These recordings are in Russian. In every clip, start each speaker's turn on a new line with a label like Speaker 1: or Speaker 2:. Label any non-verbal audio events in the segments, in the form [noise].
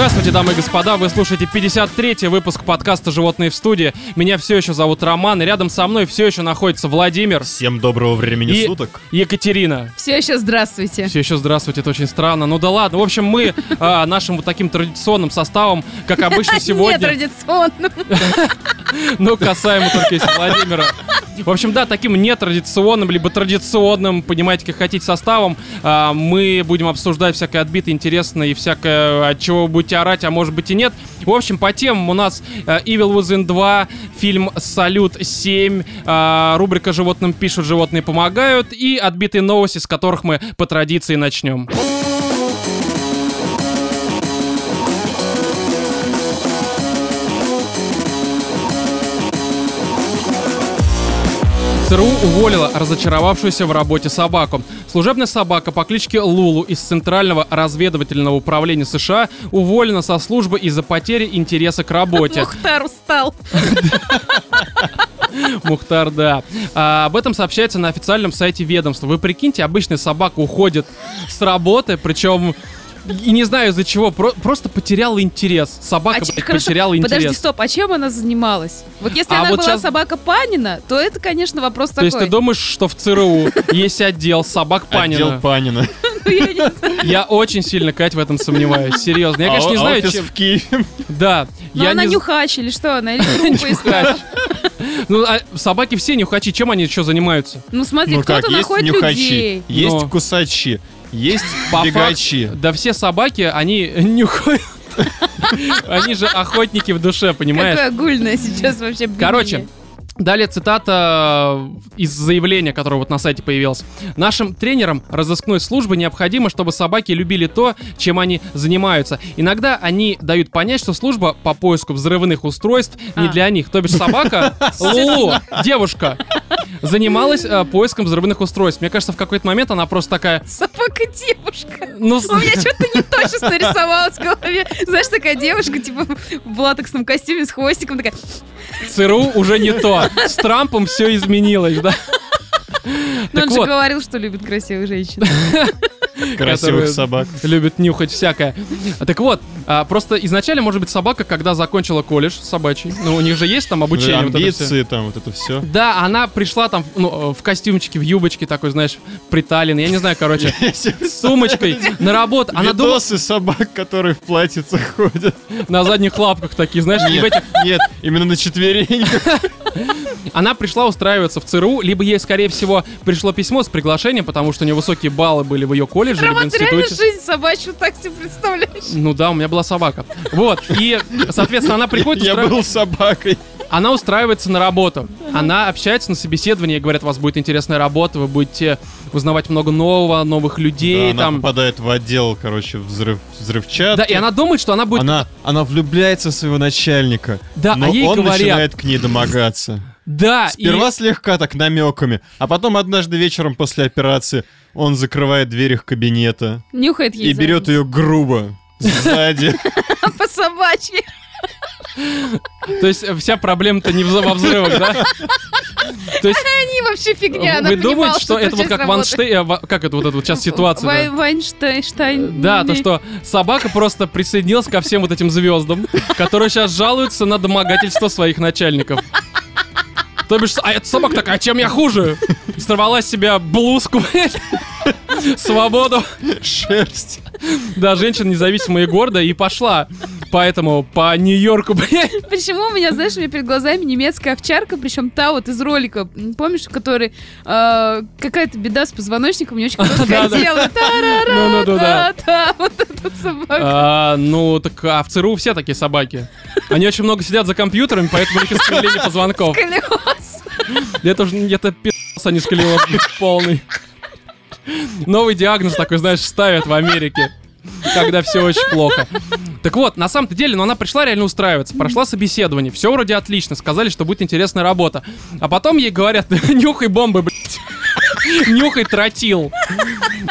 Speaker 1: Здравствуйте, дамы и господа, вы слушаете 53-й выпуск подкаста «Животные в студии». Меня все еще зовут Роман, и рядом со мной все еще находится Владимир
Speaker 2: Всем доброго времени
Speaker 1: и
Speaker 2: суток.
Speaker 1: Екатерина.
Speaker 3: Все еще здравствуйте.
Speaker 1: Все еще здравствуйте, это очень странно. Ну да ладно. В общем, мы а, нашим вот таким традиционным составом, как обычно [laughs] сегодня,
Speaker 3: Нетрадиционным. [laughs]
Speaker 1: ну касаемо только если Владимира. В общем, да, таким нетрадиционным, либо традиционным, понимаете, как хотите, составом а, мы будем обсуждать всякое отбитое, интересное и всякое, от чего вы будете орать, а может быть и нет. В общем, по темам у нас а, Evil Within 2, фильм Салют 7, а, рубрика «Животным пишут, животные помогают» и отбитые новости, с которых мы по традиции начнем. ЦРУ уволила разочаровавшуюся в работе собаку. Служебная собака по кличке Лулу из Центрального разведывательного управления США уволена со службы из-за потери интереса к работе. [laughs]
Speaker 3: Мухтар устал. [laughs]
Speaker 1: Мухтар, да. А, об этом сообщается на официальном сайте ведомства. Вы прикиньте, обычная собака уходит с работы, причем и не знаю из-за чего, про- просто потеряла интерес. Собака,
Speaker 3: А
Speaker 1: блядь,
Speaker 3: хорошо,
Speaker 1: потеряла интерес.
Speaker 3: Подожди, стоп, а чем она занималась? Вот если
Speaker 1: А
Speaker 3: она
Speaker 1: вот
Speaker 3: была
Speaker 1: щас-
Speaker 3: собака Панина, то это, конечно, вопрос
Speaker 1: То есть ты
Speaker 3: такой.
Speaker 1: думаешь, что в ЦРУ есть отдел собак
Speaker 2: Отдел
Speaker 1: Панина?
Speaker 2: Панина. [laughs]
Speaker 3: Ну, я
Speaker 1: очень сильно, Кать, в этом сомневаюсь. Серьезно. Я,
Speaker 2: А
Speaker 1: конечно, не знаю, чем...
Speaker 2: в Киеве.
Speaker 1: Да. Я
Speaker 3: она нюхач или что она? Или [laughs] искала?
Speaker 1: Ну, а собаки все нюхачи. Чем они еще занимаются?
Speaker 3: Ну, смотри,
Speaker 2: Ну
Speaker 3: кто-то находит людей.
Speaker 2: есть
Speaker 1: Но.
Speaker 2: кусачи, есть
Speaker 1: По
Speaker 2: бегачи.
Speaker 1: Да все собаки, они нюхают. Они же охотники в душе, понимаешь?
Speaker 3: Какое огульное сейчас вообще.
Speaker 1: Короче, Далее цитата э, из заявления, которое вот на сайте появилось. Нашим тренерам разыскной службы необходимо, чтобы собаки любили то, чем они занимаются. Иногда они дают понять, что служба по поиску взрывных устройств не
Speaker 3: А.
Speaker 1: для них. То бишь собака, [laughs] Лулу, девушка, занималась э, поиском взрывных устройств. Мне кажется, в какой-то момент она просто такая...
Speaker 3: Собака-девушка.
Speaker 1: Ну, с-
Speaker 3: У меня что-то не то сейчас нарисовалось в голове. Знаешь, такая девушка, типа, в латексном костюме с хвостиком, такая...
Speaker 1: ЦРУ уже не то. С Трампом все изменилось, да?
Speaker 3: Ну, он же
Speaker 1: вот.
Speaker 3: говорил, что любит красивых женщин.
Speaker 2: Красивых собак.
Speaker 1: Любит нюхать всякое. Так вот, а, просто изначально, может быть, собака, когда закончила колледж собачий, ну, у них же есть там обучение.
Speaker 2: Амбиции там, вот это все.
Speaker 1: Да, она пришла там ну, э, в костюмчике, в юбочке такой, знаешь, приталенной, я не знаю, короче, [laughs] с сумочкой на работу. Она
Speaker 2: Видосы собак, которые в платьицах ходят.
Speaker 1: на задних лапках такие, знаешь,
Speaker 2: Нет, именно на четвереньках.
Speaker 1: Она пришла устраиваться в ЦРУ, либо ей, скорее всего, пришло письмо с приглашением, потому что у нее высокие баллы были в ее колледже, либо в
Speaker 3: Роман, ты реально
Speaker 1: институте.
Speaker 3: жизнь собачью так себе представляешь?
Speaker 1: Ну да, у меня была собака. Вот, и, соответственно, она приходит,
Speaker 2: Я был собакой.
Speaker 1: она устраивается на работу. Она общается на собеседовании, говорят, у вас будет интересная работа, вы будете узнавать много нового, новых
Speaker 2: Да,
Speaker 1: людей,
Speaker 2: Она
Speaker 1: там.
Speaker 2: попадает в отдел, короче, взрыв, взрывчатки.
Speaker 1: Да, и она думает, что она будет...
Speaker 2: Она, она влюбляется в своего начальника.
Speaker 1: Да, а
Speaker 2: но
Speaker 1: ей
Speaker 2: он
Speaker 1: говорят-
Speaker 2: начинает к ней домогаться.
Speaker 1: Да, и-
Speaker 2: Сперва слегка так намеками, а потом однажды вечером после операции он закрывает дверь их кабинета
Speaker 3: Нюхает ей
Speaker 2: и берет ее грубо сзади. [laughs]
Speaker 3: по собачьи.
Speaker 1: То есть э, вся проблема-то не в- во взрывах, да? То есть [laughs]
Speaker 3: Они вообще фигня. она
Speaker 1: вы думаете, что это вот как. Ванштейн... э, Как это вот эта вот сейчас ситуация?
Speaker 3: Вайнштейн.
Speaker 1: Да, то, что собака просто присоединилась ко всем вот этим звездам, которые сейчас жалуются на домогательство своих начальников. То бишь, а эта собака такая, а чем я хуже? Сорвала с себя блузку, [laughs] свободу.
Speaker 2: Шерсть.
Speaker 1: Да, женщина независимая и гордая, и пошла. Поэтому по Нью-Йорку, [laughs] блядь.
Speaker 3: Почему у меня, знаешь, у меня перед глазами немецкая овчарка, причем та вот из ролика, помнишь, в которой э, какая-то беда с позвоночником, не очень короткое [laughs]
Speaker 1: Да-да.
Speaker 3: тело.
Speaker 1: Ну-ну-да-да.
Speaker 3: Та-ра-ра-та. Вот эта собака.
Speaker 1: А, ну, так а в ЦРУ все такие собаки. Они очень много сидят за компьютерами, поэтому у них искривление позвонков.
Speaker 3: Сколиоз.
Speaker 1: Это же это пи***ц, а не сколиоз полный. Новый диагноз такой, знаешь, ставят в Америке. Когда все очень плохо. Так вот, на самом-то деле, ну она пришла реально устраиваться, прошла собеседование, все вроде отлично, сказали, что будет интересная работа. А потом ей говорят, [laughs] нюхай бомбы, блядь. [laughs] Нюхай тротил.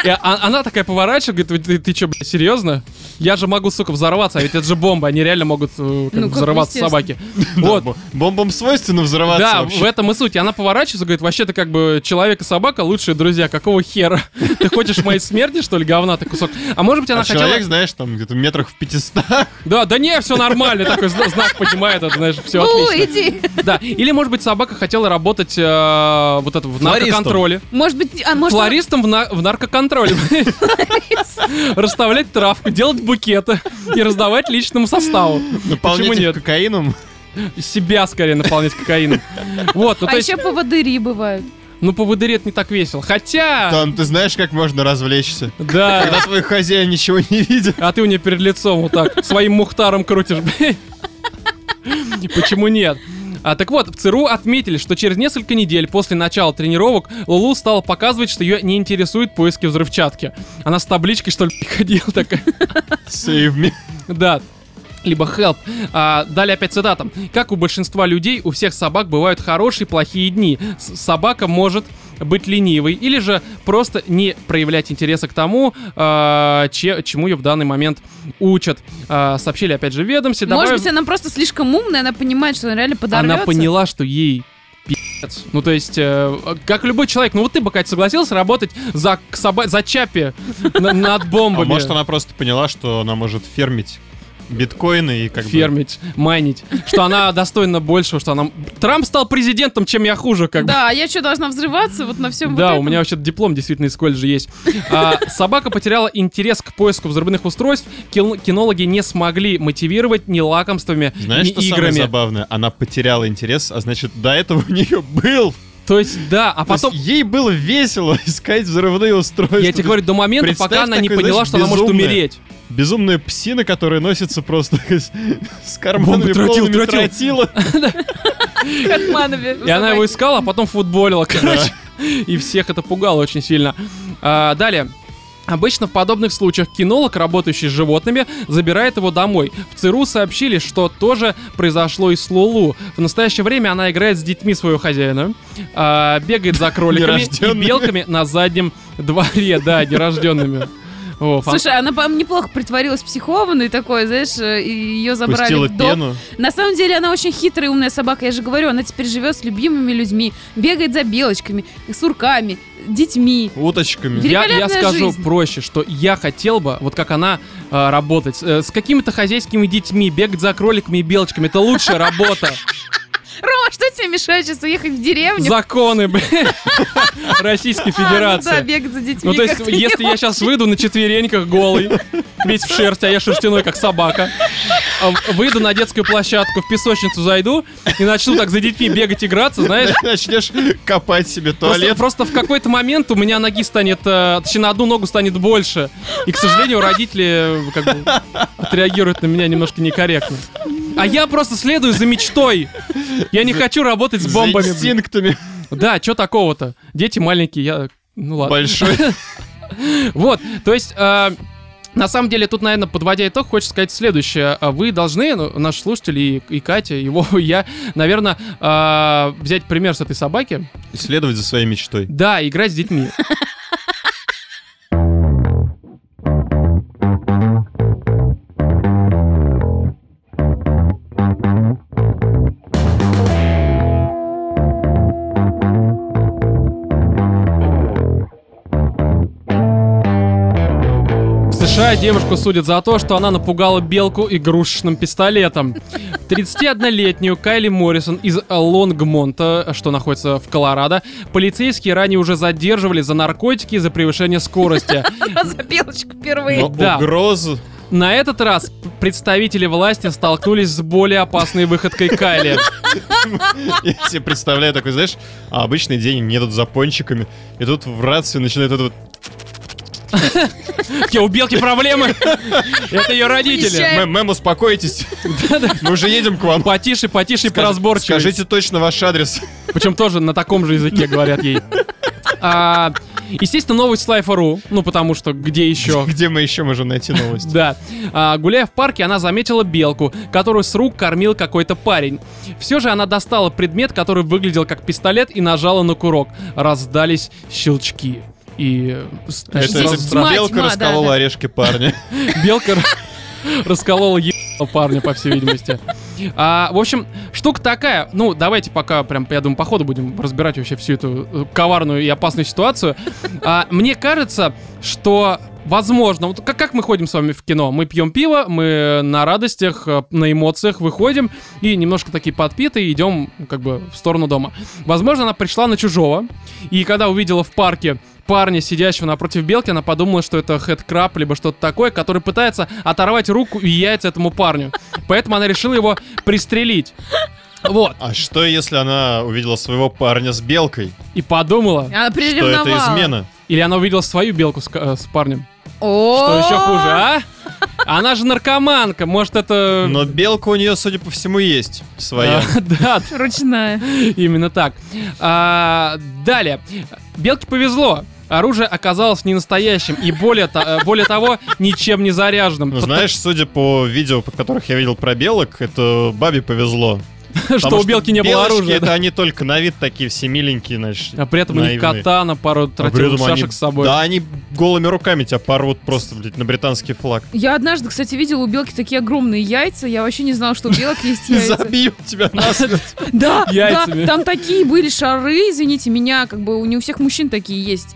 Speaker 1: И а- она такая поворачивает, говорит, ты, ты что, блядь, серьезно? Я же могу, сука, взорваться, а ведь это же бомба, они реально могут э, как
Speaker 3: Ну,
Speaker 1: бы
Speaker 3: как
Speaker 1: взорваться собаки. Вот.
Speaker 2: бо- Бомбам свойственно взрываться
Speaker 1: Да,
Speaker 2: вообще.
Speaker 1: в этом и суть. И Она поворачивается, говорит, вообще-то как бы человек и собака лучшие друзья. Какого хера? Ты хочешь моей смерти, что ли, говна ты кусок? А может быть, она
Speaker 2: А
Speaker 1: хотела...
Speaker 2: человек, знаешь, там где-то метрах в 500.
Speaker 1: Да, да не, все нормально. Такой зна- знак поднимает, это, знаешь, все
Speaker 3: Ну,
Speaker 1: отлично.
Speaker 3: иди.
Speaker 1: Да, или, может быть, собака хотела работать э, вот это в
Speaker 2: Флористом.
Speaker 1: наркоконтроле.
Speaker 3: Может быть, а может...
Speaker 1: Флористом в, на- в наркоконтроле. Расставлять травку, делать букеты и раздавать личному составу.
Speaker 2: Наполнять
Speaker 1: Почему нет?
Speaker 2: кокаином.
Speaker 1: Себя скорее наполнять кокаином. Вот, ну
Speaker 3: А
Speaker 1: то есть,
Speaker 3: еще поводыри бывают.
Speaker 1: ну поводыри это не так весело. Хотя,
Speaker 2: Там ты знаешь, как можно развлечься.
Speaker 1: да,
Speaker 2: Когда твой хозяин ничего не видит.
Speaker 1: а ты у нее перед лицом вот так своим мухтаром крутишь. [laughs] Почему нет? А, так вот, в ЦРУ отметили, что через несколько недель после начала тренировок Лулу стала показывать, что ее не интересует поиски взрывчатки. Она с табличкой, что ли, [laughs] ходила такая.
Speaker 2: Save me.
Speaker 1: Да. Либо help. А, далее опять цитата. Как у большинства людей, у всех собак бывают хорошие и плохие дни. С- собака может быть ленивой или же просто не проявлять интереса к тому, а, че- чему ее в данный момент учат. А, сообщили опять же ведомстве.
Speaker 3: Может быть, она просто слишком умная, она понимает, что она реально подорвется.
Speaker 1: она поняла, что ей пи***ц. Ну, то есть, э, как любой человек, ну вот ты бы, Катя, согласился работать за, соба- за чапи на- над
Speaker 2: А
Speaker 1: бомбами.
Speaker 2: может, она просто поняла, что она может фермить биткоины и как бы...
Speaker 1: фермить, майнить, что она [laughs] достойна большего, что она... Трамп стал президентом, чем я хуже, как бы.
Speaker 3: Да, а я что, должна взрываться вот на всем
Speaker 1: Да,
Speaker 3: вот
Speaker 1: у меня вообще диплом действительно из колледжа есть. А, собака потеряла интерес к поиску взрывных устройств. Кин- кинологи не смогли мотивировать ни лакомствами,
Speaker 2: Знаешь,
Speaker 1: ни
Speaker 2: что самое забавное? Она потеряла интерес, а значит, до этого у нее был.
Speaker 1: То есть, да, а потом...
Speaker 2: ей было весело [laughs] искать взрывные устройства.
Speaker 1: Я тебе говорю, до момента,
Speaker 2: Представь
Speaker 1: пока она не
Speaker 2: такой,
Speaker 1: поняла,
Speaker 2: знаешь,
Speaker 1: что она может
Speaker 2: безумная.
Speaker 1: умереть.
Speaker 2: Безумная псина, которая носится просто [laughs] с, с карманами
Speaker 1: тротил,
Speaker 2: полными
Speaker 1: тротил.
Speaker 2: тротила. [laughs]
Speaker 1: И она его искала, а потом футболила, короче. И всех это пугало очень сильно. А, далее. Обычно в подобных случаях кинолог, работающий с животными, забирает его домой. В ЦРУ сообщили, что тоже произошло и с Лулу. В настоящее время она играет с детьми своего хозяина, а, бегает за кроликами и белками на заднем дворе, да, нерожденными. О, фан-
Speaker 3: Слушай, она, по-моему, неплохо притворилась психованной такой, знаешь, э, и ее забрали
Speaker 2: Пустила
Speaker 3: в дом.
Speaker 2: пену.
Speaker 3: На самом деле она очень хитрая и умная собака. Я же говорю, она теперь живет с любимыми людьми, бегает за белочками, сурками, детьми.
Speaker 2: Уточками.
Speaker 1: Я, я скажу
Speaker 3: жизнь.
Speaker 1: проще, что я хотел бы, вот как она, э, работать э, с какими-то хозяйскими детьми, бегать за кроликами и белочками. Это лучшая работа.
Speaker 3: Рома, что тебе мешает сейчас уехать в деревню?
Speaker 1: Законы, блин, Российской
Speaker 3: А, ну да,
Speaker 1: Федерации.
Speaker 3: бегать за детьми.
Speaker 1: Ну, то есть, если я сейчас выйду на четвереньках голый, весь в шерсти, а я шерстяной, как собака, а, выйду на детскую площадку, в песочницу зайду и начну так за детьми бегать, играться, знаешь,
Speaker 2: Начнешь копать себе
Speaker 1: Просто,
Speaker 2: туалет.
Speaker 1: просто в какой-то момент у меня ноги станет, э, точнее, на одну ногу станет больше. И, к сожалению, родители э, как бы отреагируют на меня немножко некорректно. А я просто следую за мечтой. Я не хочу работать с
Speaker 2: За
Speaker 1: бомбами. блин.
Speaker 2: инстинктами.
Speaker 1: Да, что такого-то? Дети маленькие, я... Ну ладно.
Speaker 2: Большой. [laughs]
Speaker 1: Вот, то есть... э, на самом деле, тут, наверное, подводя итог, хочется сказать следующее. А Вы должны, ну, наши слушатели, и, и Катя, и Вова, и я, наверное, э, взять пример с этой собаки.
Speaker 2: Следовать за своей мечтой.
Speaker 1: Да, играть с детьми. США девушку судят за то, что она напугала белку игрушечным пистолетом. 31-летнюю Кайли Моррисон из Лонгмонта, что находится в Колорадо, полицейские ранее уже задерживали за наркотики и за превышение скорости. [laughs]
Speaker 3: За белочку впервые.
Speaker 1: Да.
Speaker 2: угрозы.
Speaker 1: На этот раз представители власти столкнулись с более опасной выходкой Кайли.
Speaker 2: Я себе представляю такой, знаешь, обычный день они едут за пончиками, и тут в рации начинает это вот
Speaker 1: Какие у белки проблемы? Это ее родители.
Speaker 2: «Мэм, успокойтесь. Мы уже едем к вам.
Speaker 1: Потише, потише поразборчивее.
Speaker 2: Скажите точно ваш адрес.
Speaker 1: Причем тоже на таком же языке говорят ей. А, естественно, новость с Life.ru, ну потому что где еще?
Speaker 2: Где мы еще можем найти новости?
Speaker 1: Да. А, гуляя в парке, она заметила белку, которую с рук кормил какой-то парень. Все же она достала предмет, который выглядел как пистолет, и нажала на курок. Раздались щелчки. И... э,
Speaker 2: Это, это.
Speaker 3: Тьма,
Speaker 2: белка
Speaker 3: тьма, да,
Speaker 2: расколола
Speaker 3: да.
Speaker 2: орешки парня. [laughs]
Speaker 1: Белка... Расколола парня, по всей видимости. А, в общем, штука такая. Ну, давайте пока прям, я думаю, по ходу будем разбирать вообще всю эту э, коварную и опасную ситуацию. А, мне кажется, что Возможно, вот как, как мы ходим с вами в кино? Мы пьем пиво, мы на радостях, э, на эмоциях выходим и немножко такие подпитые идем как бы в сторону дома. Возможно, она пришла на чужого, и когда увидела в парке парня, сидящего напротив белки, она подумала, что это хедкраб, либо что-то такое, который пытается оторвать руку и яйца этому парню. Поэтому она решила его пристрелить. Вот.
Speaker 2: А что, если она увидела своего парня с белкой?
Speaker 1: И подумала.
Speaker 3: Она
Speaker 2: Что это измена?
Speaker 1: Или она увидела свою белку с, э, с парнем. Что еще хуже, а? Она же наркоманка, может это...
Speaker 2: Но белка у нее, судя по всему, есть своя.
Speaker 1: А, [laughs] Да,
Speaker 3: Ручная.
Speaker 1: именно так. А, далее. Белке повезло. Оружие оказалось не настоящим и более, то- э, более того, ничем не заряженным.
Speaker 2: Ну,
Speaker 1: Потому-
Speaker 2: знаешь, судя по видео, по которых я видел про белок, это бабе повезло. [laughs]
Speaker 1: что у белки не было оружия.
Speaker 2: это
Speaker 1: да?
Speaker 2: они только на вид такие все миленькие, значит.
Speaker 1: А при этом у них катана, пару
Speaker 2: А
Speaker 1: тротиловых шашек с собой.
Speaker 2: Да, они голыми руками тебя порвут просто, блядь, на британский флаг.
Speaker 3: Я однажды, кстати, видела у белки такие огромные яйца. Я вообще не знала, что у белок есть [laughs] яйца.
Speaker 2: Забьют тебя [laughs] насмерть.
Speaker 3: Да, да, там такие были шары, извините меня, как бы не у всех мужчин такие есть.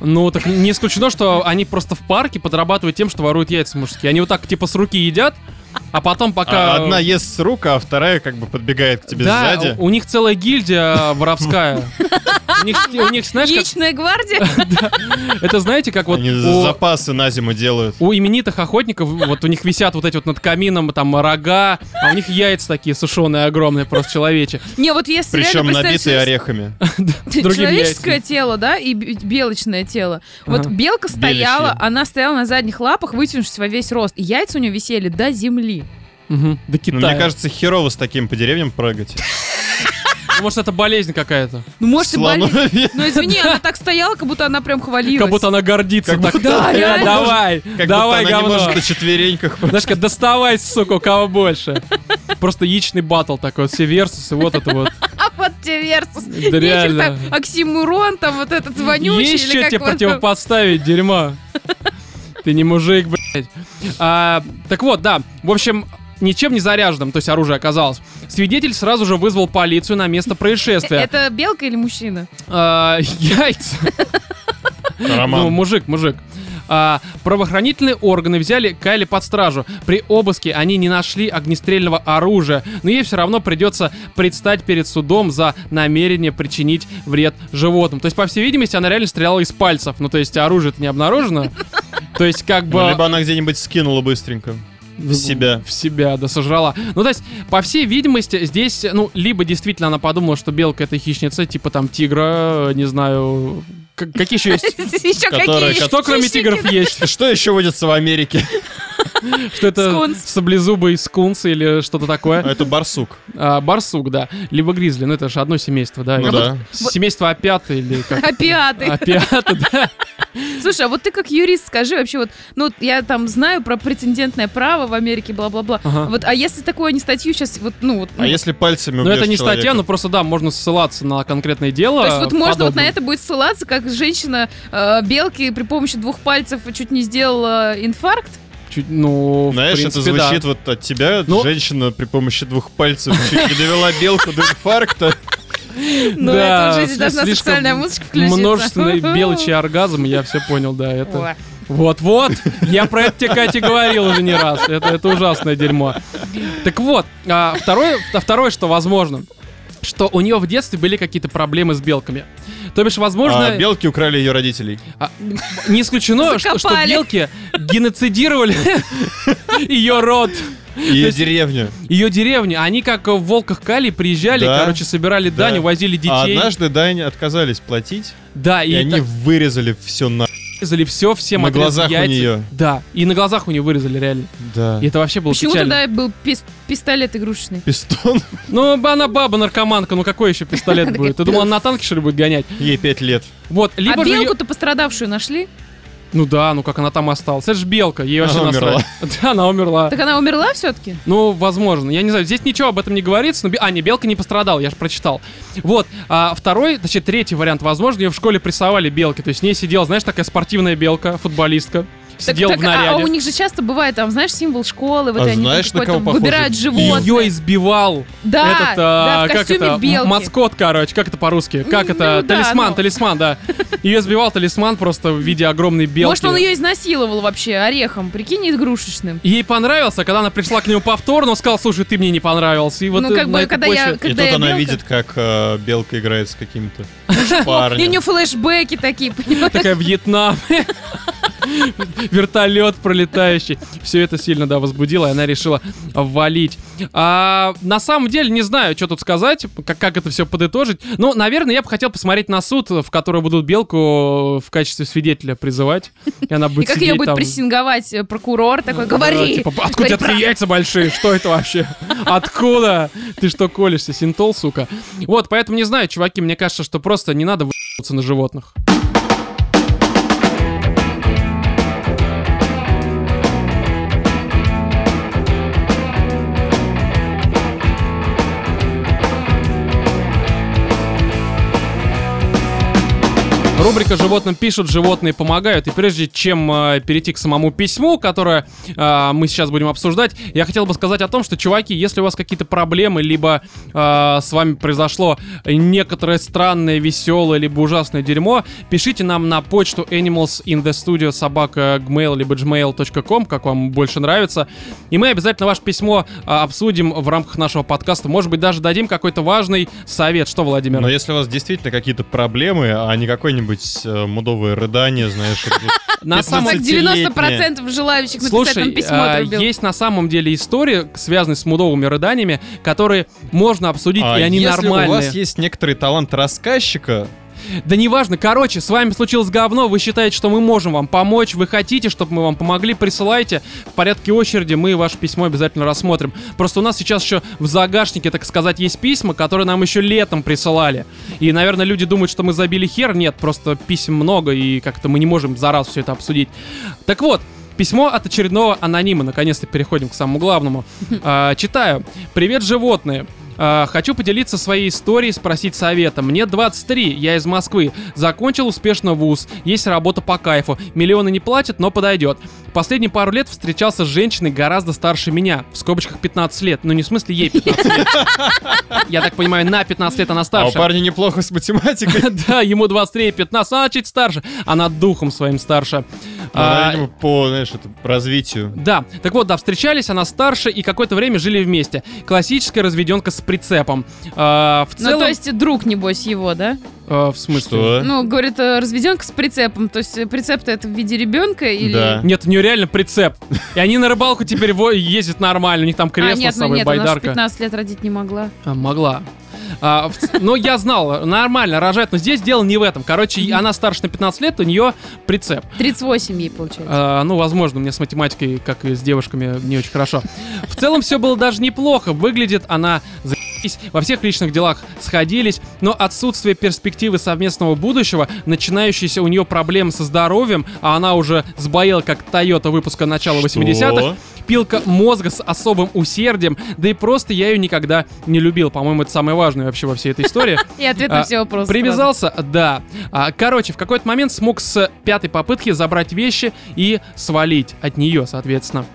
Speaker 1: Ну, так не исключено, что они просто в парке подрабатывают тем, что воруют яйца мужские. Они вот так, типа, с руки едят, а потом пока...
Speaker 2: А Одна ест с рук, а вторая как бы подбегает к тебе
Speaker 1: да,
Speaker 2: сзади.
Speaker 1: у, них целая гильдия воровская. У них, у них, знаешь, как,
Speaker 3: Яичная гвардия? [laughs]
Speaker 1: это знаете, как вот
Speaker 2: Они запасы на зиму делают.
Speaker 1: у именитых охотников, вот у них висят вот эти вот над камином там рога, а у них яйца такие сушеные, огромные, просто человечи.
Speaker 3: Не, вот если
Speaker 2: Причем набитые орехами. [laughs]
Speaker 3: человеческое тело, да, и белочное тело. Вот
Speaker 1: Ага.
Speaker 3: белка стояла,
Speaker 2: Беличье.
Speaker 3: она стояла на задних лапах, вытянувшись во весь рост. И яйца у нее висели до земли.
Speaker 1: Мгм, До
Speaker 2: Ну,
Speaker 1: Китая.
Speaker 2: мне кажется, херово с таким по деревьям прыгать.
Speaker 1: Ну, может, это болезнь какая-то.
Speaker 3: Ну, может, и болезнь. Но извини, она так стояла, как будто она прям хвалилась.
Speaker 1: Как будто она гордится.
Speaker 2: Как
Speaker 1: так,
Speaker 2: будто
Speaker 1: «Да,
Speaker 3: не
Speaker 1: давай,
Speaker 2: Как
Speaker 1: давай,
Speaker 2: будто она не
Speaker 1: говно.
Speaker 2: может на четвереньках.
Speaker 1: Знаешь, как доставай, сука, у кого больше. Просто яичный батл такой, вот все версусы, вот это вот. [laughs]
Speaker 3: А вот тебе Версус.
Speaker 1: Да реально.
Speaker 3: там Оксимурон, там вот этот вонючий.
Speaker 1: Есть что тебе противопоставить, дерьмо. [laughs] Ты не мужик, блядь. А, так вот, да, в общем, ничем не заряженным, то есть оружие оказалось. Свидетель сразу же вызвал полицию на место происшествия.
Speaker 3: Это белка или мужчина?
Speaker 1: А, [laughs] Яйца. Ну, мужик, мужик. А, правоохранительные органы взяли Кайли под стражу. При обыске они не нашли огнестрельного оружия, но ей все равно придется предстать перед судом за намерение причинить вред животным. То есть, по всей видимости, она реально стреляла из пальцев. Ну, то есть, оружие-то не обнаружено. То есть, как бы...
Speaker 2: Ну, Либо она где-нибудь скинула быстренько. В себя.
Speaker 1: В себя, да, сожрала. Ну, то есть, по всей видимости, здесь, ну, либо действительно она подумала, что белка это хищница, типа там тигра, не знаю, какие еще есть? [laughs]
Speaker 3: Еще какие?
Speaker 1: Что кроме тигров есть?
Speaker 2: Что еще водится в Америке? [laughs] [laughs]
Speaker 1: Что это саблезубый скунс или что-то такое?
Speaker 2: Это барсук.
Speaker 1: А, барсук, да. Либо гризли, ну это же одно семейство, да.
Speaker 2: Ну да.
Speaker 1: Семейство опята или как?
Speaker 3: Опиаты.
Speaker 1: Опята, да.
Speaker 3: Слушай, а вот ты как юрист скажи вообще вот, ну я там знаю про прецедентное право в Америке, бла-бла-бла.
Speaker 1: Ага.
Speaker 3: Вот, а если такую не статью сейчас, вот, ну вот,
Speaker 2: А
Speaker 3: ну,
Speaker 2: если пальцами
Speaker 1: Ну это не
Speaker 2: человека?
Speaker 1: статья, ну просто да, можно ссылаться на конкретное дело.
Speaker 3: то есть вот можно вот на
Speaker 1: подобное.
Speaker 3: это будет ссылаться, как женщина э, белки при помощи двух пальцев чуть не сделала инфаркт.
Speaker 1: Чуть, ну, в
Speaker 2: Знаешь,
Speaker 1: принципе,
Speaker 2: это звучит
Speaker 1: да.
Speaker 2: вот от тебя,
Speaker 1: Ну-
Speaker 2: женщина при помощи двух пальцев чуть не довела белку до инфаркта. [laughs]
Speaker 3: Ну
Speaker 1: Да,
Speaker 3: это уже здесь должна сексуальная музычка включиться.
Speaker 1: Множественный [laughs] белочий оргазм, я все понял, да, это... Вот-вот, я про это тебе, Катя, говорил уже не раз. Это, это ужасное дерьмо. Так вот, а, второе, а второе, что возможно, что у нее в детстве были какие-то проблемы с белками. То бишь, возможно,
Speaker 2: А белки украли ее родителей.
Speaker 1: а, не исключено, что, что белки геноцидировали [laughs] ее род,
Speaker 2: Ее
Speaker 1: есть-
Speaker 2: деревню.
Speaker 1: ее деревню. Они как в волках Кали приезжали,
Speaker 2: Да.
Speaker 1: короче, собирали
Speaker 2: Да.
Speaker 1: дань, увозили детей.
Speaker 2: А однажды Дань отказались платить,
Speaker 1: да, и,
Speaker 2: и они
Speaker 1: так
Speaker 2: вырезали все на...
Speaker 1: вырезали все, всем
Speaker 2: На глазах у
Speaker 1: яйца.
Speaker 2: неё.
Speaker 1: Да, и на глазах у нее вырезали реально.
Speaker 2: Да.
Speaker 1: И это вообще было
Speaker 3: Почему
Speaker 1: печально.
Speaker 3: тогда был пис- пистолет игрушечный?
Speaker 2: Пистон.
Speaker 1: Ну, она баба-наркоманка, ну какой еще пистолет [laughs] будет? Ты думал, она на танке, что ли, будет гонять?
Speaker 2: Ей пять лет.
Speaker 1: Вот, либо
Speaker 3: а белку-то пострадавшую нашли?
Speaker 1: Ну да, ну как она там осталась. Это же белка, ей вообще
Speaker 2: Она
Speaker 1: насрать. [laughs] Да, она умерла.
Speaker 3: Так она умерла все-таки?
Speaker 1: Ну, возможно. Я не знаю, здесь ничего об этом не говорится. Но... А, не, белка не пострадала, я же прочитал. Вот. А второй, точнее, третий вариант, возможно, ее в школе прессовали белки. То есть с ней сидела, знаешь, такая спортивная белка, футболистка. Сидел
Speaker 3: так,
Speaker 1: в
Speaker 3: а- А,
Speaker 1: наряде.
Speaker 3: у них же часто бывает там, знаешь, символ школы, вот
Speaker 2: А
Speaker 3: они там
Speaker 2: знаешь, на кого похоже?
Speaker 3: выбирают животное.
Speaker 1: Ее избивал
Speaker 3: Да,
Speaker 1: этот, а,
Speaker 3: да, в
Speaker 1: как
Speaker 3: костюме
Speaker 1: это,
Speaker 3: белки.
Speaker 1: маскот, короче, как это по-русски? Как
Speaker 3: Ну,
Speaker 1: это?
Speaker 3: да,
Speaker 1: талисман,
Speaker 3: ну.
Speaker 1: талисман, да. Ее избивал талисман просто в виде огромной белки.
Speaker 3: Может, он ее изнасиловал вообще орехом, прикинь, игрушечным.
Speaker 1: Ей понравился, когда она пришла к нему повторно, он сказал, слушай, ты мне не понравился. И вот
Speaker 3: Ну,
Speaker 1: э,
Speaker 3: как бы, когда я-
Speaker 1: почве-
Speaker 2: И
Speaker 3: Когда
Speaker 2: тут
Speaker 3: я
Speaker 2: она
Speaker 3: белка-
Speaker 2: видит, как э, белка играет с каким-то [laughs]
Speaker 3: И у нее флешбеки такие, понимаешь?
Speaker 1: Такая Вьетнам. Вертолет пролетающий. Все это сильно, да, возбудило, и она решила валить. А, на самом деле, не знаю, что тут сказать, как, как это все подытожить. Ну, наверное, я бы хотел посмотреть на суд, в который будут Белку в качестве свидетеля призывать. И она
Speaker 3: И
Speaker 1: будет
Speaker 3: как
Speaker 1: сидеть
Speaker 3: ее будет
Speaker 1: там.
Speaker 3: прессинговать э, прокурор такой, говори!
Speaker 1: типа, откуда такие яйца большие? Что это вообще? Откуда? Ты что колешься? Синтол, сука. Вот, поэтому не знаю, чуваки, мне кажется, что просто не надо выебаться на животных. Рубрика «Животным пишут, животные помогают». И прежде чем э, перейти к самому письму, которое э, мы сейчас будем обсуждать, я хотел бы сказать о том, что, чуваки, если у вас какие-то проблемы, либо э, с вами произошло некоторое странное, веселое, либо ужасное дерьмо, пишите нам на почту animalsinthestudio собака gmail либо gmail.com, как вам больше нравится. И мы обязательно ваше письмо э, обсудим в рамках нашего подкаста. Может быть, даже дадим какой-то важный совет. Что, Владимир?
Speaker 2: Но если у вас действительно какие-то проблемы, а не какое-нибудь э, мудовое рыдание, знаешь,
Speaker 1: На самом
Speaker 3: Так 90% желающих написать нам письмо
Speaker 1: а,
Speaker 3: отрубил.
Speaker 1: есть на самом деле истории, связанные с мудовыми рыданиями, которые можно обсудить,
Speaker 2: А
Speaker 1: и они
Speaker 2: если
Speaker 1: нормальные.
Speaker 2: у вас есть некоторый талант рассказчика,
Speaker 1: Да неважно, короче, с вами случилось говно, вы считаете, что мы можем вам помочь, вы хотите, чтобы мы вам помогли, присылайте. В порядке очереди мы ваше письмо обязательно рассмотрим. Просто у нас сейчас еще в загашнике, так сказать, есть письма, которые нам еще летом присылали. И, наверное, люди думают, что мы забили хер. Нет, просто писем много, и как-то мы не можем за раз все это обсудить. Так вот, Письмо от очередного анонима. Наконец-то переходим к самому главному. [laughs] А, читаю. Привет, животные. А, хочу поделиться своей историей, спросить совета. Мне 23, я из Москвы. Закончил успешно вуз. Есть работа по кайфу. Миллионы не платят, но подойдет. Последние пару лет встречался с женщиной гораздо старше меня. В скобочках 15 лет. Ну не в смысле ей 15 лет. Я так понимаю, на 15 лет она
Speaker 2: а у
Speaker 1: старше.
Speaker 2: парня неплохо с математикой. [laughs]
Speaker 1: Да, ему 23 и 15, она чуть старше. Она духом своим старше.
Speaker 2: Она,
Speaker 1: А,
Speaker 2: по, знаешь, это, по развитию.
Speaker 1: да, так вот, да, встречались, она старше и какое-то время жили вместе. Классическая разведенка с прицепом. А, в
Speaker 3: Ну,
Speaker 1: целом...
Speaker 3: то есть друг, небось, его, да?
Speaker 1: а, в смысле?
Speaker 2: Что?
Speaker 3: Ну, говорит, э, разведенка с прицепом. То есть прицеп-то это в виде ребенка или...
Speaker 2: Да.
Speaker 1: Нет, у нее реально прицеп. И они на рыбалку теперь ездят нормально. У них там
Speaker 3: А,
Speaker 1: кресло
Speaker 3: нет,
Speaker 1: с
Speaker 3: ну
Speaker 1: собой,
Speaker 3: нет, она
Speaker 1: байдарка.
Speaker 3: 15 лет родить не могла.
Speaker 1: А, могла. А, в но я знал, нормально, рожать. Но здесь дело не в этом. Короче,
Speaker 3: Мгм.
Speaker 1: она старше на 15 лет, у нее прицеп.
Speaker 3: 38 ей, получается.
Speaker 1: А, ну, возможно, мне с математикой, как и с девушками, не очень хорошо. В целом все было даже неплохо. Выглядит она во всех личных делах сходились, но отсутствие перспективы совместного будущего, начинающиеся у нее проблемы со здоровьем, а она уже сбоела как Тойота выпуска начала 80-х,
Speaker 2: Что?
Speaker 1: пилка мозга с особым усердием, да и просто я ее никогда не любил. По-моему, это самое важное вообще во всей этой истории. [laughs]
Speaker 3: И ответ на
Speaker 1: а,
Speaker 3: все вопросы.
Speaker 1: Привязался, да. А, короче, в какой-то момент смог с пятой попытки забрать вещи и свалить от нее, соответственно.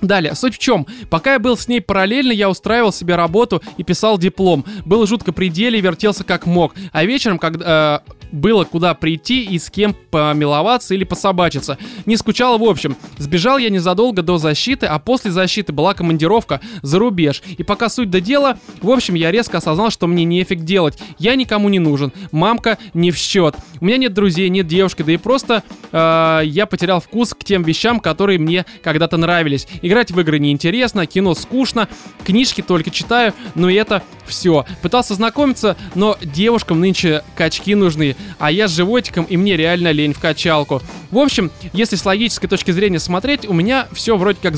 Speaker 1: Далее, суть в чем? Пока я был с ней параллельно, я устраивал себе работу и писал диплом. Был жутко при деле, вертелся как мог. А вечером, когда э, было куда прийти и с кем помиловаться или пособачиться. Не скучал в общем. Сбежал я незадолго до защиты, а после защиты была командировка за рубеж. И пока суть до дела, в общем, я резко осознал, что мне нефиг делать. Я никому не нужен. Мамка не в счет. У меня нет друзей, нет девушки, да и просто э, я потерял вкус к тем вещам, которые мне когда-то нравились. Играть в игры неинтересно, кино скучно, книжки только читаю, но это все. Пытался знакомиться, но девушкам нынче качки нужны, а я с животиком, и мне реально лень в качалку. В общем, если с логической точки зрения смотреть, у меня все вроде как.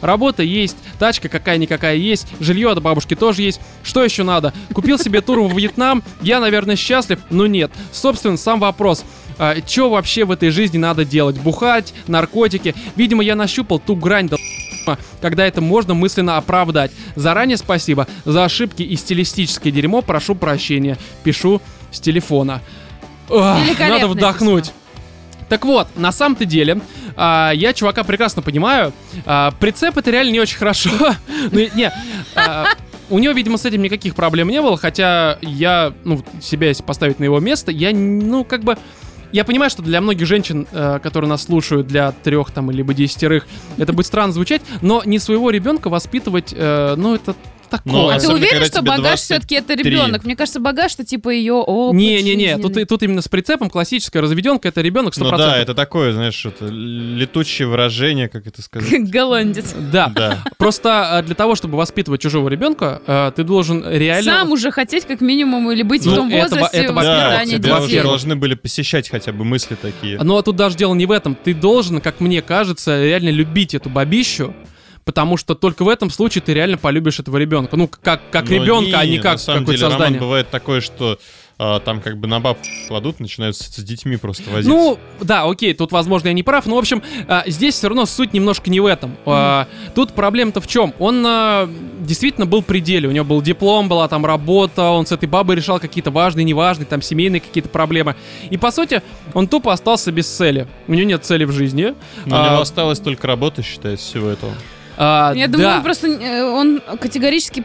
Speaker 1: Работа есть, тачка какая-никакая есть, жилье от бабушки тоже есть. Что еще надо? Купил себе тур в Вьетнам, я, наверное, счастлив, но нет. Собственно, сам вопрос. А, что вообще в этой жизни надо делать? Бухать, наркотики? Видимо, я нащупал ту грань до когда это можно мысленно оправдать. Заранее спасибо. За ошибки и стилистическое дерьмо прошу прощения. Пишу с телефона. Надо вдохнуть. Так вот, на самом-то деле, а, я чувака прекрасно понимаю. А, прицеп это реально не очень хорошо. [laughs] ну, не, а, у него, видимо, с этим никаких проблем не было, хотя я, ну, себя если поставить на его место, я, ну, как бы... Я понимаю, что для многих женщин, э, которые нас слушают, для трех там, либо десятерых, это будет странно звучать, но не своего ребенка воспитывать, э, ну, это такое.
Speaker 2: Ну,
Speaker 3: А ты уверен, что багаж
Speaker 2: 23?
Speaker 3: все-таки это ребенок? Мне кажется, багаж это типа ее опыт
Speaker 1: Не-не-не, тут, тут именно с прицепом классическая разведенка, это ребенок 100%.
Speaker 2: Ну да, это такое, знаешь, это летучее выражение, как это сказать. [laughs]
Speaker 3: Голландец.
Speaker 1: Да,
Speaker 2: Да.
Speaker 1: просто э, для того, чтобы воспитывать чужого ребенка, э, ты должен реально...
Speaker 3: Сам уже хотеть как минимум или быть в
Speaker 1: Ну,
Speaker 3: том
Speaker 1: это во-
Speaker 3: возрасте
Speaker 1: это
Speaker 2: Да,
Speaker 3: воспитания детей.
Speaker 2: должны были посещать хотя бы мысли такие.
Speaker 1: Но тут даже дело не в этом. Ты должен, как мне кажется, реально любить эту бабищу, потому что только в этом случае ты реально полюбишь этого ребенка. Ну, как, как
Speaker 2: Но
Speaker 1: ребенка, а не как какое-то
Speaker 2: деле, Роман,
Speaker 1: создание.
Speaker 2: бывает такое, что а, там как бы на баб кладут, начинают с, с детьми просто возиться.
Speaker 1: Ну, да, окей, тут, возможно, я не прав, но, в общем, а, здесь все равно суть немножко не в этом. А, Тут проблема-то в чем? Он а, действительно был при деле, у него был диплом, была там работа, он с этой бабой решал какие-то важные, неважные, там, семейные какие-то проблемы. И, по сути, он тупо остался без цели. У него нет цели в жизни.
Speaker 2: Но у
Speaker 1: А,
Speaker 2: него осталось только работа, считай, из всего этого.
Speaker 1: А,
Speaker 3: Я думаю,
Speaker 1: да.
Speaker 3: он просто э, он категорически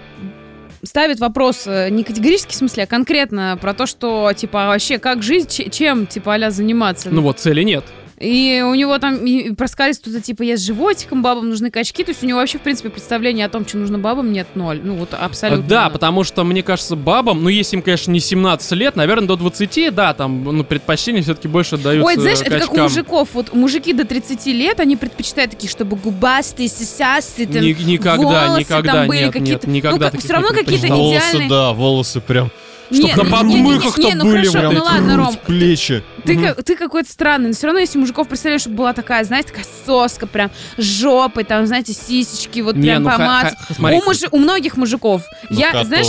Speaker 3: ставит вопрос э, не категорически в смысле, а конкретно про то, что типа а вообще как жить, чем типа аля заниматься.
Speaker 1: Ну вот, цели нет.
Speaker 3: И у него там проскались что-то типа я с животиком, бабам нужны качки. То есть у него вообще, в принципе, представления о том, что нужно бабам, нет ноль. Ну вот абсолютно.
Speaker 1: Да,
Speaker 3: ноль.
Speaker 1: потому что, мне кажется, бабам, ну, если им, конечно, не 17 лет, наверное, до 20, да, там, ну, предпочтения все-таки больше даются
Speaker 3: Ой, знаешь, это как у
Speaker 1: качкам.
Speaker 3: мужиков. Вот мужики до 30 лет, они предпочитают такие, чтобы губастые, сисястые, там,
Speaker 1: Ни- никогда,
Speaker 3: волосы
Speaker 1: никогда,
Speaker 3: там были
Speaker 1: нет,
Speaker 3: какие-то.
Speaker 1: нет, никогда
Speaker 3: ну, как- все равно какие-то
Speaker 1: предпочитал.
Speaker 2: волосы,
Speaker 3: идеальные.
Speaker 2: да, волосы прям.
Speaker 1: Чтоб на
Speaker 3: не,
Speaker 1: подмыхах-то
Speaker 3: ну
Speaker 1: были
Speaker 3: хорошо,
Speaker 1: вот
Speaker 3: ну
Speaker 1: эти
Speaker 3: ладно,
Speaker 2: грудь,
Speaker 3: Ром,
Speaker 2: плечи.
Speaker 3: Ты, ты какой-то странный, но все равно, если мужиков представляешь, чтобы была такая, знаете, такая соска, прям с жопой, там, знаете, сисечки, вот прям
Speaker 1: ну,
Speaker 3: помад. у, многих мужиков.
Speaker 2: Ну,
Speaker 3: я, знаешь,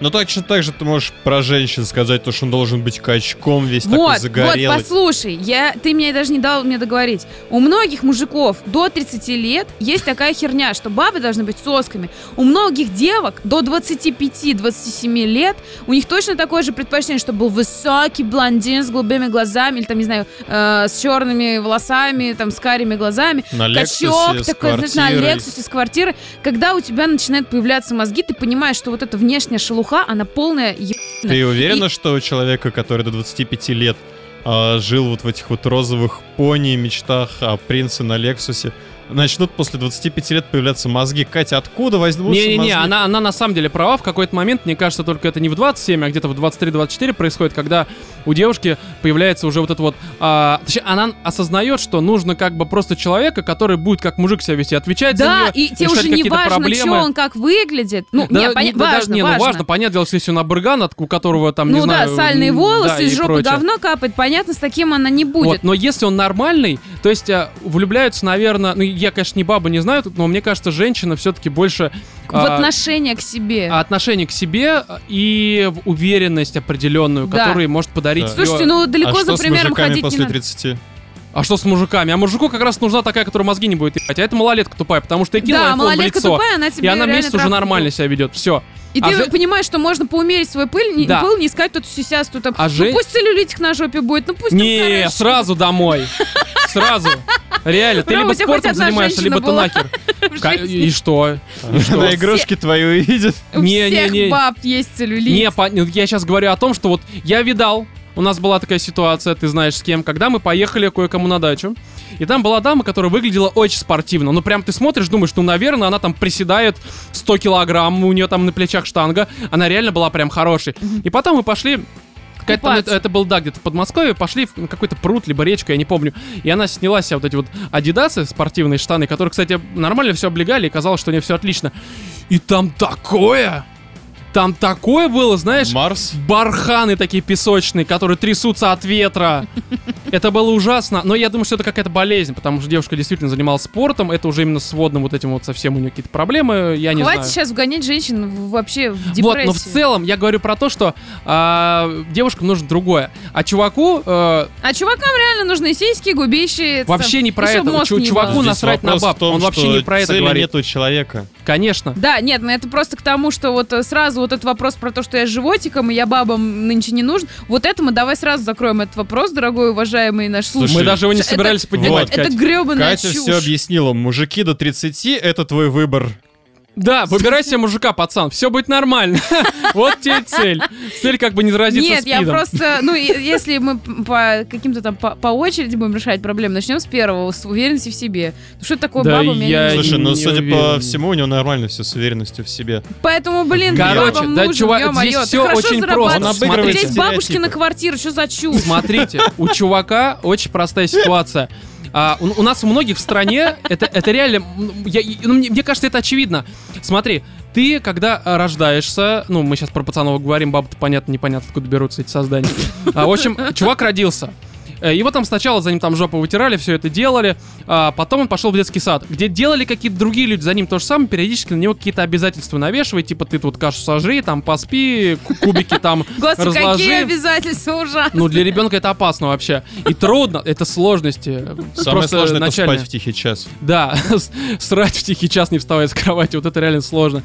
Speaker 2: Ну точно так же ты можешь про женщин сказать, то, что он должен быть качком весь такой
Speaker 3: вот, вот,
Speaker 2: загорелый.
Speaker 3: послушай, я, ты мне даже не дал мне договорить. У многих мужиков до 30 лет есть такая херня, что бабы должны быть сосками. У многих девок до 25-27 лет у них точно такое же предпочтение, чтобы был высокий блондин с голубыми глазами или там, не знаю, э, с черными волосами, там, с карими глазами.
Speaker 2: На
Speaker 3: качок
Speaker 2: с
Speaker 3: такой, знаешь, на. Лексусе с квартиры. Когда у тебя начинают появляться мозги, ты понимаешь, что вот эта внешняя шелуха, она полная еб...
Speaker 2: Ты уверена, что у человека, который до 25 лет а, жил вот в этих вот розовых пони мечтах о принце на Лексусе, начнут после 25 лет появляться мозги? Катя, откуда возьмутся
Speaker 1: Не-не-не,
Speaker 2: мозги?
Speaker 1: она, она на самом деле права. В какой-то момент, мне кажется, только это не в 27, а где-то в 23-24 происходит, когда у девушки появляется уже вот это вот... а, точнее, она осознает, что нужно как бы просто человека, который будет как мужик себя вести, отвечать за
Speaker 3: Да,
Speaker 1: неё,
Speaker 3: и тебе уже не важно,
Speaker 1: проблемы.
Speaker 3: что он как выглядит. Ну,
Speaker 1: Да,
Speaker 3: не,
Speaker 1: не-
Speaker 3: поня-
Speaker 1: да, даже-
Speaker 3: важно,
Speaker 1: не, ну
Speaker 3: важно.
Speaker 1: важно, понятное дело, что если он абрыган, от у которого там, не
Speaker 3: ну
Speaker 1: знаю...
Speaker 3: да, сальные волосы,
Speaker 1: да,
Speaker 3: из
Speaker 1: и
Speaker 3: жопы
Speaker 1: прочее.
Speaker 3: говно капает. Понятно, с таким она не будет.
Speaker 1: Вот, но если он нормальный, то есть а, влюбляются, наверное, ну я, конечно, не баба, не знаю, но мне кажется, женщина все-таки больше
Speaker 3: В
Speaker 1: а,
Speaker 3: отношение к себе.
Speaker 1: отношение к себе и в уверенность определенную,
Speaker 3: Да.
Speaker 1: которая может подарить.
Speaker 2: Да.
Speaker 3: Слушайте, ну далеко
Speaker 2: а
Speaker 3: за примером ходить не
Speaker 2: после
Speaker 3: надо.
Speaker 2: 30?
Speaker 1: А что с мужиками? А мужику как раз нужна такая, которая мозги не будет ебать. А это малолетка тупая, потому что я кинул
Speaker 3: Да,
Speaker 1: iPhone в лицо.
Speaker 3: тупая, она тебе
Speaker 1: и она месяц уже нормально себя ведет. Все.
Speaker 3: И
Speaker 1: А
Speaker 3: ты
Speaker 1: же-
Speaker 3: понимаешь, что можно поумерить свой пыль, не,
Speaker 1: Да.
Speaker 3: пыл, не искать тут сисястую там.
Speaker 1: А
Speaker 3: ну
Speaker 1: же-
Speaker 3: пусть целлюлитик на жопе будет, ну пусть
Speaker 1: Не, сразу домой. Сразу. Реально, ты либо
Speaker 3: у тебя хоть
Speaker 1: спортом занимаешься, либо ты нахер. [laughs] И что?
Speaker 2: На игрушки твои увидит.
Speaker 3: У
Speaker 1: Не, не,
Speaker 3: всех баб есть целлюлит.
Speaker 1: Не, ну, я сейчас говорю о том, что вот я видал, у нас была такая ситуация, ты знаешь с кем, когда мы поехали кое-кому на дачу, и там была дама, которая выглядела очень спортивно. Ну, прям ты смотришь, думаешь, ну, наверное, она там приседает 100 килограмм, у нее там на плечах штанга. Она реально была прям хорошей. И потом мы пошли какая-то это, это был, да, где-то в Подмосковье, пошли в какой-то пруд, либо речку, я не помню. И она сняла себе вот эти вот адидасы, спортивные штаны, которые, кстати, нормально все облегали, и казалось, что у нее все отлично. И там такое! Там такое было, знаешь,
Speaker 2: Марс.
Speaker 1: барханы такие песочные, которые трясутся от ветра. Это было ужасно. Но я думаю, что это какая-то болезнь, потому что девушка действительно занималась спортом. Это уже именно с водным вот этим вот совсем у нее какие-то проблемы. Я не
Speaker 3: Хватит
Speaker 1: знаю.
Speaker 3: сейчас вгонять женщин вообще в депрессию.
Speaker 1: Вот, но в целом я говорю про то, что а, девушкам нужно другое. А чуваку э,
Speaker 3: А чувакам реально нужны сиськи, губищи.
Speaker 1: вообще
Speaker 3: там,
Speaker 1: не про это.
Speaker 3: мозг
Speaker 1: Чу-
Speaker 3: не
Speaker 1: чуваку на- насрать на баб.
Speaker 2: том,
Speaker 1: Он вообще не про это говорит.
Speaker 2: нет у человека.
Speaker 1: конечно.
Speaker 3: Да, нет, ну это просто к тому, что вот э, сразу вот этот вопрос про то, что я животиком, и я бабам нынче не нужен, вот это мы давай сразу закроем этот вопрос, дорогой уважаемый. наш слушатель.
Speaker 1: Мы даже его не
Speaker 3: Это-
Speaker 1: собирались поднимать,
Speaker 2: вот,
Speaker 3: Это
Speaker 1: Кать.
Speaker 3: гребаная
Speaker 2: Катя
Speaker 3: чушь.
Speaker 2: все объяснила. Мужики до 30 — это твой выбор.
Speaker 1: Да, выбирай себе мужика, пацан, все будет нормально. [laughs] Вот тебе цель. Цель как бы не заразиться
Speaker 3: Нет, я просто, ну, и- если мы по каким-то там по, очереди будем решать проблемы, начнем с первого, с уверенности в себе. Ну, что такое баба, у меня
Speaker 2: Слушай, ну, судя по всему, у него нормально все с уверенностью в себе.
Speaker 3: Поэтому, блин,
Speaker 1: Короче,
Speaker 3: бабам
Speaker 1: да,
Speaker 3: нужен,
Speaker 1: чувак, здесь
Speaker 3: хорошо
Speaker 1: очень
Speaker 3: зарабатываешь.
Speaker 1: просто.
Speaker 2: Он обыгрывает
Speaker 3: У тебя есть бабушки
Speaker 2: стереотипы.
Speaker 3: на квартиру, что за чушь?
Speaker 1: Смотрите, у чувака очень простая ситуация. А, у, у нас у многих в стране это, это реально, я- ну, мне, мне кажется, это очевидно. Смотри, ты, когда а, рождаешься, ну, мы сейчас про пацанов говорим, бабы-то понятно, непонятно, откуда берутся эти создания. А, в общем, чувак родился. Э, Его там сначала за ним там жопу вытирали, все это делали, а потом он пошел в детский сад, где делали какие-то другие люди за ним то же самое, периодически на него какие-то обязательства навешивают, типа ты тут кашу сожри, там поспи, ку- кубики там [laughs]
Speaker 3: Господи,
Speaker 1: разложи.
Speaker 3: какие обязательства ужасные.
Speaker 1: Ну, для ребенка это опасно вообще. И трудно, это сложности.
Speaker 2: Самое
Speaker 1: Просто
Speaker 2: сложное — это спать в тихий час.
Speaker 1: Да, [laughs] срать в тихий час, не вставая с кровати, вот это реально сложно.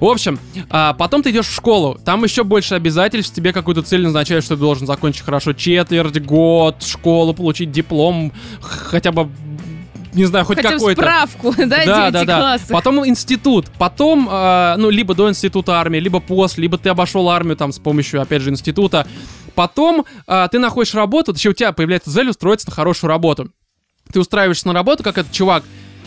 Speaker 1: В общем, а, потом ты идешь в школу, там еще больше обязательств, тебе какую-то цель назначают, что ты должен закончить хорошо четверть, год, школу, получить диплом, хотя бы, не знаю, хоть
Speaker 3: Хотя
Speaker 1: какой-то.
Speaker 3: справку, [laughs] да,
Speaker 1: Да, да, да. Потом институт. Потом, э, ну, либо до института армии, либо после, либо ты обошел армию там с помощью, опять же, института. Потом э, ты находишь работу, еще у тебя появляется цель устроиться на хорошую работу. Ты устраиваешься на работу, как этот чувак,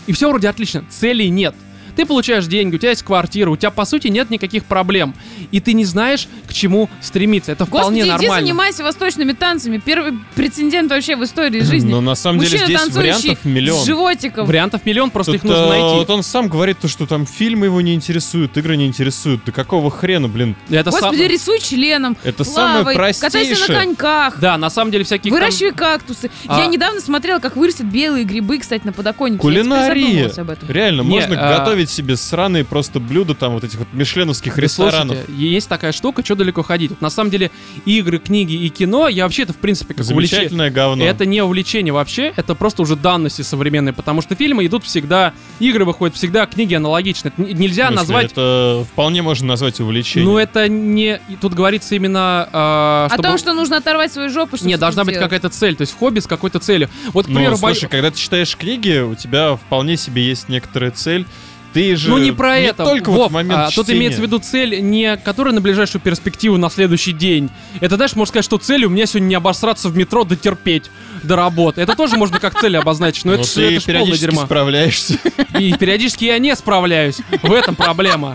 Speaker 1: и все вроде отлично, целей нет. Ты получаешь деньги, у тебя есть квартира, у тебя, по сути, нет никаких проблем. И ты не знаешь, к чему стремиться. Это
Speaker 3: Господи,
Speaker 1: вполне
Speaker 3: иди
Speaker 1: нормально.
Speaker 3: занимайся восточными танцами. Первый прецедент вообще в истории жизни.
Speaker 2: Но на самом деле
Speaker 3: Мужчина,
Speaker 2: здесь вариантов миллион.
Speaker 3: с животиком.
Speaker 1: Вариантов миллион, просто их
Speaker 2: Тут,
Speaker 1: нужно
Speaker 2: э,
Speaker 1: найти.
Speaker 2: Вот он сам говорит, то, что там фильмы его не интересуют, игры не интересуют. Да какого хрена, блин?
Speaker 1: Это сам-
Speaker 3: Господи, рисуй членом.
Speaker 2: Это самое
Speaker 3: плавай, Катайся на
Speaker 2: простейшее.
Speaker 3: коньках.
Speaker 1: Да, на самом деле всякие... там-
Speaker 3: Выращивай кактусы.
Speaker 1: А-
Speaker 3: Я недавно смотрела, как вырастят белые грибы, кстати, на подоконнике.
Speaker 2: Кулинария.
Speaker 3: задумалась об этом.
Speaker 2: Реально,
Speaker 1: Не,
Speaker 2: можно
Speaker 1: а-
Speaker 2: готовить себе сраные просто блюда там вот этих вот мишленовских
Speaker 1: Да
Speaker 2: ресторанов.
Speaker 1: слушайте, есть такая штука, что далеко ходить. Вот на самом деле игры, книги и кино, я вообще это в принципе как увлечение.
Speaker 2: Замечательное говно.
Speaker 1: Это не увлечение вообще, это просто уже данности современные, потому что фильмы идут всегда, игры выходят всегда, книги аналогичны. Это нельзя
Speaker 2: смысле,
Speaker 1: назвать...
Speaker 2: Это вполне можно назвать увлечением.
Speaker 1: Ну это не... Тут говорится именно...
Speaker 3: О
Speaker 1: чтобы-
Speaker 3: том, что нужно оторвать свою жопу, чтобы
Speaker 1: Не, должна быть какая-то цель, то есть хобби с какой-то целью. Вот, к
Speaker 2: Ну,
Speaker 1: примеру, бой-
Speaker 2: слушай, когда ты читаешь книги, у тебя вполне себе есть некоторая цель. Ты же
Speaker 1: Ну не про это.
Speaker 2: только
Speaker 1: Вов,
Speaker 2: вот в момент
Speaker 1: а, тут
Speaker 2: чтения.
Speaker 1: имеется в виду цель, не которая на ближайшую перспективу на следующий день. Это, знаешь, можно сказать, что цель у меня сегодня не обосраться в метро, дотерпеть до работы. Это тоже можно как цель обозначить, но
Speaker 2: Но
Speaker 1: это, ж-
Speaker 2: ты
Speaker 1: это полное
Speaker 2: периодически
Speaker 1: дерьмо.
Speaker 2: справляешься.
Speaker 1: И периодически я не справляюсь. В этом проблема.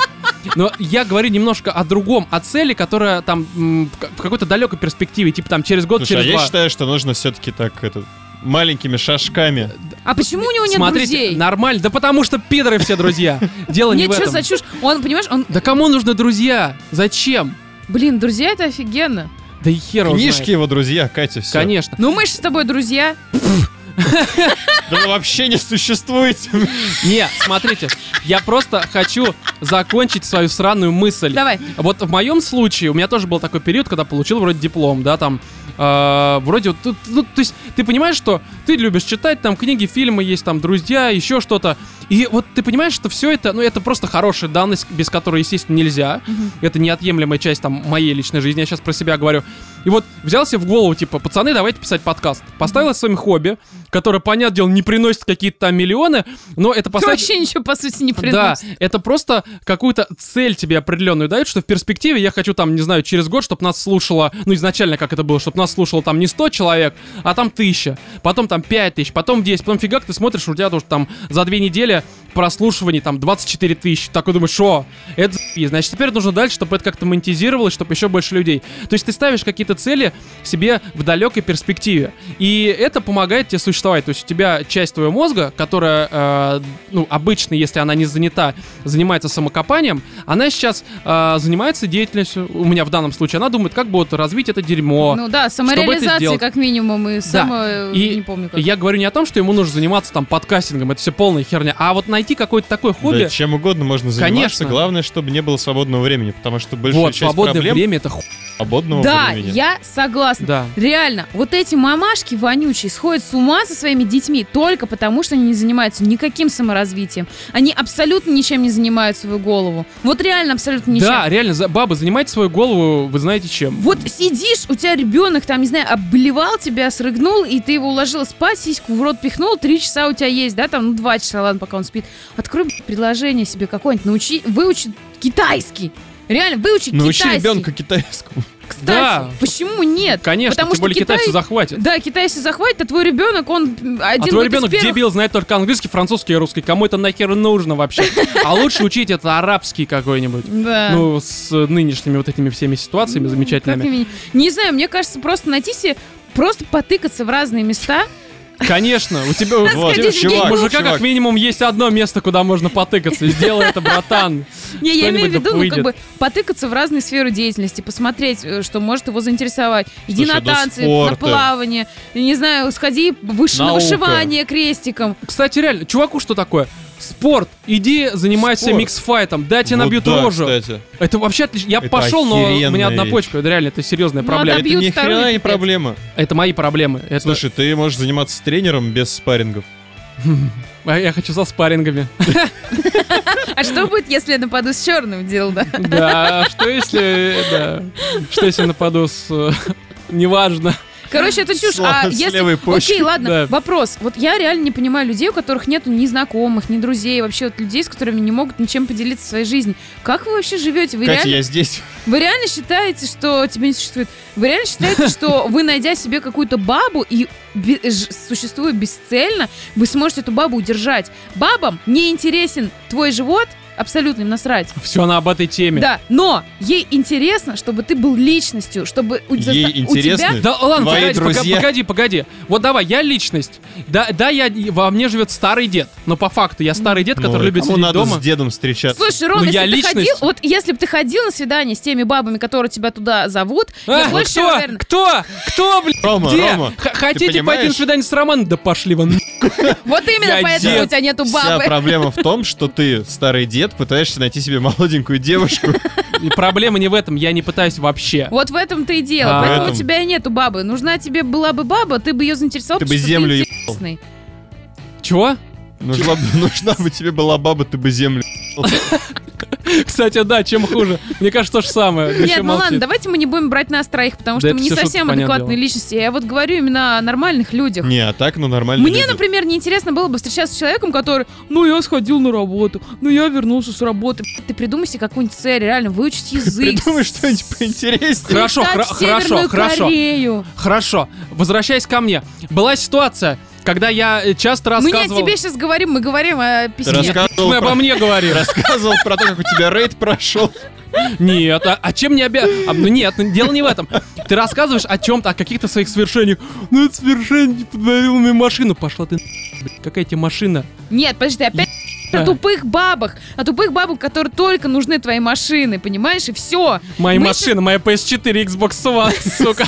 Speaker 1: Но я говорю немножко о другом, о цели, которая там м, в ка- в какой-то далекой перспективе, типа там через год,
Speaker 2: Слушай, а
Speaker 1: через
Speaker 2: я
Speaker 1: два.
Speaker 2: считаю, что нужно все-таки так, это, маленькими шажками.
Speaker 3: А почему у него нет
Speaker 1: Смотрите,
Speaker 3: друзей?
Speaker 1: нормально. Да потому что пидоры все друзья. [laughs] Дело не
Speaker 3: Нет,
Speaker 1: в
Speaker 3: что
Speaker 1: этом.
Speaker 3: за чушь? Он, понимаешь, он...
Speaker 1: Да кому нужны друзья? Зачем?
Speaker 3: Блин, друзья, это офигенно.
Speaker 1: Да и хер его
Speaker 2: Книжки его друзья, Катя, все.
Speaker 1: Конечно.
Speaker 3: Ну, мы же с тобой друзья. [laughs]
Speaker 2: Да вы вообще не существуете.
Speaker 1: Не, смотрите, я просто хочу закончить свою сраную мысль.
Speaker 3: Давай.
Speaker 1: Вот в моем случае у меня тоже был такой период, когда получил вроде диплом, да, там, э, вроде, вот ну, то есть ты понимаешь, что ты любишь читать, там книги, фильмы есть, там друзья, еще что-то, и вот ты понимаешь, что все это, ну, это просто хорошая данность, без которой, естественно, нельзя. Это неотъемлемая часть там моей личной жизни, я сейчас про себя говорю. И вот взял себе в голову, типа, пацаны, давайте писать подкаст. Поставил своим хобби, которое, понятное дело, не приносит какие-то там миллионы, но это
Speaker 3: Ты
Speaker 1: поставить...
Speaker 3: вообще ничего, по сути, не
Speaker 1: Да,
Speaker 3: приносит.
Speaker 1: это просто какую-то цель тебе определенную дает, что в перспективе я хочу там, не знаю, через год, чтобы нас слушало, ну изначально как это было, чтобы нас слушало там не 100 человек, а там тысяча, потом там 5 тысяч, потом 10, потом фигак ты смотришь, у тебя тоже там за две недели прослушиваний там 24 тысячи, такой думаешь, что, это за***, значит теперь нужно дальше, чтобы это как-то монетизировалось, чтобы еще больше людей. То есть ты ставишь какие-то цели себе в далекой перспективе, и это помогает тебе существовать, то есть у тебя часть твоего мозга, которая, э, ну, обычно, если она не занята, занимается самокопанием, она сейчас э, занимается деятельностью, у меня в данном случае, она думает, как бы вот развить это дерьмо.
Speaker 3: Ну да, самореализация, как минимум, и само...
Speaker 1: И
Speaker 3: Не помню, как.
Speaker 1: Я говорю не о том, что ему нужно заниматься там подкастингом, это все полная херня, а вот найти какое-то такое хобби.
Speaker 2: Да чем угодно можно заниматься,
Speaker 1: Конечно.
Speaker 2: главное, чтобы не было свободного времени, потому что большая
Speaker 1: вот,
Speaker 2: часть
Speaker 1: свободное
Speaker 2: проблем...
Speaker 1: время это ху...
Speaker 2: свободного
Speaker 3: Да,
Speaker 2: времени.
Speaker 3: я согласна.
Speaker 1: Да.
Speaker 3: Реально, вот эти мамашки вонючие сходят с ума со своими детьми только потому, что они не занимаются никаким саморазвитием. Они абсолютно ничем не занимают свою голову. Вот реально абсолютно ничем.
Speaker 1: Да, реально, за- бабы, занимайте свою голову, вы знаете чем.
Speaker 3: Вот сидишь, у тебя ребенок там, не знаю, обблевал тебя, срыгнул, и ты его уложила спать, сиську в рот пихнул, три часа у тебя есть, да, там, ну, два часа, ладно, пока он спит. Открой приложение себе какое-нибудь, научи, выучи китайский. Реально, выучи
Speaker 2: Научи
Speaker 3: китайский.
Speaker 2: ребенка китайскому.
Speaker 3: Кстати,
Speaker 1: Да.
Speaker 3: почему нет?
Speaker 1: Конечно,
Speaker 3: Потому
Speaker 1: тем
Speaker 3: что
Speaker 1: более
Speaker 3: Китай-
Speaker 1: китайцы захватят.
Speaker 3: Да, Китай если захватит, а твой ребенок, он один
Speaker 1: А твой ребенок
Speaker 3: первых.
Speaker 1: дебил знает только английский, французский и русский. Кому это нахер нужно вообще? А лучше учить это арабский какой-нибудь.
Speaker 3: Да.
Speaker 1: Ну, с нынешними вот этими всеми ситуациями
Speaker 3: Как
Speaker 1: замечательными.
Speaker 3: Не знаю, мне кажется, просто найти себе, просто потыкаться в разные места.
Speaker 1: Конечно, у тебя
Speaker 2: Вот, чувак,
Speaker 1: мужика
Speaker 2: чувак.
Speaker 1: как минимум есть одно место, куда можно потыкаться. Сделай это, братан.
Speaker 3: Не, я имею в виду, ну,
Speaker 1: выйдет.
Speaker 3: как бы потыкаться в разные сферы деятельности, посмотреть, э, что может его заинтересовать. Иди
Speaker 2: Слушай,
Speaker 3: на танцы, на плавание, не знаю, сходи выше на вышивание крестиком.
Speaker 1: Кстати, реально, чуваку что такое? Спорт. Иди занимайся
Speaker 2: Спорт.
Speaker 1: миксфайтом. Да, тебе
Speaker 2: Вот
Speaker 1: набьют
Speaker 2: да,
Speaker 1: рожу.
Speaker 2: кстати.
Speaker 1: Это вообще отлично. Я
Speaker 2: Это
Speaker 1: пошел, но у меня одна
Speaker 2: вещь.
Speaker 1: почка. Это реально, это серьезная
Speaker 3: Ну,
Speaker 1: проблема.
Speaker 2: Это ни хрена не
Speaker 3: пипец.
Speaker 2: проблема.
Speaker 1: Это мои проблемы. Это...
Speaker 2: Слушай, ты можешь заниматься с тренером без спаррингов. [laughs]
Speaker 1: А Я хочу со спаррингами.
Speaker 3: А что будет, если я нападу с черным дело, да?
Speaker 1: Да, что если... Да. Что если нападу с... э, [laughs] Неважно.
Speaker 3: Короче, это чушь. А если... Окей, ладно, вопрос. Вот я реально не понимаю людей, у которых нету ни знакомых, ни друзей, вообще вот людей, с которыми не могут ничем поделиться своей жизни. Как вы вообще живете? Вы
Speaker 2: Катя,
Speaker 3: реально
Speaker 2: я здесь.
Speaker 3: Вы реально считаете, что тебя не существует? Вы реально считаете, что вы, найдя себе какую-то бабу и существуя бесцельно, вы сможете эту бабу удержать? Бабам не интересен твой живот, абсолютно им насрать.
Speaker 1: Все она об этой теме.
Speaker 3: Да, но ей интересно, чтобы ты был личностью, чтобы у,
Speaker 2: Ей
Speaker 3: заста- у
Speaker 2: интересно?
Speaker 3: тебя...
Speaker 1: Да ладно,
Speaker 2: Твои
Speaker 1: погоди,
Speaker 2: друзья.
Speaker 1: погоди, погоди. Вот давай, я личность. Да, да, я во мне живет старый дед. Но по факту я старый дед, который
Speaker 2: Ну,
Speaker 1: любит
Speaker 2: кому
Speaker 1: сидеть
Speaker 2: надо
Speaker 1: дома.
Speaker 2: с дедом встречаться.
Speaker 3: Слушай, Ром,
Speaker 1: Ну,
Speaker 3: если
Speaker 1: я
Speaker 3: бы ты
Speaker 1: личность.
Speaker 3: ходил, вот если бы ты ходил на свидание с теми бабами, которые тебя туда зовут, я
Speaker 1: А,
Speaker 3: больше чем
Speaker 1: кто?
Speaker 3: уверена.
Speaker 1: Кто? Кто, блин?
Speaker 2: Рома,
Speaker 1: Где?
Speaker 2: Рома,
Speaker 1: Х- Хотите пойти на свидание с Романом? Да пошли вон. [laughs]
Speaker 3: Вот именно
Speaker 1: Я
Speaker 3: поэтому
Speaker 1: дед.
Speaker 3: у тебя нету
Speaker 2: Вся
Speaker 3: бабы.
Speaker 2: проблема в том, что ты, старый дед, пытаешься найти себе молоденькую девушку.
Speaker 1: И проблема не в этом, я не пытаюсь вообще.
Speaker 3: Вот в этом-то и дело.
Speaker 1: А.
Speaker 3: Поэтому у
Speaker 2: этом.
Speaker 3: тебя и нету бабы. Нужна тебе была бы баба, ты бы ее заинтересовал,
Speaker 2: Ты бы
Speaker 3: потому что
Speaker 2: землю
Speaker 3: интересный.
Speaker 1: Чего?
Speaker 2: Нужна, бы- нужна бы тебе была баба, ты бы землю. [laughs]
Speaker 1: Кстати, да, чем хуже. Мне кажется, то же самое.
Speaker 3: Нет, ну ладно, давайте мы не будем брать нас троих, потому что мы не совсем адекватные личности. Я вот говорю именно о нормальных людях.
Speaker 2: Не, а так, ну нормально.
Speaker 3: Мне, например, неинтересно было бы встречаться с человеком, который, ну, я сходил на работу, ну, я вернулся с работы. Ты придумай себе какую-нибудь цель, реально, выучить язык. [laughs]
Speaker 2: Придумай что-нибудь поинтереснее.
Speaker 1: Хорошо, хорошо, хорошо. Хорошо, возвращаясь ко мне. Была ситуация, когда я э, часто
Speaker 3: Мы не о
Speaker 1: рассказывал...
Speaker 3: тебе сейчас говорим, мы говорим о письме.
Speaker 2: рассказывал,
Speaker 1: Мы обо
Speaker 2: про-
Speaker 1: мне говорим.
Speaker 2: рассказывал про то, как у тебя рейд прошел.
Speaker 1: Нет, а, а чем не обя... а, ну нет, ну, дело не в этом. Ты рассказываешь о чем-то, о каких-то своих свершениях. Ну, это свершение подарил мне машину. Пошла ты, какая тебе машина?
Speaker 3: Нет, подожди, ты опять о тупых бабах, о тупых бабах, которые только нужны твои машины, понимаешь, и все.
Speaker 1: Моя
Speaker 3: Мы
Speaker 1: машина, моя PS4, Xbox One, сука.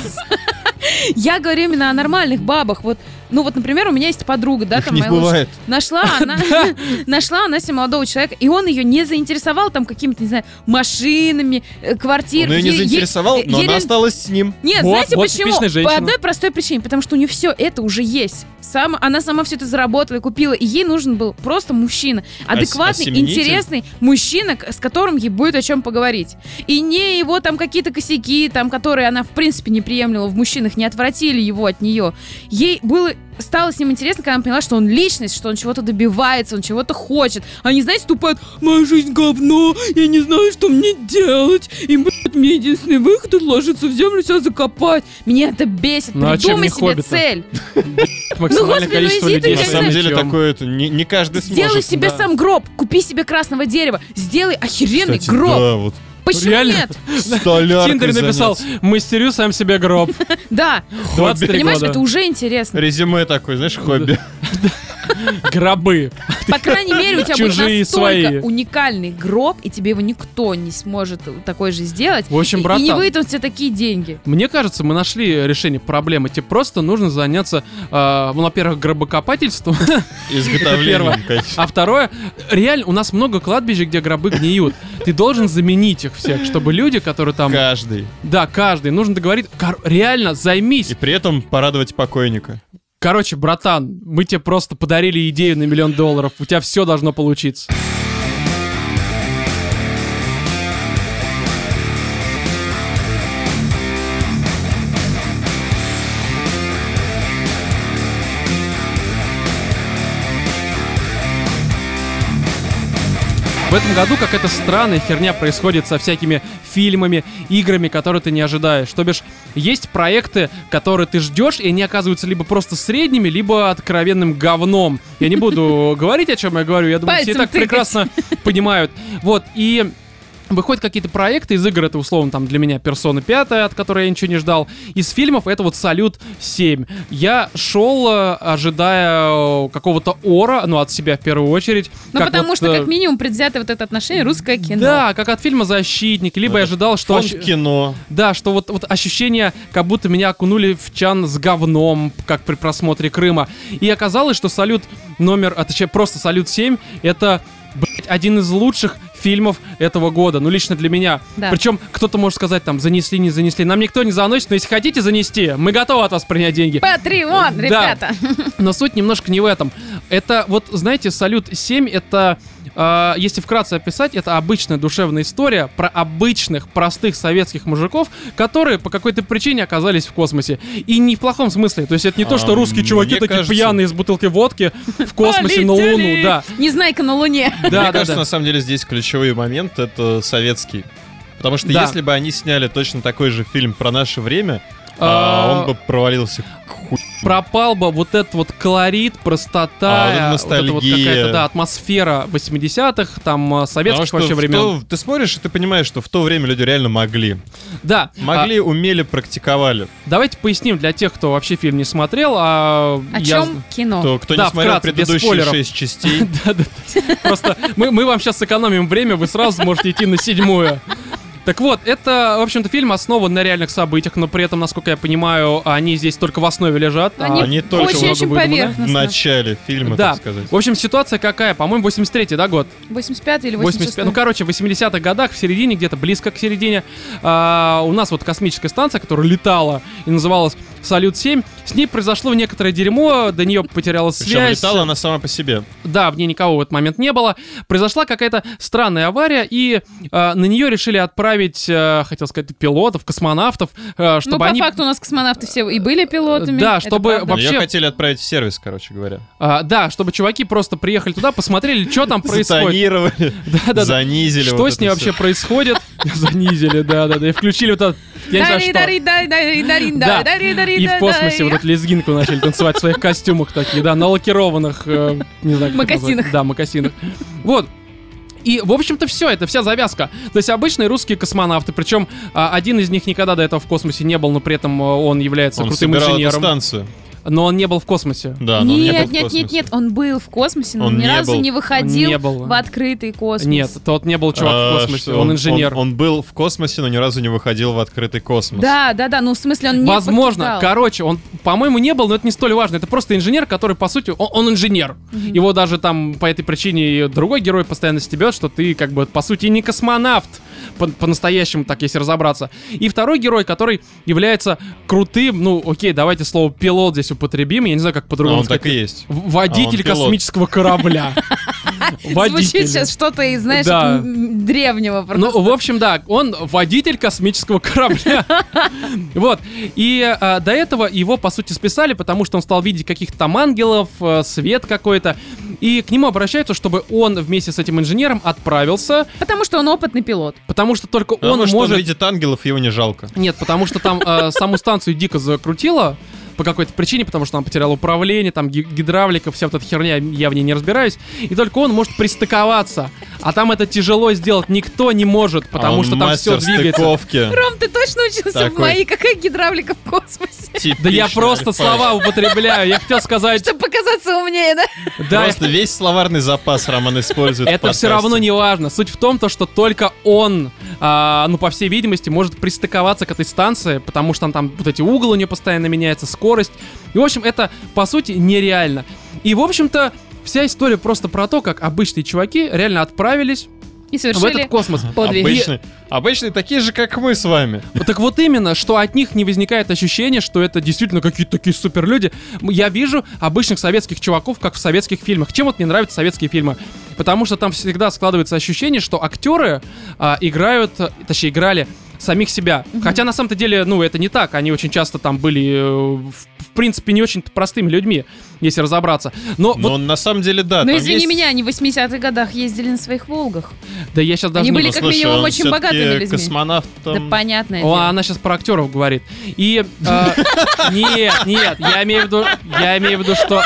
Speaker 1: [laughs]
Speaker 3: Я говорю именно о нормальных бабах. Вот, ну вот, например, у меня есть подруга, да,
Speaker 2: Их
Speaker 3: там
Speaker 2: не
Speaker 3: моя лучшая-
Speaker 2: бывает.
Speaker 3: Нашла [laughs] она, [laughs] нашла она себе молодого человека, и он ее не заинтересовал там какими-то, не знаю, машинами, э,
Speaker 2: Он
Speaker 3: квартирами.
Speaker 2: ее не заинтересовал, но она осталась с ним.
Speaker 3: Нет, знаете почему? По одной простой причине, потому что у нее все это уже есть. Сам, она сама все это заработала и купила, и ей нужен был просто мужчина, адекватный, интересный мужчина, с которым ей будет о чем поговорить. И не его там какие-то косяки, там, которые она в принципе не приемлила в мужчинах, не отвратили его от нее. Ей было стало с ним интересно, когда она поняла, что он личность, что он чего-то добивается, он чего-то хочет. Они, знаете, тупают, моя жизнь говно, я не знаю, что мне делать. И, блядь, мне единственный выход отложиться в землю, себя закопать. Меня это бесит.
Speaker 1: Ну, а чем
Speaker 3: Придумай
Speaker 1: не
Speaker 3: себе
Speaker 1: «Хоббит»-то?
Speaker 3: цель. [laughs]
Speaker 1: Максимальное
Speaker 3: господи, ну иди ты.
Speaker 2: На самом деле такое это не, не каждый
Speaker 3: Сделай
Speaker 2: сможет.
Speaker 3: себе
Speaker 1: да.
Speaker 3: сам гроб, купи себе красного дерева, сделай охеренный гроб. Почему
Speaker 1: Реально?
Speaker 3: нет?
Speaker 1: В [laughs]
Speaker 2: Столяркой
Speaker 1: Тиндере написал, мастерю сам себе гроб. [laughs]
Speaker 3: Да,
Speaker 1: 23
Speaker 3: понимаешь,
Speaker 1: года.
Speaker 3: это уже интересно.
Speaker 2: Резюме такое, знаешь, хобби. [laughs]
Speaker 1: Гробы.
Speaker 3: По крайней мере, у тебя
Speaker 1: Чужие
Speaker 3: будет настолько
Speaker 1: свои.
Speaker 3: уникальный гроб, и тебе его никто не сможет такой же сделать.
Speaker 1: В общем,
Speaker 3: И- и,
Speaker 1: братан.
Speaker 3: не выйдут тебе такие деньги.
Speaker 1: Мне кажется, мы нашли решение проблемы. Тебе просто нужно заняться, э, ну, во-первых, гробокопательством,
Speaker 2: Изготовлением, конечно.
Speaker 1: а второе, реально, у нас много кладбищ, где гробы гниют. Ты должен заменить их всех, чтобы люди, которые там...
Speaker 2: Каждый.
Speaker 1: Да, каждый, нужно договориться. Кор- реально, займись.
Speaker 2: И при этом порадовать покойника.
Speaker 1: Короче, братан, мы тебе просто подарили идею на миллион долларов. У тебя все должно получиться. В этом году какая-то странная херня происходит со всякими фильмами, играми, которые ты не ожидаешь. То бишь, есть проекты, которые ты ждешь, и они оказываются либо просто средними, либо откровенным говном. Я не буду говорить, о чем я говорю, я думаю, все и так прекрасно понимают. Вот, и Выходят какие-то проекты из игр, это условно там для меня Персона 5, от которой я ничего не ждал. Из фильмов это вот Салют 7. Я шел, э, ожидая э, какого-то ора, ну от себя в первую очередь.
Speaker 3: Ну, потому
Speaker 1: вот,
Speaker 3: что,
Speaker 1: э,
Speaker 3: как минимум, предвзято вот это отношение русское кино.
Speaker 1: Да, как от фильма «Защитник», либо я ожидал, что...
Speaker 2: Фонд
Speaker 1: ощ-
Speaker 2: кино.
Speaker 1: Да, что вот, вот ощущение, как будто меня окунули в чан с говном, как при просмотре Крыма. И оказалось, что «Салют» номер, а точнее просто «Салют 7» — это, блядь, один из лучших фильмов этого года, ну лично для меня.
Speaker 3: Да.
Speaker 1: Причем кто-то может сказать там занесли, не занесли. Нам никто не заносит, но если хотите занести, мы готовы от вас принять деньги.
Speaker 3: Патреон,
Speaker 1: Да.
Speaker 3: ребята.
Speaker 1: Но суть немножко не в этом. Это вот, знаете, Салют 7 это, э, если вкратце описать, это обычная душевная история про обычных, простых советских мужиков, которые по какой-то причине оказались в космосе. И не в плохом смысле. То есть это не то, что
Speaker 2: А,
Speaker 1: русские чуваки такие
Speaker 2: кажется-
Speaker 1: пьяные с бутылки водки в космосе на. Луну. Да,
Speaker 3: Незнайка на Луне.
Speaker 1: да,
Speaker 2: Мне
Speaker 1: да.
Speaker 2: кажется,
Speaker 1: да.
Speaker 2: на самом деле здесь ключевой момент — это советский. Потому что
Speaker 1: Да.
Speaker 2: если бы они сняли точно такой же фильм про наше время,
Speaker 1: А,
Speaker 2: а, он бы провалился хуй.
Speaker 1: пропал бы вот этот вот колорит, простота,
Speaker 2: А, вот эта
Speaker 1: вот эта вот какая-то, да, атмосфера 80-х, там,
Speaker 2: Потому
Speaker 1: советских
Speaker 2: что
Speaker 1: вообще времен.
Speaker 2: то- ты смотришь, и ты понимаешь, что в то время люди реально могли.
Speaker 1: Да. а,
Speaker 2: Могли, умели, практиковали.
Speaker 1: Давайте поясним для тех, кто вообще фильм не смотрел, а
Speaker 3: О
Speaker 1: я
Speaker 3: чем кино?
Speaker 2: Кто, кто
Speaker 1: Да,
Speaker 2: не смотрел
Speaker 1: вкратце,
Speaker 2: предыдущие шесть частей. [laughs]
Speaker 1: Просто мы, мы вам сейчас сэкономим время, вы сразу сможете идти на седьмую. Так вот, это, в общем-то, фильм основан на реальных событиях, но при этом, насколько я понимаю, они здесь только в основе лежат. а
Speaker 3: Они
Speaker 2: они только
Speaker 1: много
Speaker 3: очень-очень
Speaker 1: выдумано.
Speaker 2: в
Speaker 3: поверхностно.
Speaker 2: начале фильма,
Speaker 1: Да.
Speaker 2: так сказать.
Speaker 1: В общем, ситуация какая? По-моему, 83-й, да, год?
Speaker 3: 85 или
Speaker 1: 85.
Speaker 3: 86?
Speaker 1: Ну, короче, в 80-х годах, в середине, где-то близко к середине, а, у нас вот космическая станция, которая летала и называлась Салют-7, с ней произошло некоторое дерьмо, до нее потеряла
Speaker 2: Причем
Speaker 1: связь.
Speaker 2: летала она сама по себе.
Speaker 1: Да, в ней никого в этот момент не было. Произошла какая-то странная авария, и э, на нее решили отправить, э, хотел сказать, пилотов, космонавтов, э, чтобы
Speaker 3: ну, по
Speaker 1: они...
Speaker 3: факту у нас космонавты все и были пилотами.
Speaker 1: Да, чтобы
Speaker 3: правда.
Speaker 1: Вообще-
Speaker 2: Ее хотели отправить в сервис, короче говоря.
Speaker 1: а, да, чтобы чуваки просто приехали туда, посмотрели, что там происходит.
Speaker 2: Затонировали, [laughs]
Speaker 1: Да-да-да.
Speaker 2: занизили.
Speaker 1: Что
Speaker 2: вот
Speaker 1: с ней вообще происходит? [laughs] Занизили, да-да-да. И включили вот этот... Я не знаю, что. Да. И в космосе вот эту лезгинку начали танцевать в своих костюмах такие, да, на лакированных, э, не знаю, назвать. Да, мокасинах. Вот. И, в общем-то, все, это вся завязка. То есть обычные русские космонавты, причем а, один из них никогда до этого в космосе не был, но при этом э, он является
Speaker 2: Он
Speaker 1: крутым
Speaker 2: собирал эту
Speaker 1: инженером.
Speaker 2: станцию.
Speaker 1: Но он не был в космосе.
Speaker 2: Да, но он не был
Speaker 3: Нет,
Speaker 2: в
Speaker 3: нет, нет,
Speaker 2: космосе.
Speaker 3: нет, он был в космосе, но
Speaker 2: Он
Speaker 3: ни
Speaker 2: не
Speaker 3: разу
Speaker 2: был.
Speaker 3: не выходил
Speaker 1: не был.
Speaker 3: в открытый космос.
Speaker 1: Нет, тот не был чувак
Speaker 2: А,
Speaker 1: в космосе,
Speaker 2: что
Speaker 1: он, инженер.
Speaker 2: Он, он был в космосе, но ни разу не выходил в открытый космос.
Speaker 3: Да, да, да, ну в смысле он не
Speaker 1: Возможно,
Speaker 3: покидал.
Speaker 1: короче, он, по-моему, не был, но это не столь важно. Это просто инженер, который, по сути, он, он инженер. Его даже там по этой причине и другой герой постоянно стебет, что ты, как бы, по сути, не космонавт. По- По-настоящему, так если разобраться. И второй герой, который является крутым, ну, окей, давайте слово пилот здесь употребим, я не знаю, как
Speaker 2: А
Speaker 1: по-другому
Speaker 2: он так и
Speaker 1: сказать.
Speaker 2: есть.
Speaker 1: В- Водитель
Speaker 2: А
Speaker 1: космического корабля. [laughs] Водитель.
Speaker 3: Звучит сейчас что-то из, знаешь,
Speaker 1: Да.
Speaker 3: древнего просто.
Speaker 1: Ну, в общем, да, он водитель космического корабля. [laughs] Вот. И а, до этого его, по сути, списали, потому что он стал видеть каких-то там ангелов, э, свет какой-то. И к нему обращаются, чтобы он вместе с этим инженером отправился,
Speaker 3: Потому что он опытный пилот.
Speaker 1: потому что только
Speaker 2: Потому
Speaker 1: он
Speaker 2: что
Speaker 1: может...
Speaker 2: он видит ангелов, его не жалко.
Speaker 1: Нет, потому что там э, саму станцию дико закрутило по какой-то причине, потому что он потерял управление, там ги- гидравлика, вся вот эта херня, я в ней не разбираюсь. И только он может пристыковаться. А там это тяжело сделать никто не может, потому
Speaker 2: А он
Speaker 1: что там все двигается.
Speaker 2: стыковки.
Speaker 3: Ром, ты точно учился в
Speaker 2: Такой.
Speaker 3: моей? Какая гидравлика в космосе?
Speaker 1: Да я
Speaker 2: Типичный
Speaker 1: просто
Speaker 2: альфа.
Speaker 1: слова употребляю. Я хотел сказать...
Speaker 3: Чтобы показать, казаться умнее, да?
Speaker 1: Да,
Speaker 2: Просто весь словарный запас Роман использует. в
Speaker 1: это все равно не важно. Суть в том, то, что только он, а, ну, по всей видимости, может пристыковаться к этой станции, потому что там, там вот эти углы у нее постоянно меняются, скорость. И, в общем, это, по сути, нереально. И, в общем-то, вся история просто про то, как обычные чуваки реально отправились
Speaker 3: И
Speaker 1: в
Speaker 3: совершили
Speaker 1: этот космос.
Speaker 3: подвиг.
Speaker 2: Обычные, обычные такие же, как мы с вами.
Speaker 1: Так вот именно, что от них не возникает ощущение, что это действительно какие-то такие суперлюди. Я вижу обычных советских чуваков, как в советских фильмах. Чем вот мне нравятся советские фильмы? Потому что там всегда складывается ощущение, что актеры а, играют, точнее, играли самих себя. Хотя на самом-то деле, ну, это не так. Они очень часто там были, э, в, в принципе, не очень простыми людьми, если разобраться. Но
Speaker 2: Но
Speaker 1: вот,
Speaker 2: на самом деле, да.
Speaker 3: Ну, извини
Speaker 2: есть-
Speaker 3: меня, они в 80-х годах ездили на своих «Волгах».
Speaker 1: да я сейчас даже
Speaker 3: они
Speaker 1: не
Speaker 3: были
Speaker 2: Ну,
Speaker 3: как
Speaker 2: слушай,
Speaker 3: минимум
Speaker 2: он
Speaker 3: очень богатыми людьми.
Speaker 2: космонавтом.
Speaker 3: Да понятное
Speaker 1: О,
Speaker 3: дело.
Speaker 1: она сейчас про актеров говорит. И э, [laughs] нет, нет, я имею в виду, я имею в виду, что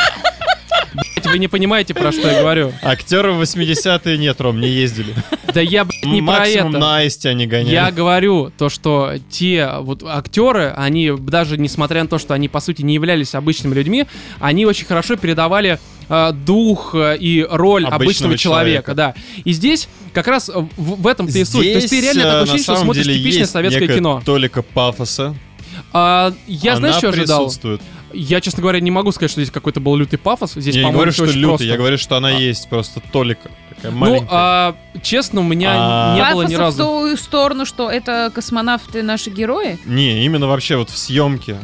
Speaker 1: вы не понимаете, про что я говорю.
Speaker 2: Актеры в 80-е нет, Ром, не ездили.
Speaker 1: Да я, блядь, не про
Speaker 2: Максимум
Speaker 1: это.
Speaker 2: на Аисте они гоняли.
Speaker 1: Я говорю то, что те вот актеры, они даже несмотря на то, что они по сути не являлись обычными людьми, они очень хорошо передавали э, дух э, и роль
Speaker 2: Обычного
Speaker 1: обычного человека, да. И здесь как раз в, в этом-то и суть. То есть ты реально
Speaker 2: э,
Speaker 1: такое
Speaker 2: на
Speaker 1: ощущение, что смотришь типичное советское кино.
Speaker 2: Толика пафоса.
Speaker 1: А, я, знаешь,
Speaker 2: Она
Speaker 1: что ожидал? Я, честно говоря, не могу сказать, что здесь какой-то был лютый пафос. Здесь,
Speaker 2: Я не
Speaker 1: по-моему,
Speaker 2: говорю, что
Speaker 1: очень
Speaker 2: лютый,
Speaker 1: просто.
Speaker 2: я говорю, что она
Speaker 1: А.
Speaker 2: есть, просто Толика. Такая
Speaker 1: Ну, а, честно, у меня
Speaker 2: А.
Speaker 1: не было ни
Speaker 3: Пафоса в
Speaker 1: разу.
Speaker 3: ту сторону, что это космонавты наши герои.
Speaker 2: Не, именно вообще вот в съемке.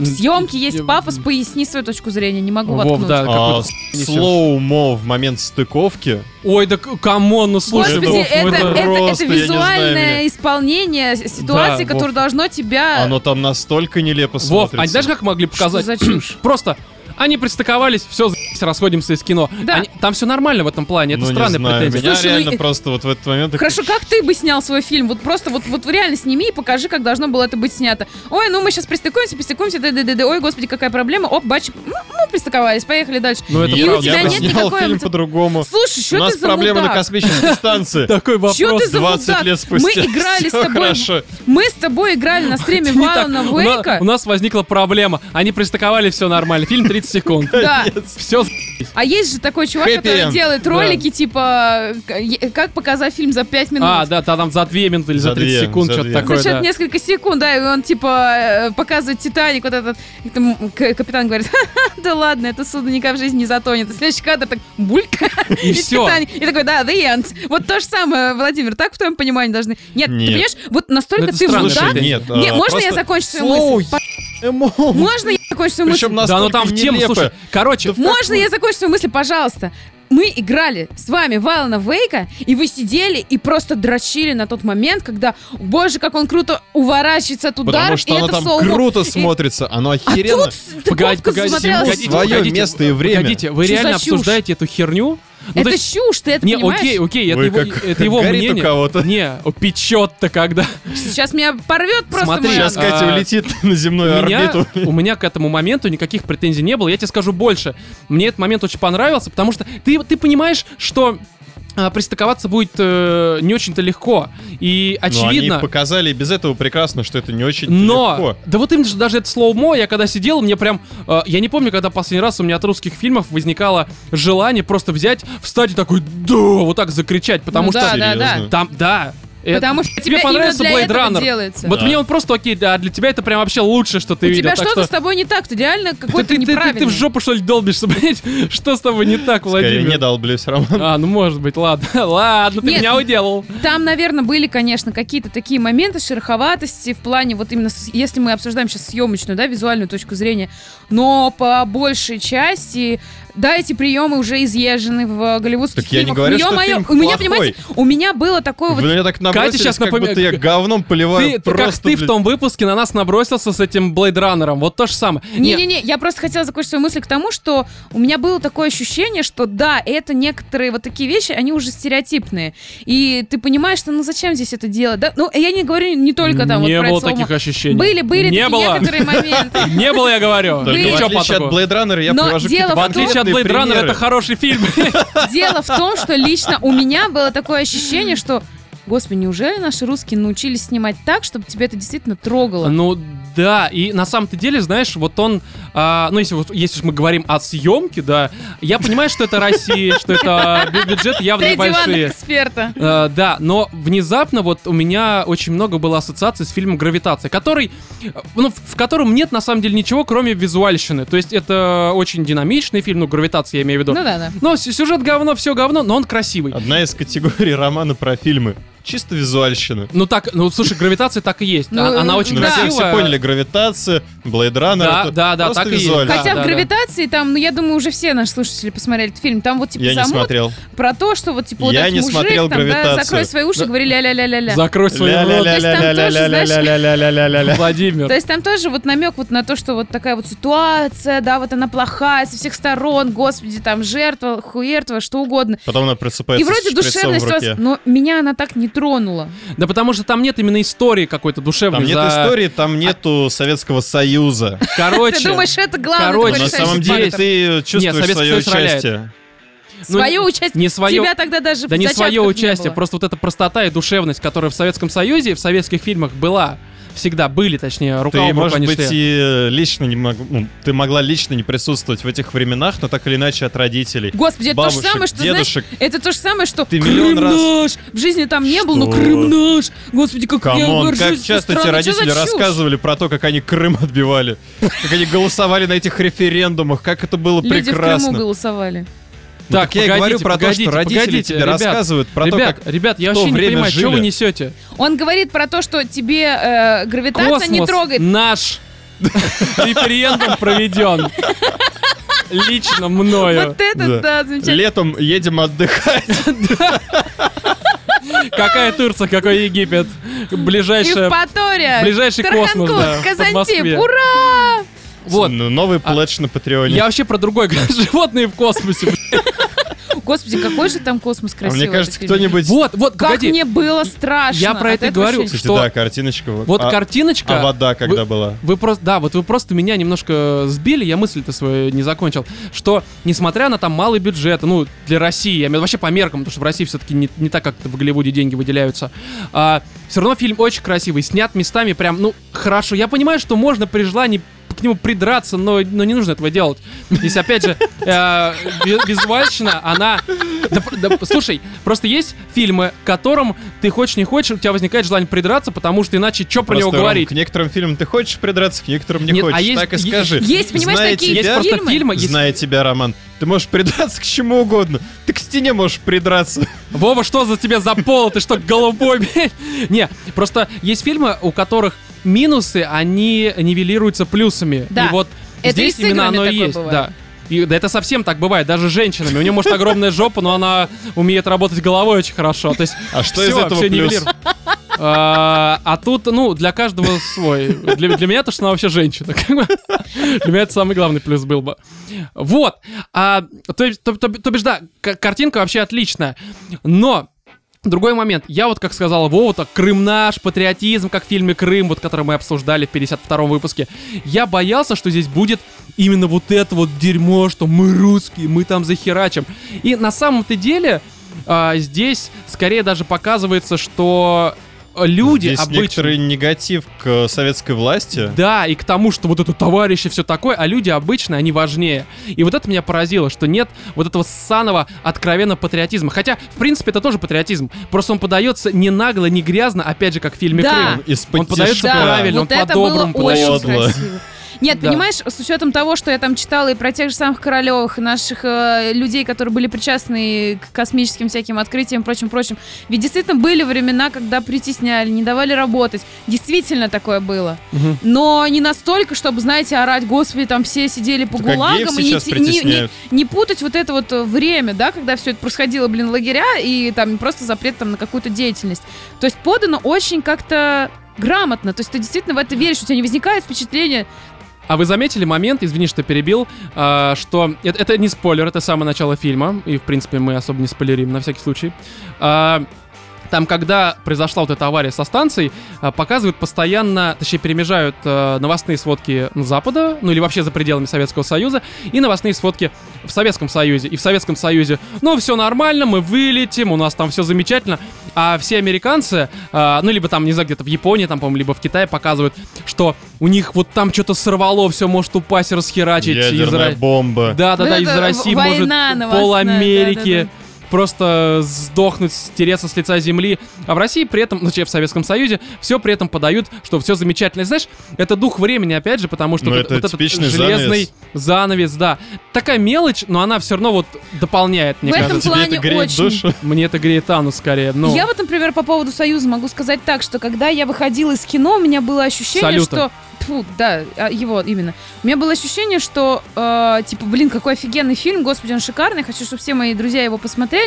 Speaker 3: В съемке есть пафос, поясни свою точку зрения, не могу
Speaker 1: Вов,
Speaker 3: воткнуть.
Speaker 1: да,
Speaker 2: А, slow-mo в момент стыковки.
Speaker 1: Ой, да come on, ну слушай,
Speaker 3: Господи,
Speaker 1: Вов,
Speaker 3: это,
Speaker 1: ну
Speaker 3: это, это,
Speaker 2: просто, знаю,
Speaker 3: визуальное
Speaker 2: меня-
Speaker 3: исполнение ситуации,
Speaker 1: Да,
Speaker 3: которое
Speaker 1: Вов.
Speaker 3: должно тебя...
Speaker 2: Оно там настолько нелепо
Speaker 1: Вов,
Speaker 2: смотрится.
Speaker 1: они знаешь, как могли
Speaker 3: Что
Speaker 1: показать?
Speaker 3: за чушь?
Speaker 1: Просто они пристыковались, все, расходимся из кино.
Speaker 3: Да.
Speaker 1: Они- там все нормально в этом плане, это
Speaker 2: Ну, не
Speaker 1: странная
Speaker 2: знаю,
Speaker 1: претензия.
Speaker 2: Меня
Speaker 3: Слушай, ну
Speaker 2: реально
Speaker 3: и-
Speaker 2: просто вот в этот момент...
Speaker 3: Хорошо, как ты бы снял свой фильм? Вот просто вот, вот реально сними и покажи, как должно было это быть снято. Ой, ну мы сейчас пристыкуемся, пристыкуемся, да да да да ой, господи, какая проблема. Оп, бач, ну, ну, пристыковались, поехали дальше.
Speaker 1: Ну, это
Speaker 3: и
Speaker 2: Нет,
Speaker 3: у тебя
Speaker 2: я
Speaker 3: нет
Speaker 2: снял
Speaker 3: никакой...
Speaker 2: фильм по-другому.
Speaker 3: Слушай,
Speaker 2: У
Speaker 3: что
Speaker 2: нас
Speaker 3: ты за
Speaker 2: проблема на космической станции. [laughs]
Speaker 1: Такой вопрос.
Speaker 3: Чё ты за
Speaker 2: 20
Speaker 3: мудак?
Speaker 2: лет спустя.
Speaker 3: Мы играли с тобой-
Speaker 2: хорошо.
Speaker 3: Мы с тобой играли на стриме. Валана
Speaker 1: У на-
Speaker 3: Вейка.
Speaker 1: У нас возникла проблема. Они пристыковали, все нормально. Фильм 30 секунд.
Speaker 3: Да.
Speaker 1: Все.
Speaker 3: А есть же такой чувак,
Speaker 2: Happy
Speaker 3: который
Speaker 2: end.
Speaker 3: делает ролики, типа, к- е- как показать фильм за 5 минут.
Speaker 1: А, да, та- там за 2 минуты или за
Speaker 2: За
Speaker 1: 30
Speaker 2: две,
Speaker 1: секунд,
Speaker 2: за
Speaker 1: что-то
Speaker 2: две.
Speaker 1: такое,
Speaker 3: Значит,
Speaker 1: да.
Speaker 3: несколько секунд, да, и он, типа, э, показывает Титаник, вот этот, и там к- капитан говорит, «Ха-ха, да ладно, это судно никак в жизни не затонет. И следующий кадр так, бульк,
Speaker 1: И все.
Speaker 3: Титаник. И такой, да, the end. Вот то же самое, Владимир, так в твоем понимании должны. Нет, ты
Speaker 2: Нет.
Speaker 3: понимаешь, вот настолько
Speaker 1: Ну,
Speaker 3: ты
Speaker 1: странно,
Speaker 3: мудак.
Speaker 2: Нет,
Speaker 3: Не,
Speaker 2: а,
Speaker 3: можно я закончу свою мысль? Можно я закончу свою мысль?
Speaker 2: Причем
Speaker 1: Да, ну там в тему, слушай. Короче,
Speaker 3: Можно я закончу свою мысль, пожалуйста? Мы играли с вами в Алана Вейка, и вы сидели и просто дрочили на тот момент, когда, боже, как он круто уворачивается от удара,
Speaker 2: Потому что
Speaker 3: и
Speaker 2: оно
Speaker 3: это
Speaker 2: там
Speaker 3: слоумо.
Speaker 2: круто
Speaker 3: И-
Speaker 2: смотрится, оно
Speaker 3: А
Speaker 2: охеренно.
Speaker 3: тут
Speaker 1: Погоди,
Speaker 3: стыковка
Speaker 1: погоди,
Speaker 3: смотрелась.
Speaker 1: погодите,
Speaker 2: Своё
Speaker 1: погодите,
Speaker 2: место и время.
Speaker 1: Погодите, вы
Speaker 3: Что за
Speaker 1: реально обсуждаете эту херню? Ну, то
Speaker 3: Это
Speaker 1: есть-
Speaker 3: чушь, ты это
Speaker 1: Не,
Speaker 3: понимаешь?
Speaker 1: окей, окей, это
Speaker 2: Ой,
Speaker 1: его,
Speaker 2: как
Speaker 1: это его
Speaker 2: горит у
Speaker 1: мнение.
Speaker 2: кого-то.
Speaker 1: Не, печет-то когда.
Speaker 3: Сейчас меня порвет просто
Speaker 1: Смотри,
Speaker 3: мой
Speaker 2: Сейчас. Катя
Speaker 1: А,
Speaker 2: улетит [laughs] на земную
Speaker 1: у меня,
Speaker 2: орбиту.
Speaker 1: у меня к этому моменту никаких претензий не было. Я тебе скажу больше. Мне этот момент очень понравился, потому что ты, ты понимаешь, что пристыковаться будет э, не очень-то легко. И
Speaker 2: Но
Speaker 1: очевидно...
Speaker 2: они показали без этого прекрасно, что это не очень
Speaker 1: Но,
Speaker 2: легко.
Speaker 1: да вот именно же даже это слоумо, я когда сидел, мне прям, э, я не помню, когда последний раз у меня от русских фильмов возникало желание просто взять, встать и такой, да, вот так закричать, потому
Speaker 3: Ну
Speaker 1: что
Speaker 3: да, да, да.
Speaker 1: Там, да.
Speaker 3: Потому что
Speaker 1: тебе
Speaker 3: тебе
Speaker 1: понравился Blade Runner.
Speaker 3: делается.
Speaker 1: Вот
Speaker 2: Да.
Speaker 1: мне он просто окей, да, для тебя это прям вообще лучше, что ты
Speaker 3: У
Speaker 1: видел.
Speaker 3: тебя
Speaker 1: так
Speaker 3: что-то
Speaker 1: что-
Speaker 3: с тобой не так, ты реально какой-то
Speaker 1: ты, ты, ты,
Speaker 3: неправильный.
Speaker 1: ты в жопу что ли долбишься, [laughs] блядь? Что с тобой не так,
Speaker 2: Скорее,
Speaker 1: Владимир?
Speaker 2: не долблюсь, Роман.
Speaker 1: А, ну может быть, ладно. [laughs] Ладно, ты
Speaker 3: Нет.
Speaker 1: меня уделал.
Speaker 3: Там, наверное, были, конечно, какие-то такие моменты шероховатости в плане, вот именно, если мы обсуждаем сейчас съемочную, да, визуальную точку зрения, но по большей части, да, эти приемы уже изъезжены в голливудских
Speaker 2: Так я не
Speaker 3: фильмах.
Speaker 2: говорю,
Speaker 3: Но,
Speaker 2: что фильм
Speaker 3: у меня,
Speaker 2: плохой.
Speaker 3: понимаете, у меня было такое вот...
Speaker 2: меня так набросились,
Speaker 1: щас
Speaker 2: как
Speaker 1: напомя-
Speaker 2: будто я говном поливаю
Speaker 1: Ты, ты как
Speaker 2: просто,
Speaker 1: ты в том выпуске на нас набросился с этим Runner. Вот то же самое. Не,
Speaker 3: Не-не-не, я просто хотела закончить свою мысль к тому, что у меня было такое ощущение, что да, это некоторые вот такие вещи, они уже стереотипные. И ты понимаешь, что ну зачем здесь это делать? Да? Ну, я не говорю не только там
Speaker 1: не
Speaker 3: вот про
Speaker 1: было таких ощущений.
Speaker 3: Были, были
Speaker 1: не
Speaker 3: такие
Speaker 1: было.
Speaker 3: некоторые моменты. [laughs]
Speaker 1: Не было, я говорю.
Speaker 2: В отличие от. Blade Runner я привожу
Speaker 3: В
Speaker 1: отличие от Blade Runner,
Speaker 2: примеры.
Speaker 1: это хороший фильм.
Speaker 3: Дело в том, что лично у меня было такое ощущение, что господи, неужели наши русские научились снимать так, чтобы тебя это действительно трогало?
Speaker 1: Ну да, и на самом-то деле, знаешь, вот он, а, ну если, вот, если уж мы говорим о съемке, да, я понимаю, что это Россия, [laughs] что это бю- бюджеты явно небольшие.
Speaker 3: эксперта.
Speaker 1: Э, да, но внезапно вот у меня очень много было ассоциаций с фильмом «Гравитация», который, ну, в, котором нет на самом деле ничего, кроме визуальщины. То есть это очень динамичный фильм, ну, «Гравитация» я имею в виду.
Speaker 3: Ну да, да.
Speaker 1: Но сю- сюжет говно, все говно, но он красивый.
Speaker 2: Одна из категорий романа про фильмы чисто визуальщина.
Speaker 1: Ну так, ну слушай, гравитация так и есть.
Speaker 3: Ну,
Speaker 1: а, она э,
Speaker 2: очень
Speaker 3: да.
Speaker 1: красивая.
Speaker 2: Все поняли, гравитация, Blade Runner.
Speaker 1: Да, да, да, так и есть.
Speaker 3: Хотя
Speaker 1: да,
Speaker 3: в гравитации там, ну я думаю, уже все наши слушатели посмотрели этот фильм. Там вот типа
Speaker 2: я не смотрел.
Speaker 3: про то, что вот типа вот
Speaker 2: я
Speaker 3: этот
Speaker 2: не
Speaker 3: мужик,
Speaker 2: смотрел
Speaker 3: там,
Speaker 2: гравитацию.
Speaker 3: да, закрой свои уши,
Speaker 1: да.
Speaker 3: говори ля-ля-ля-ля-ля.
Speaker 1: Закрой
Speaker 3: свои
Speaker 2: уши.
Speaker 1: Владимир.
Speaker 3: То есть там тоже вот намек вот на то, что вот такая вот ситуация, да, вот она плохая со всех сторон, господи, там жертва, хуертва, что угодно.
Speaker 2: Потом она просыпается
Speaker 3: И вроде душевность, но меня она так не трогает тронула.
Speaker 1: Да потому что там нет именно истории какой-то душевной.
Speaker 2: Там нет
Speaker 1: за-
Speaker 2: истории, там нету Советского Союза. [laughs]
Speaker 1: Короче,
Speaker 3: Ты думаешь, это главное
Speaker 1: короче,
Speaker 2: На самом деле ты чувствуешь свое участие.
Speaker 1: ну,
Speaker 3: Свое участие.
Speaker 1: не свое,
Speaker 3: Тебя тогда даже
Speaker 1: да не свое участие,
Speaker 3: было.
Speaker 1: просто вот эта простота и душевность, которая в Советском Союзе и в советских фильмах была. Всегда были, точнее, рука
Speaker 2: Ты,
Speaker 1: об руку
Speaker 2: может
Speaker 1: они
Speaker 2: быть,
Speaker 1: шли.
Speaker 2: и лично не мог, ну, ты могла лично не присутствовать в этих временах, но так или иначе от родителей.
Speaker 3: Господи, это то же
Speaker 2: бабушек,
Speaker 3: самое, что, знаешь,
Speaker 2: дедушек.
Speaker 3: это то же самое, что
Speaker 2: Ты
Speaker 3: Крым
Speaker 2: миллион раз-
Speaker 3: наш! В жизни там не был, но? Крым наш! Господи, как я
Speaker 2: Камон,
Speaker 3: горжусь
Speaker 2: как часто тебе родители рассказывали про то, как они Крым отбивали, как они голосовали на этих референдумах, как это было
Speaker 3: Люди в Крыму
Speaker 2: прекрасно.
Speaker 3: голосовали.
Speaker 1: Так,
Speaker 2: я и говорю про то, что родители тебе рассказывают про то,
Speaker 1: ребят,
Speaker 2: как
Speaker 1: ребят, я вообще не
Speaker 2: время
Speaker 1: понимаю, что вы несете.
Speaker 3: Он говорит про то, что тебе э, гравитация не трогает.
Speaker 1: наш [laughs] референдум проведен лично мною.
Speaker 3: Вот это
Speaker 2: Да.
Speaker 3: замечательно.
Speaker 2: летом едем отдыхать. [laughs]
Speaker 1: Какая Турция, какой Египет. Ближайшая...
Speaker 3: Евпатория,
Speaker 1: ближайший космос, да,
Speaker 3: Казантип, ура!
Speaker 1: Вот.
Speaker 2: Ну, Новый
Speaker 1: А-
Speaker 2: пледж на Патреоне.
Speaker 1: Я вообще про говорю. [laughs] Животные в космосе.
Speaker 3: Господи, какой же там космос
Speaker 2: А
Speaker 3: красивый.
Speaker 2: мне кажется, кто-нибудь...
Speaker 1: Вот, вот,
Speaker 3: Как
Speaker 1: погоди.
Speaker 3: мне было страшно.
Speaker 1: Я про это и говорю.
Speaker 2: Кстати,
Speaker 1: что-
Speaker 2: да, картиночка.
Speaker 1: Вот
Speaker 2: а,
Speaker 1: картиночка...
Speaker 2: а вода когда
Speaker 1: вы-
Speaker 2: была?
Speaker 1: Вы просто, да, вот вы просто меня немножко сбили, я мысль-то свою не закончил, что несмотря на там малый бюджет, ну, для России, я имею в виду вообще по меркам, потому что в России все-таки не, не так, как в Голливуде деньги выделяются, все равно фильм очень красивый, снят местами прям, ну, хорошо. Я понимаю, что можно при желании к нему придраться, но, но не нужно этого делать. Здесь, опять же, э, ви- визуальщина, она... Да, да, слушай, просто есть фильмы, к которым ты хочешь не хочешь, у тебя возникает желание придраться, потому что иначе что про него говорить?
Speaker 2: К некоторым фильмам ты хочешь придраться, к некоторым не
Speaker 1: Нет, а
Speaker 2: хочешь.
Speaker 1: есть-
Speaker 2: так и скажи.
Speaker 3: Есть, понимаешь,
Speaker 2: Зная
Speaker 3: такие
Speaker 1: Есть
Speaker 2: тебя,
Speaker 1: просто
Speaker 3: фильмы?
Speaker 1: фильмы, есть
Speaker 2: Зная тебя, Роман, ты можешь придраться к чему угодно. Ты к стене можешь придраться.
Speaker 1: Вова, что за тебе за пол? Ты что, голубой? Не, просто есть фильмы, у которых минусы, они нивелируются плюсами.
Speaker 3: Да.
Speaker 1: И вот
Speaker 3: Это и
Speaker 1: здесь
Speaker 3: с
Speaker 1: именно оно и есть.
Speaker 3: бывает.
Speaker 1: Да. И, да это совсем так бывает, даже с женщинами. У нее может огромная жопа, но она умеет работать головой очень хорошо. То есть
Speaker 2: А что
Speaker 1: всё,
Speaker 2: из этого
Speaker 1: всё
Speaker 2: плюс?
Speaker 1: нивелирует. А, а тут, ну, для каждого свой. Для, для меня то, что она вообще женщина. как бы. Для меня это самый главный плюс был бы. Вот. А, то, то, то- то бишь, да, картинка вообще отличная. Но Другой момент. Я вот, как сказал Вова, так, Крым наш, патриотизм, как в фильме «Крым», вот, который мы обсуждали в 52-м выпуске. Я боялся, что здесь будет именно вот это вот дерьмо, что мы русские, мы там захерачим. И на самом-то деле а, здесь скорее даже показывается, что люди
Speaker 2: Здесь
Speaker 1: обычно...
Speaker 2: некоторый негатив к советской власти.
Speaker 1: Да, и к тому, что вот это товарищи, все такое, а люди обычно, они важнее. И вот это меня поразило, что нет вот этого ссаного откровенно патриотизма. Хотя, в принципе, это тоже патриотизм. Просто он подается не нагло, не грязно, опять же, как в фильме
Speaker 3: Да.
Speaker 1: «Крым». Он подается
Speaker 2: тишка.
Speaker 1: правильно,
Speaker 3: вот
Speaker 1: он по-доброму
Speaker 3: очень
Speaker 2: подается.
Speaker 3: Нет,
Speaker 1: Да.
Speaker 3: понимаешь, с учетом того, что я там читала и про тех же самых Королевых, и наших э, людей, которые были причастны к космическим всяким открытиям и прочим-прочим, ведь действительно были времена, когда притесняли, не давали работать. Действительно такое было.
Speaker 1: Мгм.
Speaker 3: Но не настолько, чтобы, знаете, орать, господи, там все сидели по
Speaker 2: Это как
Speaker 3: гулагам и не, не- не- не путать вот это вот э, время, да, когда все это происходило, блин, лагеря и там просто запрет там на какую-то деятельность. То есть подано очень как-то грамотно. То есть ты действительно в это веришь, у тебя не возникает впечатление,
Speaker 1: А вы заметили момент, извини, что перебил, а, что это, это не спойлер, это самое начало фильма, и, в принципе, мы особо не спойлерим, на всякий случай. А, Там, когда произошла вот эта авария со станцией, а, показывают постоянно, точнее, перемежают э, новостные сводки Запада, ну или вообще за пределами Советского Союза, и новостные сводки в Советском Союзе. И в Советском Союзе, ну, все нормально, мы вылетим, у нас там все замечательно. А все американцы, э, ну, либо там, не знаю, где-то в Японии, там, по-моему, либо в Китае показывают, что у них вот там что-то сорвало, все может упасть, расхерачить. из
Speaker 2: Ядерная
Speaker 1: Ра-
Speaker 2: бомба.
Speaker 1: Да, да,
Speaker 3: Ну,
Speaker 1: да, из России
Speaker 3: война
Speaker 1: может пол Америки
Speaker 3: да, да,
Speaker 1: просто сдохнуть, стереться с лица земли. А в России при этом, ну, в Советском Союзе, все при этом подают, что все замечательно. И знаешь, это дух времени, опять же, потому что
Speaker 2: Ну,
Speaker 1: вот,
Speaker 2: это
Speaker 1: вот этот железный занавес. да. Такая мелочь, но она все равно вот дополняет, мне
Speaker 3: В этом
Speaker 1: кажется.
Speaker 2: Тебе
Speaker 3: плане
Speaker 2: это греет
Speaker 3: очень.
Speaker 2: душу?
Speaker 1: Мне это греет Анну скорее. Ну,
Speaker 3: Я вот, например, по поводу Союза могу сказать так, что когда я выходила из кино, у меня было ощущение,
Speaker 1: Салюта.
Speaker 3: что... Фу, да, а, его именно. У меня было ощущение, что, э, типа, блин, какой офигенный фильм, господи, он шикарный, хочу, чтобы все мои друзья его посмотрели.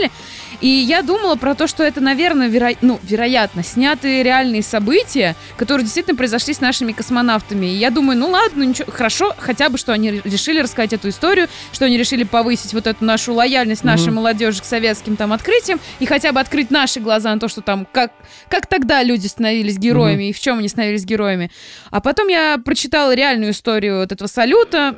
Speaker 3: И я думала про то, что это, наверное, веро... ну, вероятно, снятые реальные события, которые действительно произошли с нашими космонавтами. И я думаю, ну ладно, ну ничего, хорошо, хотя бы, что они ре- решили рассказать эту историю, что они решили повысить вот эту нашу лояльность нашей
Speaker 1: Мгм.
Speaker 3: молодежи к советским там открытиям и хотя бы открыть наши глаза на то, что там, как, как тогда люди становились героями и в чем они становились героями. А потом я прочитала реальную историю вот этого салюта,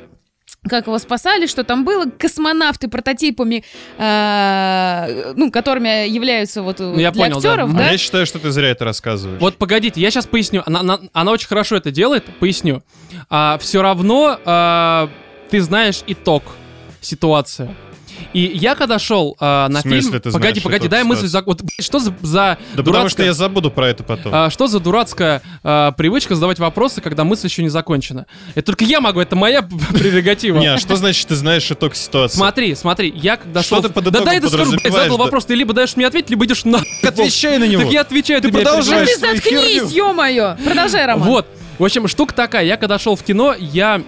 Speaker 3: как его спасали, что там было, космонавты прототипами, э, ну, которыми являются вот
Speaker 1: Ну, я
Speaker 3: для
Speaker 1: понял, да.
Speaker 3: актеров,
Speaker 1: Мгм.
Speaker 2: А
Speaker 3: да?
Speaker 2: я считаю, что ты зря это рассказываешь.
Speaker 1: Вот погодите, я сейчас поясню. Она, она, она очень хорошо это делает, поясню. А, все равно а, ты знаешь итог ситуации. И я когда шел а, на фильм...
Speaker 2: ты
Speaker 1: погоди,
Speaker 2: знаешь
Speaker 1: погоди, дай мысль за... Вот, блядь, что за, за
Speaker 2: Да потому
Speaker 1: дурацкая-
Speaker 2: что я забуду про это потом.
Speaker 1: а, что за дурацкая а, привычка задавать вопросы, когда мысль еще не закончена? Это только я могу, это моя [laughs] прерогатива.
Speaker 2: Не, а что значит ты знаешь итог ситуации?
Speaker 1: Смотри, смотри, я когда
Speaker 2: Что
Speaker 1: шел...
Speaker 2: ты под
Speaker 1: да дай я скажу, блядь, задал
Speaker 2: да?
Speaker 1: вопрос, ты либо даешь мне ответить, либо идешь на... [laughs]
Speaker 2: Отвечай на него.
Speaker 1: Так я отвечаю,
Speaker 2: Ты продолжаешь.
Speaker 3: ты
Speaker 2: свою
Speaker 3: заткнись, ё-моё! Продолжай, Роман.
Speaker 1: Вот. В общем, штука такая. Я когда шел в кино, я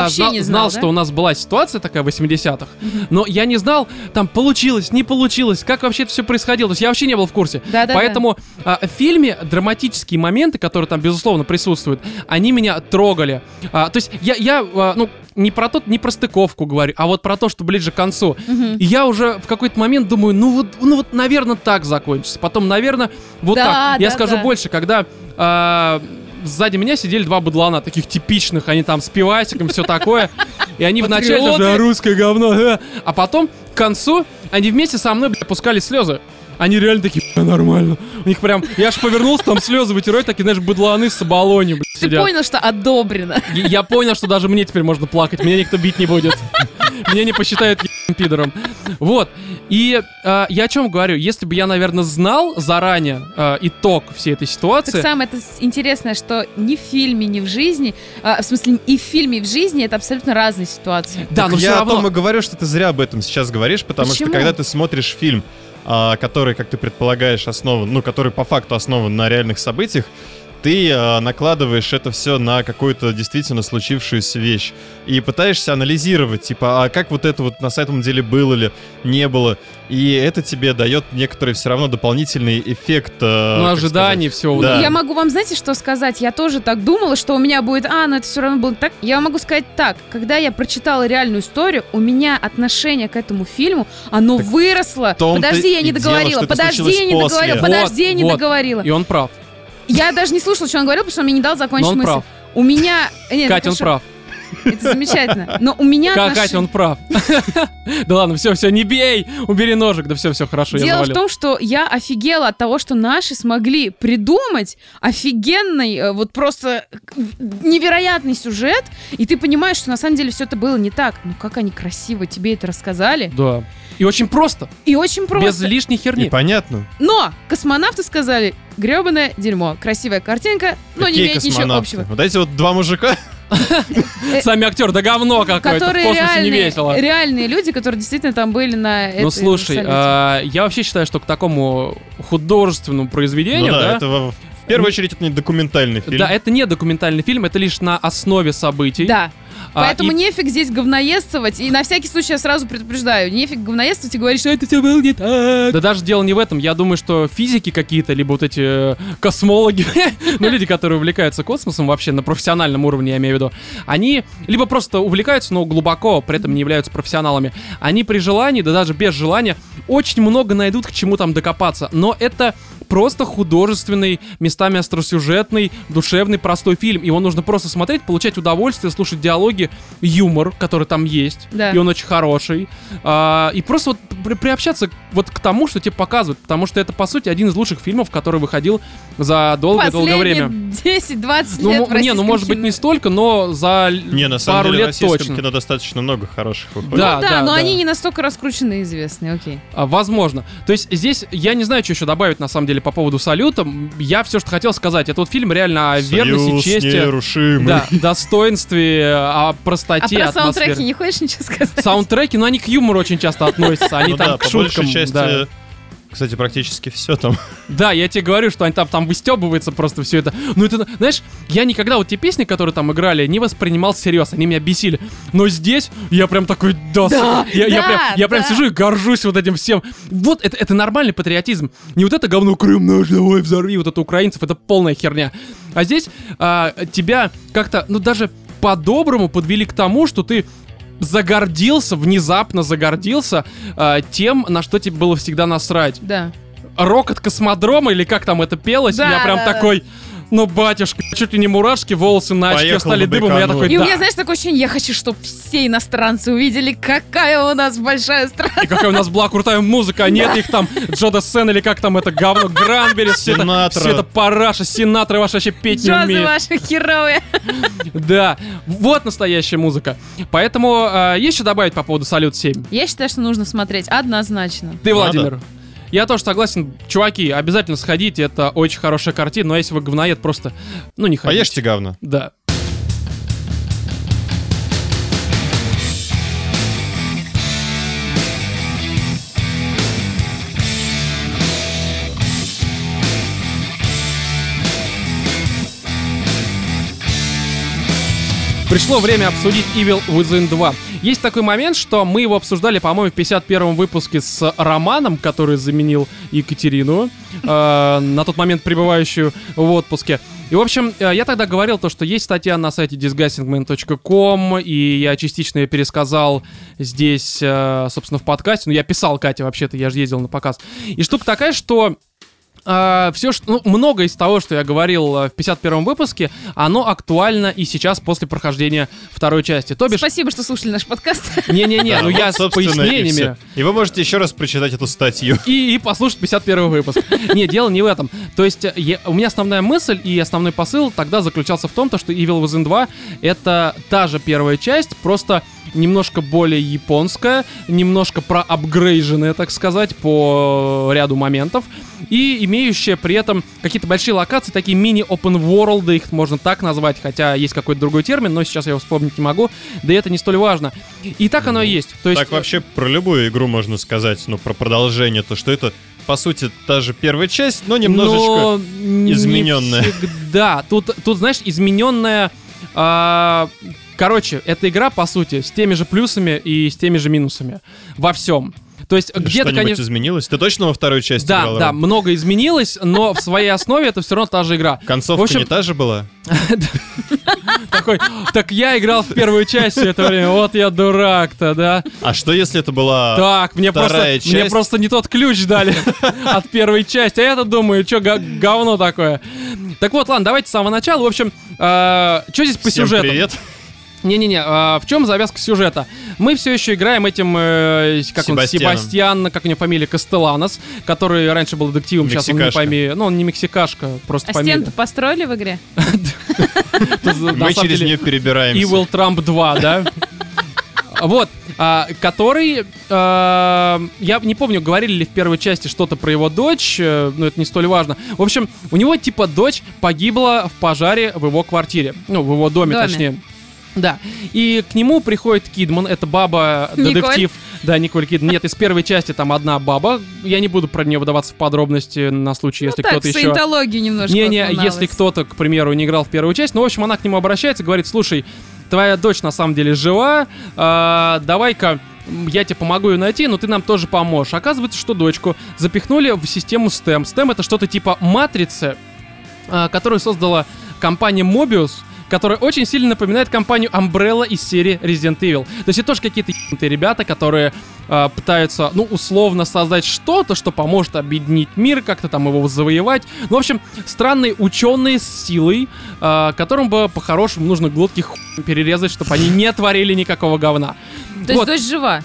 Speaker 3: Вообще
Speaker 1: знал,
Speaker 3: не знал, да?
Speaker 1: что у нас была ситуация такая в 80-х, но я не знал, там, получилось, не получилось, как вообще это все происходило. То есть я вообще не был в курсе.
Speaker 3: Да-да-да.
Speaker 1: Поэтому а, в фильме драматические моменты, которые там, безусловно, присутствуют, они меня трогали. А, то есть я, я а, ну, не про тот, не про стыковку говорю, а вот про то, что ближе к концу.
Speaker 3: Мгм.
Speaker 1: И я уже в какой-то момент думаю, ну вот, ну вот, наверное, так закончится. Потом, наверное, вот
Speaker 3: Да,
Speaker 1: так. Я
Speaker 3: да,
Speaker 1: скажу
Speaker 3: да.
Speaker 1: больше, когда а, сзади меня сидели два быдлана, таких типичных, они там с пивасиком, все такое. И они вначале даже русское говно, э». а потом к концу они вместе со мной бля, пускали слезы. Они реально такие, «Бля, нормально. У них прям, я аж повернулся, там слезы вытирают, такие, знаешь, быдланы с оболони, блядь,
Speaker 3: Ты
Speaker 1: сидят.
Speaker 3: понял, что одобрено.
Speaker 1: И Я понял, что даже мне теперь можно плакать, меня никто бить не будет. Меня не посчитают ебаным пидором. Вот. И э, я о чем говорю? Если бы я, наверное, знал заранее э, итог всей этой
Speaker 3: Так
Speaker 1: ситуации,
Speaker 3: самое это интересное, что ни в фильме, ни в жизни, а, в смысле и в фильме, и в жизни это абсолютно разные ситуации.
Speaker 1: да, но
Speaker 2: Так
Speaker 1: все
Speaker 2: я
Speaker 1: равно...
Speaker 2: о том и говорю, что ты зря об этом сейчас говоришь, потому
Speaker 3: Почему?
Speaker 2: что когда ты смотришь фильм, который, как ты предполагаешь, основан, ну, который по факту основан на реальных событиях, ты а, накладываешь это все на какую-то действительно случившуюся вещь и пытаешься анализировать, типа, а как вот это вот на самом деле было или не было, и это тебе дает некоторый все равно дополнительный эффект. а,
Speaker 1: Ну,
Speaker 2: как
Speaker 1: ожиданий,
Speaker 2: сказать,
Speaker 1: все.
Speaker 2: Да.
Speaker 3: Я могу вам, знаете, что сказать? Я тоже так думала, что у меня будет, а, ну это все равно было так. Я могу сказать так, когда я прочитала реальную историю, у меня отношение к этому фильму, оно
Speaker 2: Так
Speaker 3: выросло. Подожди, я не договорила, подожди, я не
Speaker 2: после.
Speaker 3: договорила,
Speaker 1: Вот,
Speaker 3: подожди, я не
Speaker 1: вот.
Speaker 3: договорила.
Speaker 1: И он прав.
Speaker 3: Я даже не слушала, что он говорил, потому что он мне не дал
Speaker 1: Но
Speaker 3: закончить
Speaker 1: он
Speaker 3: мысль.
Speaker 1: прав.
Speaker 3: У меня... Нет,
Speaker 1: Катя, он прав.
Speaker 3: Это замечательно. Но у меня
Speaker 1: Ка-
Speaker 3: отнош-
Speaker 1: Катя, он прав. [laughs] Да ладно, все, все, не бей, убери ножик. Да все, все, хорошо, я
Speaker 3: Дело в
Speaker 1: завалил.
Speaker 3: том, что я офигела от того, что наши смогли придумать офигенный, э, вот просто э, невероятный сюжет, и ты понимаешь, что на самом деле все это было не так. Ну как они красиво тебе это рассказали.
Speaker 1: Да. И очень просто,
Speaker 3: И очень просто.
Speaker 1: без лишней
Speaker 2: И
Speaker 1: херни.
Speaker 2: понятно.
Speaker 3: Но космонавты сказали, гребаное дерьмо. Красивая картинка, но не
Speaker 2: Какие
Speaker 3: имеет ничего общего.
Speaker 2: Вот эти вот два мужика, [laughs]
Speaker 1: Сами актеры, да говно какое-то, в
Speaker 3: Которые
Speaker 1: космосе не
Speaker 3: реальные,
Speaker 1: весело.
Speaker 3: реальные люди, которые действительно там были на
Speaker 1: Ну слушай, а, я вообще считаю, что к такому художественному
Speaker 2: ну
Speaker 1: произведению,
Speaker 2: да,
Speaker 1: да,
Speaker 2: в первую очередь это не документальный фильм.
Speaker 1: да, это не документальный фильм, это лишь на основе событий.
Speaker 3: Да.
Speaker 1: А,
Speaker 3: Поэтому
Speaker 1: и-
Speaker 3: нефиг здесь говноедствовать. И на всякий случай я сразу предупреждаю. Нефиг говноедствовать и говорить, что это все было не так.
Speaker 1: Да даже дело не в этом. Я думаю, что физики какие-то, либо вот эти э, космологи, [laughs] ну, люди, которые увлекаются космосом вообще на профессиональном уровне, я имею в виду, они либо просто увлекаются, но глубоко, при этом не являются профессионалами. Они при желании, да даже без желания, очень много найдут к чему там докопаться. Но это просто художественный, местами остросюжетный, душевный, простой фильм. Его нужно просто смотреть, получать удовольствие, слушать диалоги, юмор, который там есть.
Speaker 3: Да.
Speaker 1: И он очень хороший. А, и просто вот при- приобщаться вот к тому, что тебе показывают. Потому что это, по сути, один из лучших фильмов, который выходил за долгое-долгое время.
Speaker 3: Последние 10-20
Speaker 1: Ну,
Speaker 3: лет в
Speaker 1: м- не, ну может быть
Speaker 3: кино.
Speaker 1: не столько, но за
Speaker 2: Не, на самом
Speaker 1: пару
Speaker 2: деле в
Speaker 1: лет
Speaker 2: российском
Speaker 1: точно.
Speaker 2: кино достаточно много хороших выходит.
Speaker 1: Да,
Speaker 3: Ну да,
Speaker 1: да,
Speaker 3: но
Speaker 1: да.
Speaker 3: они не настолько раскручены и известны, окей.
Speaker 1: А, Возможно. То есть здесь я не знаю, что еще добавить на самом деле по поводу салюта. Я все, что хотел сказать, это вот фильм реально о верности,
Speaker 2: Союз
Speaker 1: чести,
Speaker 2: нерушимый.
Speaker 1: да, [laughs] достоинстве, о
Speaker 3: А
Speaker 1: простоте,
Speaker 3: про
Speaker 1: атмосфере.
Speaker 3: саундтреки не хочешь ничего сказать?
Speaker 1: Саундтреки, ну они к юмору очень часто относятся, они
Speaker 2: Ну
Speaker 1: там
Speaker 2: да,
Speaker 1: к
Speaker 2: по
Speaker 1: шуткам.
Speaker 2: части,
Speaker 1: да.
Speaker 2: кстати, практически все там.
Speaker 1: Да, я тебе говорю, что они там, там выстебывается просто все это. Ну это, знаешь, я никогда вот те песни, которые там играли, не воспринимал всерьез, они меня бесили. Но здесь я прям такой, да,
Speaker 3: Да,
Speaker 1: я, я
Speaker 3: да,
Speaker 1: прям, я прям
Speaker 3: да.
Speaker 1: сижу и горжусь вот этим всем. Вот это, это нормальный патриотизм. Не вот это говно Крым наш, давай взорви, вот это украинцев, это полная херня. А здесь а, тебя как-то, ну даже по-доброму подвели к тому, что ты загордился, внезапно загордился а, тем, на что тебе было всегда насрать
Speaker 3: Да.
Speaker 1: рок от космодрома, или как там это пелось,
Speaker 3: Да,
Speaker 1: я прям
Speaker 3: да, да.
Speaker 1: Такой, ну, батюшка, чуть ли не мурашки, волосы на очке стали дыбом, и я такой,
Speaker 3: И у меня, знаешь, такое ощущение, я хочу, чтобы все иностранцы увидели, какая у нас большая страна.
Speaker 1: И какая у нас была крутая музыка, а нет их там, Джода Сен или как там это говно, Гранбери, все это, все это параша, сенаторы ваши вообще петь не умеют.
Speaker 3: ваши херовые.
Speaker 1: Да, вот настоящая музыка. Поэтому э, есть что добавить по поводу Салют 7?
Speaker 3: Я считаю, что нужно смотреть однозначно.
Speaker 1: Ты,
Speaker 2: Надо.
Speaker 1: Владимир? Я тоже согласен. Чуваки, обязательно сходите, это очень хорошая картина, но если вы говноед, просто, ну, не ходите.
Speaker 2: Поешьте говно.
Speaker 1: Да. Пришло время обсудить Evil Within 2. Есть такой момент, что мы его обсуждали, по-моему, в 51-м выпуске с Романом, который заменил Екатерину, э, на тот момент пребывающую в отпуске. И, в общем, э, я тогда говорил то, что есть статья на сайте disgustingman.com, и я частично ее пересказал здесь, э, собственно, в подкасте. Ну, я писал Кате, вообще-то, я же ездил на показ. И штука такая, что все, что, ну, много из того, что я говорил э, в 51-м выпуске, оно актуально и сейчас после прохождения второй части. То бишь,
Speaker 3: Спасибо, что слушали наш подкаст. [laughs]
Speaker 1: не-не-не, ну я с пояснениями.
Speaker 2: И вы можете еще раз прочитать эту статью.
Speaker 1: И, и послушать 51 выпуск. Не, дело не в этом. То есть, э, я- у меня основная мысль и основной посыл тогда заключался в том, то, что Evil Within 2 это та же первая часть, просто немножко более японская, немножко проапгрейженная, так сказать, по ряду моментов, и имеющая при этом какие-то большие локации, такие мини-open world, их можно так назвать, хотя есть какой-то другой термин, но сейчас я его вспомнить не могу, да и это не столь важно. И так оно и есть. То есть,
Speaker 2: Так вообще про любую игру можно сказать, ну, про продолжение, то что это, по сути, та же первая часть, но немножечко...
Speaker 1: Но не
Speaker 2: измененная.
Speaker 1: всегда. Тут, тут, знаешь, измененная. а, короче, эта игра, по сути, с теми же плюсами и с теми же минусами. Во всем. То есть где-то, конечно.
Speaker 2: изменилось? Ты точно во второй части
Speaker 1: Да,
Speaker 2: играл,
Speaker 1: да,
Speaker 2: Ром?
Speaker 1: много изменилось, но в своей основе это все равно та же игра.
Speaker 2: Концовка
Speaker 1: В общем-
Speaker 2: не та же была? [laughs]
Speaker 1: Такой, так я играл в первую часть все это время, вот я дурак-то, да?
Speaker 2: А что если это была...
Speaker 1: Так, мне просто,
Speaker 2: вторая
Speaker 1: мне
Speaker 2: часть.
Speaker 1: просто не тот ключ дали [laughs] от первой части. А я-то думаю, что говно такое. Так вот, ладно, давайте с самого начала. В общем, что здесь по сюжету?
Speaker 2: привет.
Speaker 1: Не-не-не, а, в чем завязка сюжета? Мы все еще играем этим, э, как он,
Speaker 2: Себастьяном.
Speaker 1: Себастьян, как у него фамилия, Кастеланос, который раньше был детективом, сейчас он не
Speaker 2: Мексикашка.
Speaker 1: пойми, ну он не мексикашка, просто
Speaker 3: А
Speaker 1: фамилия.
Speaker 3: стену построили в игре? [laughs]
Speaker 1: Тут, [laughs] на
Speaker 2: Мы
Speaker 1: самом
Speaker 2: через
Speaker 1: деле,
Speaker 2: нее перебираемся.
Speaker 1: Evil Trump 2, да? Вот, а, который, а, я не помню, говорили ли в первой части что-то про его дочь, э, но это не столь важно. В общем, у него типа дочь погибла в пожаре в его квартире, ну, в его доме,
Speaker 3: Доме.
Speaker 1: точнее. Да, и к нему приходит Кидман, это баба,
Speaker 3: Николь?
Speaker 1: детектив. Да, Николь Кидман. Нет, из первой части там одна баба. Я не буду про нее выдаваться в подробности на случай, если
Speaker 3: ну
Speaker 1: кто-то еще...
Speaker 3: саентологию немножко
Speaker 1: Не-не, если кто-то, к примеру, не играл в первую часть, ну, в общем, она к нему обращается, говорит, слушай, твоя дочь на самом деле жива, а, давай-ка я тебе помогу ее найти, но ты нам тоже поможешь. Оказывается, что дочку запихнули в систему STEM. STEM это что-то типа матрицы, а, которую создала компания Mobius, которая очень сильно напоминает компанию Umbrella из серии Resident Evil. То есть это тоже какие-то ебанутые ребята, которые э, пытаются, ну, условно создать что-то, что поможет объединить мир, как-то там его завоевать. Ну, в общем, странные ученые с силой, э, которым бы по-хорошему нужно глотки хуй перерезать, чтобы они не творили никакого говна.
Speaker 3: То есть
Speaker 1: Вот.
Speaker 3: дочь жива.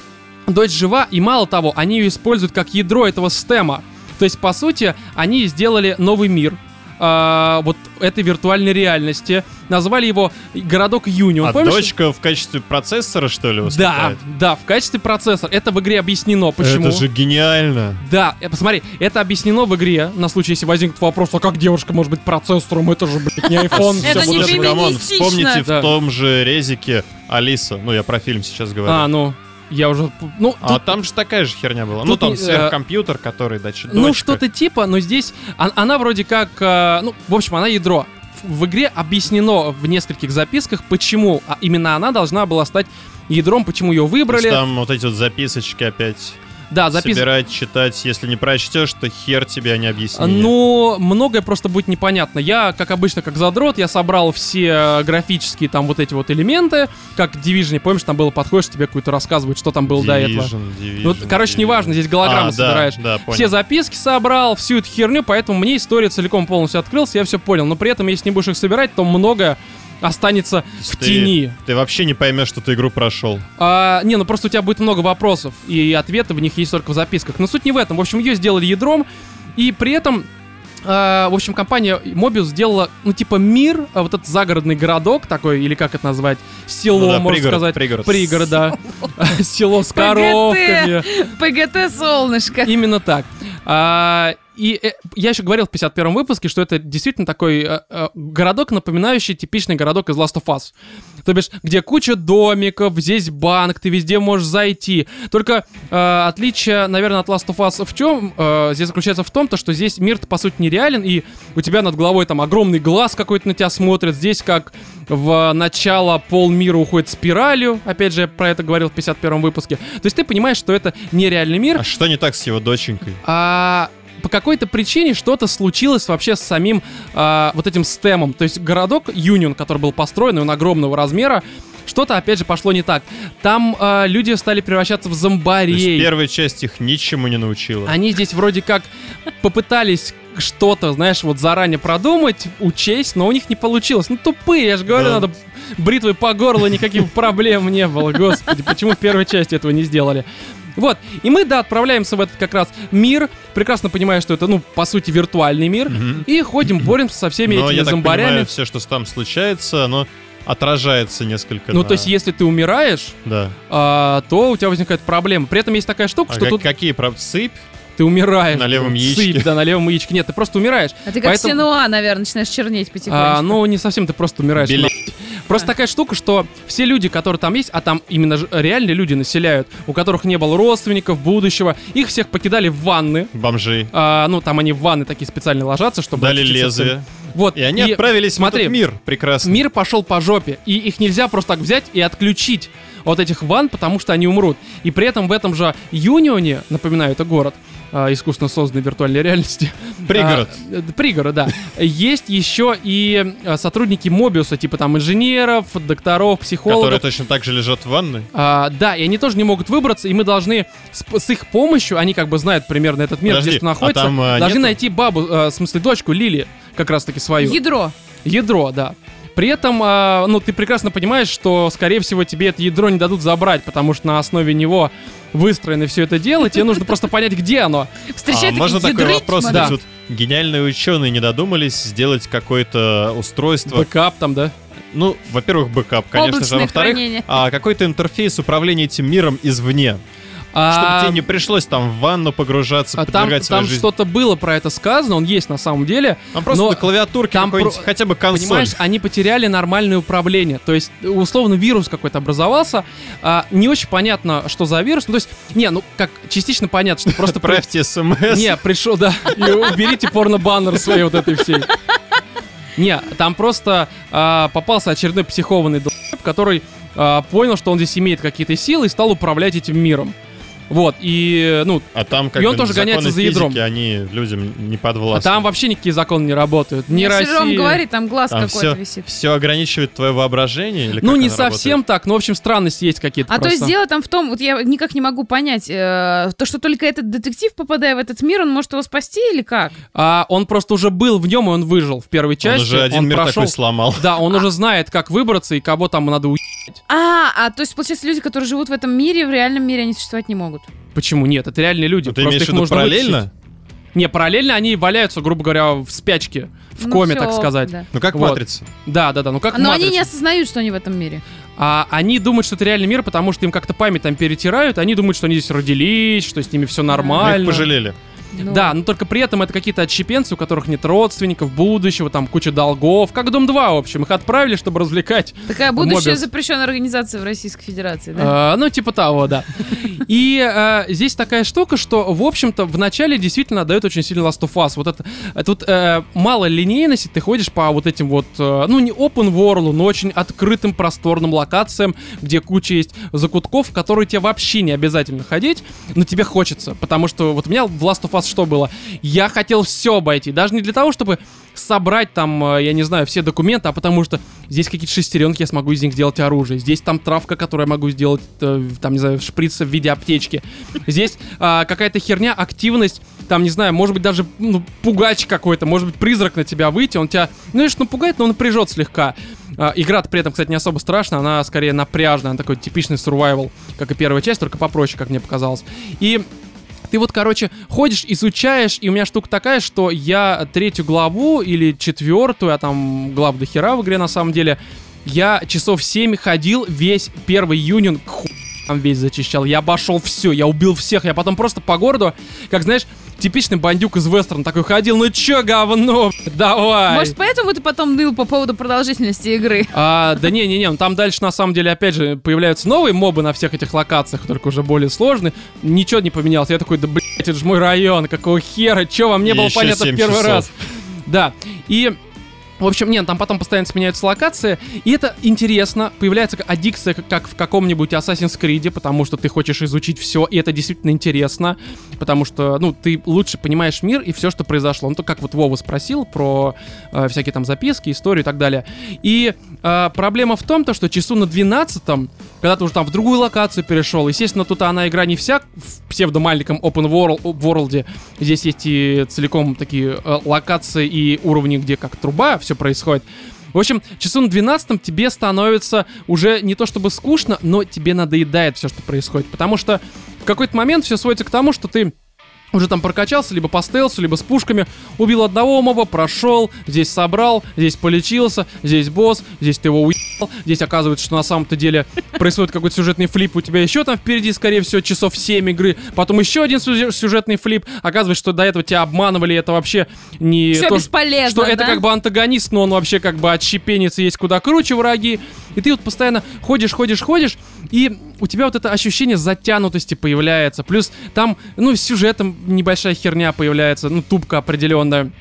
Speaker 1: Дочь жива, и мало того, они ее используют как ядро этого стема. То есть, по сути, они сделали новый мир, а, вот этой виртуальной реальности. Назвали его городок Юнион.
Speaker 2: А
Speaker 1: Помнишь?
Speaker 2: дочка в качестве процессора, что ли,
Speaker 1: Да,
Speaker 2: выступает?
Speaker 1: да, в качестве процессора. Это в игре объяснено. Почему?
Speaker 2: Это же гениально.
Speaker 1: Да, э, посмотри, это объяснено в игре, на случай, если возникнет вопрос, а как девушка может быть процессором, это же, блядь, не [laughs] iPhone.
Speaker 3: Это не
Speaker 2: вспомните
Speaker 1: Да.
Speaker 2: в том же резике Алиса. Ну, я про фильм сейчас говорю.
Speaker 1: А, ну, я уже... Ну,
Speaker 2: А
Speaker 1: тут-
Speaker 2: там же такая же херня была. Ну,
Speaker 1: тут
Speaker 2: там
Speaker 1: не- э,
Speaker 2: сверхкомпьютер, который, значит,
Speaker 1: Ну, что-то типа, но здесь он- она вроде как, э, ну, в общем, она ядро. В игре объяснено в нескольких записках, почему а, именно она должна была стать ядром, почему ее выбрали.
Speaker 2: Там вот эти вот записочки опять
Speaker 1: Да, запис...
Speaker 2: собирать, читать. Если не прочтешь, то хер тебе они объяснили.
Speaker 1: Ну, многое просто будет непонятно. Я, как обычно, как задрот, я собрал все э, графические там вот эти вот элементы, как Division, помнишь, там было, подходишь, тебе какую-то рассказывают, что там было до этого.
Speaker 2: Division, Division,
Speaker 1: Ну, короче,
Speaker 2: Division.
Speaker 1: неважно, здесь голограммы
Speaker 2: А, да,
Speaker 1: собираешь.
Speaker 2: Да, понял.
Speaker 1: Все записки собрал, всю эту херню, поэтому мне история целиком полностью открылась, я все понял. Но при этом, если не будешь их собирать, то многое останется в
Speaker 2: Ты-
Speaker 1: тени.
Speaker 2: Ты вообще не поймешь, что ты игру прошел.
Speaker 1: А, не, ну просто у тебя будет много вопросов, и ответы в них есть только в записках. Но суть не в этом. В общем, ее сделали ядром, и при этом а, в общем, компания Mobius сделала, ну, типа, мир, а, вот этот загородный городок такой, или как это назвать, село,
Speaker 2: Ну да,
Speaker 1: можно
Speaker 2: пригород,
Speaker 1: сказать.
Speaker 2: пригород.
Speaker 1: Пригород, да. [laughs] Село с коровками.
Speaker 3: ПГТ солнышко.
Speaker 1: Именно так. И э, я еще говорил в 51 выпуске, что это действительно такой э, э, городок, напоминающий типичный городок из Last of Us. То бишь, где куча домиков, здесь банк, ты везде можешь зайти. Только э, отличие, наверное, от Last of Us в чем? Э, здесь заключается в том, то, что здесь мир по сути нереален, и у тебя над головой там огромный глаз какой-то на тебя смотрит. Здесь как в начало пол мира уходит спиралью. Опять же, я про это говорил в 51 выпуске. То есть ты понимаешь, что это нереальный мир.
Speaker 2: А что не так с его доченькой?
Speaker 1: А по какой-то причине что-то случилось вообще с самим а, вот этим стемом. То есть городок Юнион, который был построен, он огромного размера, что-то опять же пошло не так. Там а, люди стали превращаться в
Speaker 2: То есть
Speaker 1: зомбарей.
Speaker 2: первая часть их ничему не научила.
Speaker 1: Они здесь вроде как попытались что-то, знаешь, вот заранее продумать, учесть, но у них не получилось. Ну, тупые, я же говорю,
Speaker 2: Да.
Speaker 1: надо бритвой по горло, никаких [laughs] проблем не было. Господи, почему в первой части этого не сделали? Вот, и мы, да, отправляемся в этот как раз мир, прекрасно понимая, что это, ну, по сути, виртуальный мир,
Speaker 2: Мгм.
Speaker 1: и ходим, боремся со всеми
Speaker 2: Но
Speaker 1: этими
Speaker 2: я так
Speaker 1: зомбарями.
Speaker 2: понимаю, все, что там случается, оно отражается несколько
Speaker 1: ну,
Speaker 2: на-
Speaker 1: то есть, если ты умираешь,
Speaker 2: Да.
Speaker 1: а, то у тебя возникает проблема. При этом есть такая штука,
Speaker 2: А
Speaker 1: что
Speaker 2: как-
Speaker 1: тут
Speaker 2: какие, правда, сыпь?
Speaker 1: ты умираешь.
Speaker 2: на левом
Speaker 1: Сыпь,
Speaker 2: яичке.
Speaker 1: да, на левом яичке. Нет, ты просто умираешь.
Speaker 3: А ты как
Speaker 1: Поэтому-
Speaker 3: Синуа, наверное, начинаешь чернеть потихонечку.
Speaker 1: А, ну, не совсем, ты просто умираешь.
Speaker 2: Белеть.
Speaker 1: Просто такая штука, что все люди, которые там есть, а там именно реальные люди населяют, у которых не было родственников, будущего, их всех покидали в ванны.
Speaker 2: Бомжи.
Speaker 1: А, ну, там они в ванны такие специально ложатся, чтобы...
Speaker 2: Дали лезвие.
Speaker 1: Вот.
Speaker 2: И они отправились
Speaker 1: смотри,
Speaker 2: в этот мир. Прекрасно.
Speaker 1: Мир пошел по жопе, и их нельзя просто так взять и отключить от этих ванн, потому что они умрут. И при этом в этом же Юнионе, напоминаю, это город, а, искусственно созданной виртуальной реальности. [laughs]
Speaker 2: Пригород.
Speaker 1: А, э, пригород, да. Есть еще и а, сотрудники Мобиуса, типа там инженеров, докторов, психологов.
Speaker 2: Которые точно так же лежат в ванной.
Speaker 1: А, да, и они тоже не могут выбраться, и мы должны с, с их помощью, они как бы знают примерно этот мир,
Speaker 2: Подожди,
Speaker 1: где что находится,
Speaker 2: а там, а,
Speaker 1: должны
Speaker 2: нету?
Speaker 1: найти бабу, э, в смысле дочку Лили, как раз таки свою.
Speaker 3: Ядро.
Speaker 1: Ядро, да. При этом, а, ну, ты прекрасно понимаешь, что, скорее всего, тебе это ядро не дадут забрать, потому что на основе него выстроено все это дело, тебе нужно [laughs] просто понять, где оно.
Speaker 2: А можно такой
Speaker 3: ядрить,
Speaker 2: вопрос?
Speaker 1: Да.
Speaker 2: Тут гениальные ученые не додумались сделать какое-то устройство.
Speaker 1: Бэкап там, да?
Speaker 2: Ну, во-первых, бэкап, конечно же.
Speaker 3: Облачное
Speaker 2: А во-вторых, а, какой-то интерфейс управления этим миром извне. Чтобы
Speaker 1: А,
Speaker 2: тебе не пришлось там в ванну погружаться,
Speaker 1: а там,
Speaker 2: подвергать
Speaker 1: там
Speaker 2: жизнь.
Speaker 1: что-то было про это сказано, он есть на самом деле.
Speaker 2: Там просто
Speaker 1: но
Speaker 2: на клавиатурке
Speaker 1: там про-
Speaker 2: хотя бы консоль.
Speaker 1: Понимаешь, они потеряли нормальное управление. То есть, условно, вирус какой-то образовался. а, не очень понятно, что за вирус. Ну, то есть, не, ну, как частично понятно, что просто... [laughs] при-
Speaker 2: Отправьте смс.
Speaker 1: Не, пришел, да, [laughs] и уберите порно-баннер своей вот этой всей. Не, там просто а, попался очередной психованный долб, который а, понял, что он здесь имеет какие-то силы и стал управлять этим миром. Вот, и, ну,
Speaker 2: А там как
Speaker 1: И он
Speaker 2: бы
Speaker 1: тоже гоняется за ядром.
Speaker 2: физики, они людям не
Speaker 1: а
Speaker 2: подвластны.
Speaker 1: там вообще никакие законы не работают. Ни
Speaker 3: Мне
Speaker 1: России...
Speaker 3: Сером говорит, там глаз
Speaker 2: Там
Speaker 3: какой-то
Speaker 2: все,
Speaker 3: висит.
Speaker 2: все ограничивает твое воображение? Или
Speaker 1: Ну, не совсем так, но, в общем, странности есть какие-то
Speaker 3: А то
Speaker 1: просто.
Speaker 3: есть дело там в том, вот я никак не могу понять, э, то, что только этот детектив, попадая в этот мир, он может его спасти или как?
Speaker 1: А он просто уже был в нем, и он выжил в первой
Speaker 2: Он
Speaker 1: части.
Speaker 2: уже один
Speaker 1: он
Speaker 2: мир
Speaker 1: прошел...
Speaker 2: такой сломал.
Speaker 1: Да, он уже знает, как выбраться и кого там надо уебать.
Speaker 3: А, а то есть, получается, люди, которые живут в этом мире, в реальном мире, они существовать не могут.
Speaker 1: Почему нет? Это реальные люди.
Speaker 2: Ну, ты
Speaker 1: просто
Speaker 2: имеешь
Speaker 1: их
Speaker 2: в виду
Speaker 1: нужно
Speaker 2: параллельно?
Speaker 1: вытащить. Не, параллельно они валяются, грубо говоря, в спячке, в
Speaker 3: Ну,
Speaker 1: коме,
Speaker 3: всё,
Speaker 1: так сказать.
Speaker 3: да.
Speaker 2: Ну как
Speaker 1: Вот.
Speaker 2: матрица.
Speaker 1: Да, да, да. Ну как
Speaker 3: Но
Speaker 1: «Матрица».
Speaker 3: они не осознают, что они в этом мире.
Speaker 1: А они думают, что это реальный мир, потому что им как-то память там перетирают. Они думают, что они здесь родились, что с ними все
Speaker 2: Мы
Speaker 1: нормально.
Speaker 2: их пожалели.
Speaker 3: Ну,
Speaker 1: Да, но только при этом это какие-то отщепенцы, у которых нет родственников, будущего, там куча долгов. Как Дом 2, в общем. Их отправили, чтобы развлекать.
Speaker 3: Такая будущая
Speaker 1: Мобиус.
Speaker 3: запрещенная организация в Российской Федерации, да?
Speaker 1: А, ну, типа того, да. И а, здесь такая штука, что, в общем-то, в начале действительно дает очень сильно Last of Us. Вот это, э, тут э, мало линейности, ты ходишь по вот этим вот, э, ну, не open world, но очень открытым, просторным локациям, где куча есть закутков, в которые тебе вообще не обязательно ходить, но тебе хочется. Потому что вот у меня в Last of Us что было? Я хотел все обойти, даже не для того, чтобы собрать там, э, я не знаю, все документы, а потому что здесь какие-то шестеренки, я смогу из них сделать оружие. Здесь там травка, которую я могу сделать, э, там, не знаю, шприца в виде аптечки. Здесь а, какая-то херня, активность, там, не знаю, может быть, даже ну, пугач какой-то, может быть, призрак на тебя выйти, он тебя, ну, видишь, напугает, но он напряжет слегка. А, игра при этом, кстати, не особо страшная, она скорее напряжная, она такой типичный survival, как и первая часть, только попроще, как мне показалось. И ты вот, короче, ходишь, изучаешь, и у меня штука такая, что я третью главу или четвертую, а там глав до хера в игре на самом деле, я часов 7 ходил весь первый юнин, ху- там весь зачищал. Я обошел все, я убил всех. Я потом просто по городу, как знаешь, типичный бандюк из вестерна такой ходил, ну чё, говно, давай.
Speaker 3: Может, поэтому ты потом ныл по поводу продолжительности игры?
Speaker 1: А, да не-не-не, ну там дальше на самом деле опять же появляются новые мобы на всех этих локациях, только уже более сложные. Ничего не поменялось. Я такой, да блять, это же мой район, какого хера, чё вам не было понятно в
Speaker 2: 7
Speaker 1: первый
Speaker 2: часов.
Speaker 1: раз. Да, и... В общем, нет, там потом постоянно сменяются локации, и это интересно, появляется аддикция, как- в каком-нибудь Assassin's Creed, потому что ты хочешь изучить все, и это действительно интересно, потому что, ну, ты лучше понимаешь мир и все, что произошло. Ну, то как вот Вова спросил про э, всякие там записки, историю и так далее. И э, проблема в том, то, что часу на 12 когда ты уже там в другую локацию перешел, естественно, тут она игра не вся в псевдомаленьком open world, world. Здесь есть и целиком такие э, локации и уровни, где как труба все происходит. В общем, часу на 12 тебе становится уже не то чтобы скучно, но тебе надоедает все, что происходит. Потому что в какой-то момент все сводится к тому, что ты уже там прокачался, либо по стелсу, либо с пушками, убил одного моба, прошел, здесь собрал, здесь полечился, здесь босс, здесь ты его уебал, здесь оказывается, что на самом-то деле происходит какой-то сюжетный флип, у тебя еще там впереди, скорее всего, часов 7 игры, потом еще один сюжет- сюжетный флип, оказывается, что до этого тебя обманывали, это вообще не
Speaker 3: Все
Speaker 1: то,
Speaker 3: бесполезно,
Speaker 1: что это
Speaker 3: да?
Speaker 1: как бы антагонист, но он вообще как бы отщепенец есть куда круче враги. И ты вот постоянно ходишь, ходишь, ходишь, и у тебя вот это ощущение затянутости появляется. Плюс там, ну, с сюжетом небольшая херня появляется, ну, тупка определенная.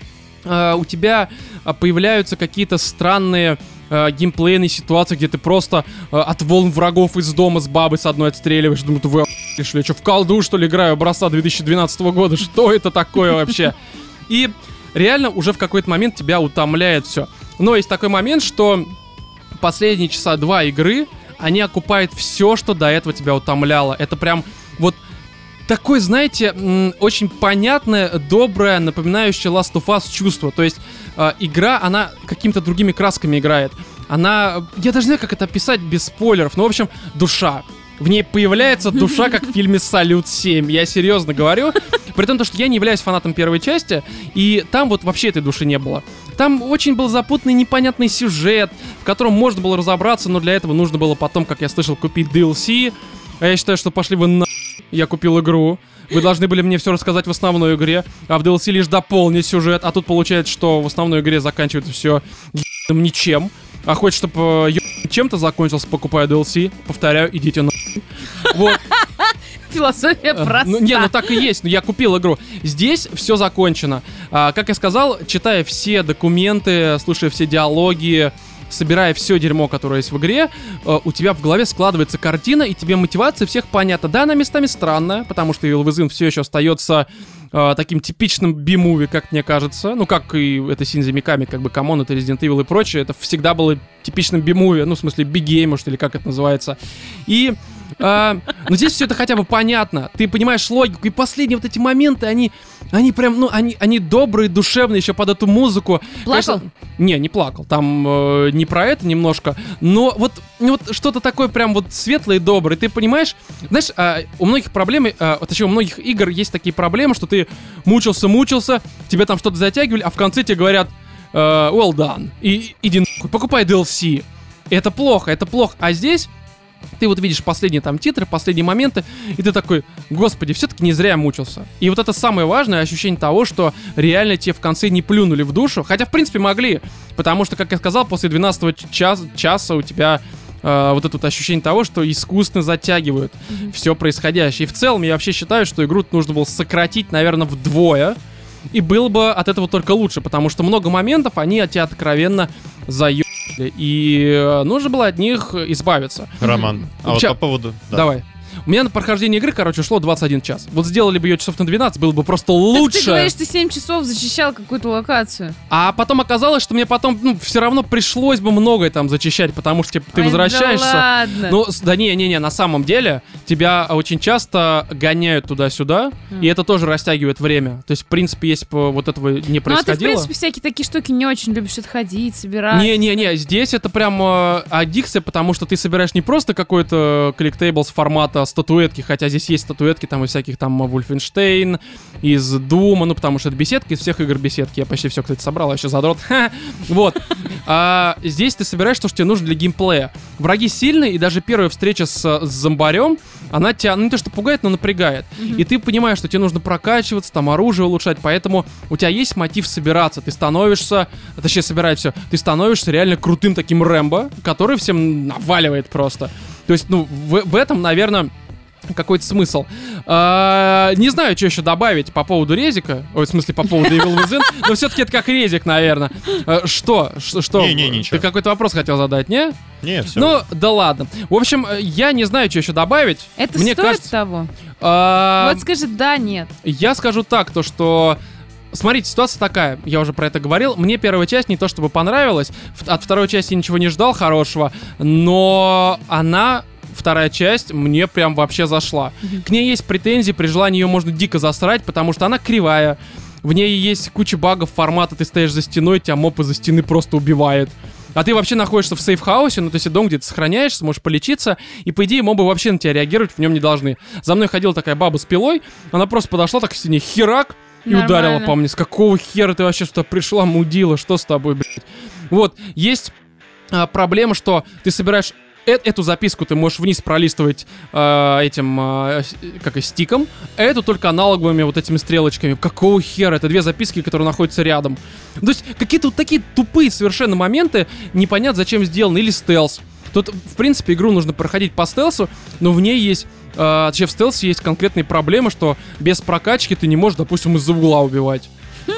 Speaker 1: А, у тебя а, появляются какие-то странные а, геймплейные ситуации, где ты просто а, от волн врагов из дома с бабой с одной отстреливаешь. Думаю, вы что ли? Что, в колду, что ли, играю? Образца 2012 года? Что это такое вообще? И реально уже в какой-то момент тебя утомляет все. Но есть такой момент, что последние часа два игры, они окупают все, что до этого тебя утомляло. Это прям вот такое, знаете, очень понятное, доброе, напоминающее Last of Us чувство. То есть э, игра, она какими-то другими красками играет. Она, я даже не знаю, как это описать без спойлеров, но, в общем, душа. В ней появляется душа, как в фильме «Салют 7». Я серьезно говорю. При том, то, что я не являюсь фанатом первой части, и там вот вообще этой души не было. Там очень был запутанный, непонятный сюжет, в котором можно было разобраться, но для этого нужно было потом, как я слышал, купить DLC. А я считаю, что пошли вы на... Я купил игру. Вы должны были мне все рассказать в основной игре, а в DLC лишь дополнить сюжет. А тут получается, что в основной игре заканчивается все ничем. А хочешь, чтобы чем-то закончился, покупаю DLC. Повторяю, идите на... Вот. [laughs]
Speaker 3: Философия
Speaker 1: Э,
Speaker 3: проста.
Speaker 1: Ну, не, ну так и есть. Ну, я купил игру. Здесь все закончено. А, как я сказал, читая все документы, слушая все диалоги, собирая все дерьмо, которое есть в игре, э, у тебя в голове складывается картина, и тебе мотивация всех понятна. Да, она местами странная, потому что Evil Within все еще остается э, таким типичным B-movie, как мне кажется. Ну, как и это Синзи Миками, как бы, come on, это Resident Evil и прочее. Это всегда было типичным B-movie, ну, в смысле, B-game, может, или как это называется. И а, но здесь все это хотя бы понятно. Ты понимаешь логику. И последние вот эти моменты, они, они прям, ну, они, они добрые, душевные еще под эту музыку.
Speaker 3: Плакал?
Speaker 1: Конечно, не, не плакал. Там э, не про это немножко. Но вот, ну, вот что-то такое прям вот светлое и доброе. Ты понимаешь, знаешь, а, у многих проблем, а, точнее, у многих игр есть такие проблемы, что ты мучился, мучился, тебе там что-то затягивали, а в конце тебе говорят, э, well done. И иди нахуй, покупай DLC. Это плохо, это плохо. А здесь ты вот видишь последние там титры, последние моменты, и ты такой, господи, все-таки не зря мучился. И вот это самое важное ощущение того, что реально тебе в конце не плюнули в душу, хотя в принципе могли, потому что, как я сказал, после 12 час, часа у тебя э, вот это вот ощущение того, что искусственно затягивают mm-hmm. все происходящее. И в целом я вообще считаю, что игру нужно было сократить, наверное, вдвое, и было бы от этого только лучше, потому что много моментов, они от тебя откровенно заебали. И нужно было от них избавиться.
Speaker 2: Роман, а вот по поводу... да.
Speaker 1: Давай. У меня на прохождение игры, короче, ушло 21 час. Вот сделали бы ее часов на 12, было бы просто
Speaker 3: Так
Speaker 1: лучше.
Speaker 3: ты говоришь, ты 7 часов зачищал какую-то локацию.
Speaker 1: А потом оказалось, что мне потом, ну, все равно пришлось бы многое там зачищать, потому что типа, ты
Speaker 3: Ой,
Speaker 1: возвращаешься.
Speaker 3: Да ладно.
Speaker 1: Ну, да не, не, не, на самом деле тебя очень часто гоняют туда-сюда,
Speaker 3: Мгм.
Speaker 1: и это тоже растягивает время. То есть, в принципе, если бы вот этого не
Speaker 3: ну, а ты, в
Speaker 1: происходило.
Speaker 3: принципе, всякие такие штуки не очень любишь отходить, собирать.
Speaker 1: Не-не-не, здесь это прям э, аддикция, потому что ты собираешь не просто какой-то коллектейбл с формата статуэтки, хотя здесь есть статуэтки там из всяких там Wolfenstein, из Дума, ну потому что это беседки, из всех игр беседки. Я почти все, кстати, собрал, а еще задрот. [laughs] Вот. А здесь ты собираешь то, что тебе нужно для геймплея. Враги сильные, и даже первая встреча с, с зомбарем, она тебя, ну не то что пугает, но напрягает. И ты понимаешь, что тебе нужно прокачиваться, там оружие улучшать, поэтому у тебя есть мотив собираться. Ты становишься, точнее собирать все, ты становишься реально крутым таким Рэмбо, который всем наваливает просто. То есть, ну, в, в этом, наверное, какой-то смысл. А, не знаю, что еще добавить по поводу резика. Ой, в смысле, по поводу Evil Within. Но все-таки это как резик, наверное. А, что? Ш- Что?
Speaker 2: Не-не, ничего.
Speaker 1: Ты какой-то вопрос хотел задать, не?
Speaker 2: Не, все.
Speaker 1: Ну, да ладно. В общем, я не знаю, что еще добавить.
Speaker 3: Это
Speaker 1: Мне
Speaker 3: стоит
Speaker 1: кажется-
Speaker 3: того?
Speaker 1: А,
Speaker 3: Вот скажи да, нет.
Speaker 1: Я скажу так, то что... Смотрите, ситуация такая, я уже про это говорил. Мне первая часть не то чтобы понравилась, от второй части я ничего не ждал хорошего, но она, вторая часть, мне прям вообще зашла. К ней есть претензии, при желании ее можно дико засрать, потому что она кривая. В ней есть куча багов формата, ты стоишь за стеной, тебя моп из-за стены просто убивает. А ты вообще находишься в сейф-хаусе, ну, то есть дом, где ты сохраняешься, можешь полечиться, и, по идее, мобы вообще на тебя реагировать в нем не должны. За мной ходила такая баба с пилой, она просто подошла так к стене, херак, и
Speaker 3: Нормально.
Speaker 1: ударила по мне. С какого хера ты вообще сюда пришла, мудила? Что с тобой, блядь? Вот, есть а, проблема, что ты собираешь э- эту записку ты можешь вниз пролистывать а, этим, с- как и стиком, а эту только аналоговыми вот этими стрелочками. Какого хера? Это две записки, которые находятся рядом. То есть какие-то вот такие тупые совершенно моменты, непонятно зачем сделаны, или стелс. Тут, в принципе, игру нужно проходить по стелсу, но в ней есть а, точнее, в стелсе есть конкретные проблемы, что без прокачки ты не можешь, допустим, из-за угла убивать.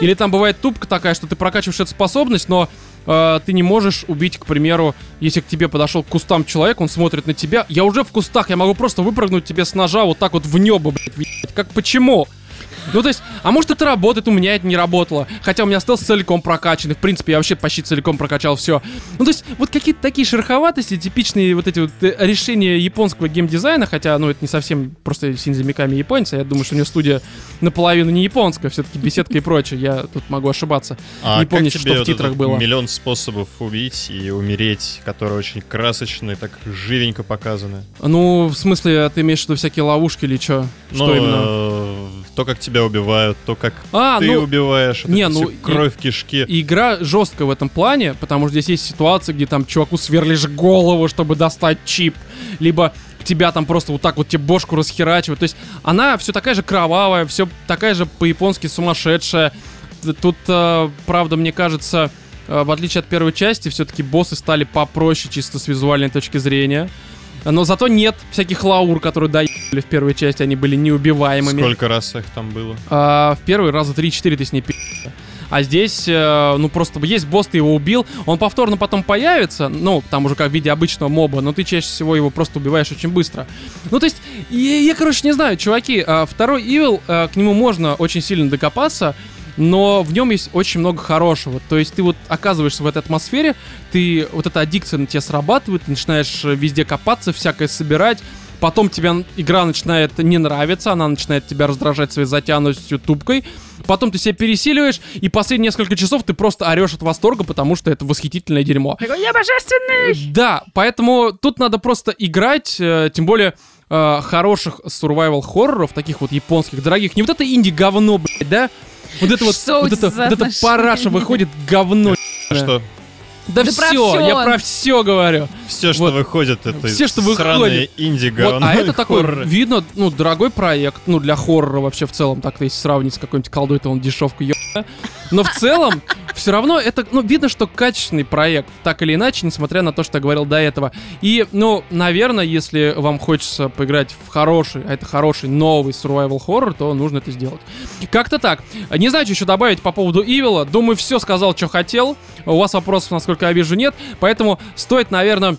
Speaker 1: Или там бывает тупка такая, что ты прокачиваешь эту способность, но э, ты не можешь убить, к примеру, если к тебе подошел к кустам человек, он смотрит на тебя. Я уже в кустах, я могу просто выпрыгнуть тебе с ножа вот так вот в небо, блядь, въебать. Как почему? Ну, то есть, а может это работает, у меня это не работало. Хотя у меня стелс целиком прокачанный. В принципе, я вообще почти целиком прокачал все. Ну, то есть, вот какие-то такие шероховатости, типичные вот эти вот э, решения японского геймдизайна, хотя, ну, это не совсем просто Синзи Миками японец, а я думаю, что у него студия наполовину не японская, все-таки беседка и прочее. Я тут могу ошибаться.
Speaker 2: А
Speaker 1: не помню, что в титрах было.
Speaker 2: Миллион способов убить и умереть, которые очень красочные, так живенько показаны.
Speaker 1: Ну, в смысле, ты имеешь в виду всякие ловушки или что? Что
Speaker 2: Ну,
Speaker 1: именно?
Speaker 2: То, как тебя убивают, то, как
Speaker 1: А,
Speaker 2: ты
Speaker 1: ну,
Speaker 2: убиваешь, это
Speaker 1: не, ну, и-
Speaker 2: кровь в кишке.
Speaker 1: Игра жесткая в этом плане, потому что здесь есть ситуации, где там чуваку сверлишь голову, чтобы достать чип, либо тебя там просто вот так вот тебе бошку расхерачивают. То есть она все такая же кровавая, все такая же по-японски сумасшедшая. Тут, э, правда, мне кажется, э, в отличие от первой части, все-таки боссы стали попроще чисто с визуальной точки зрения. Но зато нет всяких лаур, которые доебали в первой части, они были неубиваемыми.
Speaker 2: Сколько раз их там было?
Speaker 1: А, в первый раза 3-4 ты с ней пи***. А здесь, э, ну, просто есть босс, ты его убил, он повторно потом появится, ну, там уже как в виде обычного моба, но ты чаще всего его просто убиваешь очень быстро. Ну, то есть, я, я короче, не знаю, чуваки, э, второй Evil, э, к нему можно очень сильно докопаться, но в нем есть очень много хорошего. То есть ты вот оказываешься в этой атмосфере, ты вот эта аддикция на тебя срабатывает, ты начинаешь э, везде копаться, всякое собирать, потом тебе игра начинает не нравиться, она начинает тебя раздражать своей затянутостью тупкой, потом ты себя пересиливаешь, и последние несколько часов ты просто орешь от восторга, потому что это восхитительное дерьмо.
Speaker 3: Я божественный!
Speaker 1: Да, поэтому тут надо просто играть, э, тем более э, хороших survival хорроров, таких вот японских, дорогих, не вот это инди-говно, блядь, да? Вот это вот,
Speaker 3: Что
Speaker 1: вот это, вот это параша выходит говно.
Speaker 2: Что?
Speaker 1: Да,
Speaker 3: Да про
Speaker 1: все, я про все говорю.
Speaker 2: Все, что
Speaker 1: Вот.
Speaker 2: выходит, это
Speaker 1: Все, что
Speaker 2: сраные инди
Speaker 1: Вот, а это такой,
Speaker 2: хорроры.
Speaker 1: видно, ну, дорогой проект, ну, для хоррора вообще в целом, так-то если сравнить с какой-нибудь колдой, то он дешевка, ё**а. Но в целом, все равно это, ну, видно, что качественный проект, так или иначе, несмотря на то, что я говорил до этого. И, ну, наверное, если вам хочется поиграть в хороший, а это хороший новый survival horror, то нужно это сделать. Как-то так. Не знаю, что еще добавить по поводу Ивила. Думаю, все сказал, что хотел. У вас вопросов, насколько я вижу, нет. Поэтому стоит, наверное,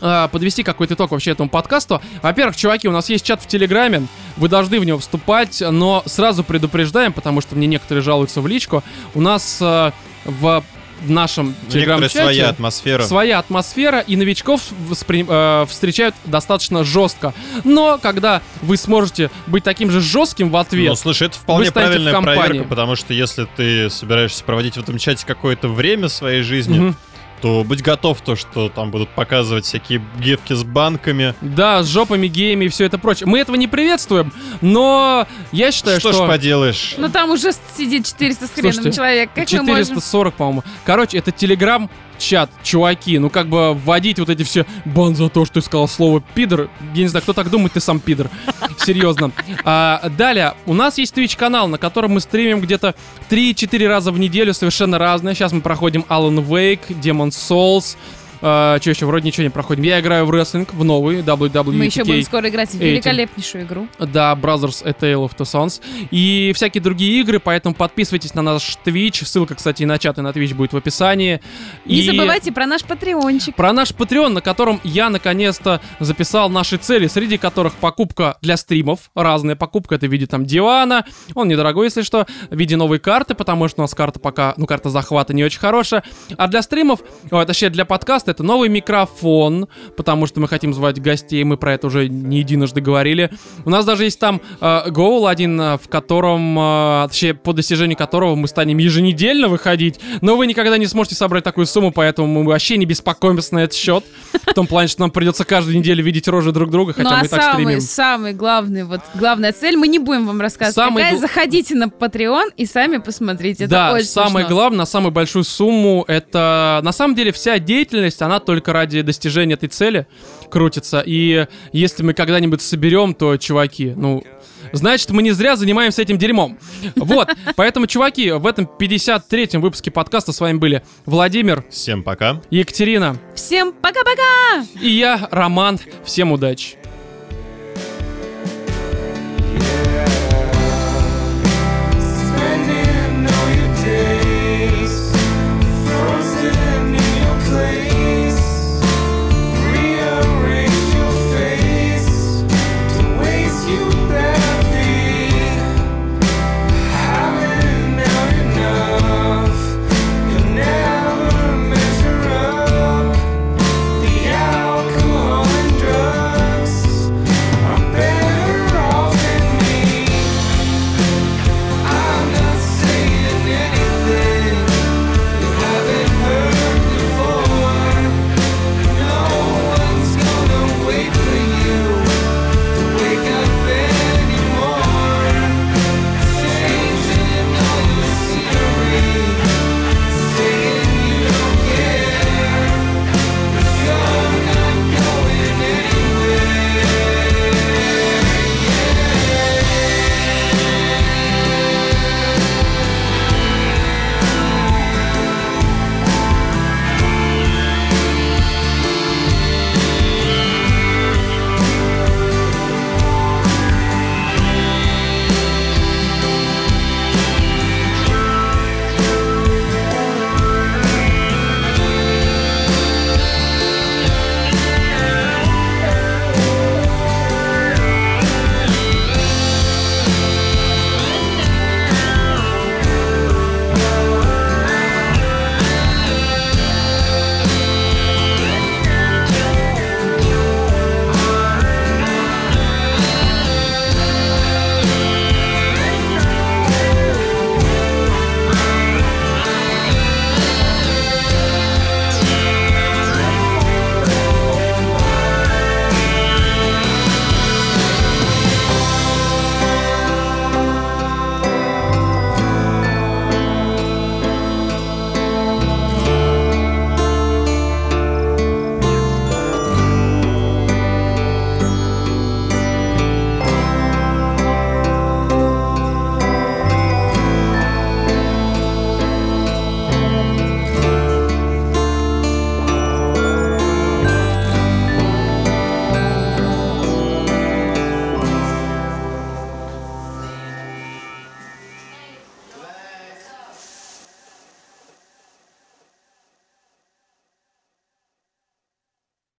Speaker 1: а, подвести какой-то итог вообще этому подкасту. Во-первых, чуваки, у нас есть чат в Телеграме, вы должны в него вступать, но сразу предупреждаем, потому что мне некоторые жалуются в личку. У нас а, в нашем Телеграм-чате
Speaker 2: своя атмосфера.
Speaker 1: своя атмосфера, и новичков воспри- э, встречают достаточно жестко. Но когда вы сможете быть таким же жестким в ответ,
Speaker 2: Ну, слушай, это вполне правильная проверка, потому что если ты собираешься проводить в этом чате какое-то время своей жизни,
Speaker 1: Мгм.
Speaker 2: То будь готов то, что там будут показывать всякие гифки с банками.
Speaker 1: да, с жопами, геями и все это прочее. Мы этого не приветствуем, но я считаю,
Speaker 2: что
Speaker 1: что...
Speaker 2: ж поделаешь?
Speaker 3: Ну там уже сидит 400 с хреном
Speaker 1: Слушайте,
Speaker 3: человек. Как мы можем?
Speaker 1: 440, по-моему. Короче, это телеграм чат, чуваки, ну как бы вводить вот эти все бан за то, что ты сказал слово пидор. Я не знаю, кто так думает, ты сам пидор. [laughs] Серьезно. А, далее, у нас есть Twitch канал, на котором мы стримим где-то 3-4 раза в неделю, совершенно разные. Сейчас мы проходим Alan Wake, Demon Souls. Что еще, вроде ничего не проходим. Я играю в рестлинг, в новый WWE
Speaker 3: Мы еще
Speaker 1: 2K.
Speaker 3: будем скоро играть в великолепнейшую игру.
Speaker 1: Да, Brothers A Tale of Two Sons. И всякие другие игры, поэтому подписывайтесь на наш Twitch. Ссылка, кстати, и на чат, и на Twitch будет в описании.
Speaker 3: Не
Speaker 1: И
Speaker 3: забывайте про наш патреончик.
Speaker 1: Про наш Patreon, на котором я наконец-то записал наши цели, среди которых покупка для стримов. Разная покупка, это в виде там дивана. Он недорогой, если что. В виде новой карты, потому что у нас карта пока, ну, карта захвата не очень хорошая. А для стримов, о, точнее, для подкаста, это новый микрофон, потому что мы хотим звать гостей, мы про это уже не единожды говорили. У нас даже есть там э, гоул один, э, в котором, э, точнее, по достижению которого мы станем еженедельно выходить, но вы никогда не сможете собрать такую сумму, поэтому мы вообще не беспокоимся на этот счет. В том плане, что нам придется каждую неделю видеть рожи друг друга, хотя
Speaker 3: ну а
Speaker 1: мы и так
Speaker 3: самый,
Speaker 1: стримим.
Speaker 3: самый главный, вот главная цель, мы не будем вам рассказывать,
Speaker 1: Самый
Speaker 3: какая.
Speaker 1: гл-
Speaker 3: Заходите на Patreon и сами посмотрите. Это
Speaker 1: да,
Speaker 3: очень
Speaker 1: самое
Speaker 3: смешно.
Speaker 1: главное, на самую большую сумму, это на самом деле вся деятельность, она только ради достижения этой цели крутится. И если мы когда-нибудь соберем, то, чуваки, ну, значит, мы не зря занимаемся этим дерьмом. Вот, [laughs] поэтому, чуваки, в этом 53-м выпуске подкаста с вами были Владимир,
Speaker 2: Всем пока.
Speaker 1: Екатерина
Speaker 3: Всем пока-пока!
Speaker 1: и я, Роман. Всем удачи.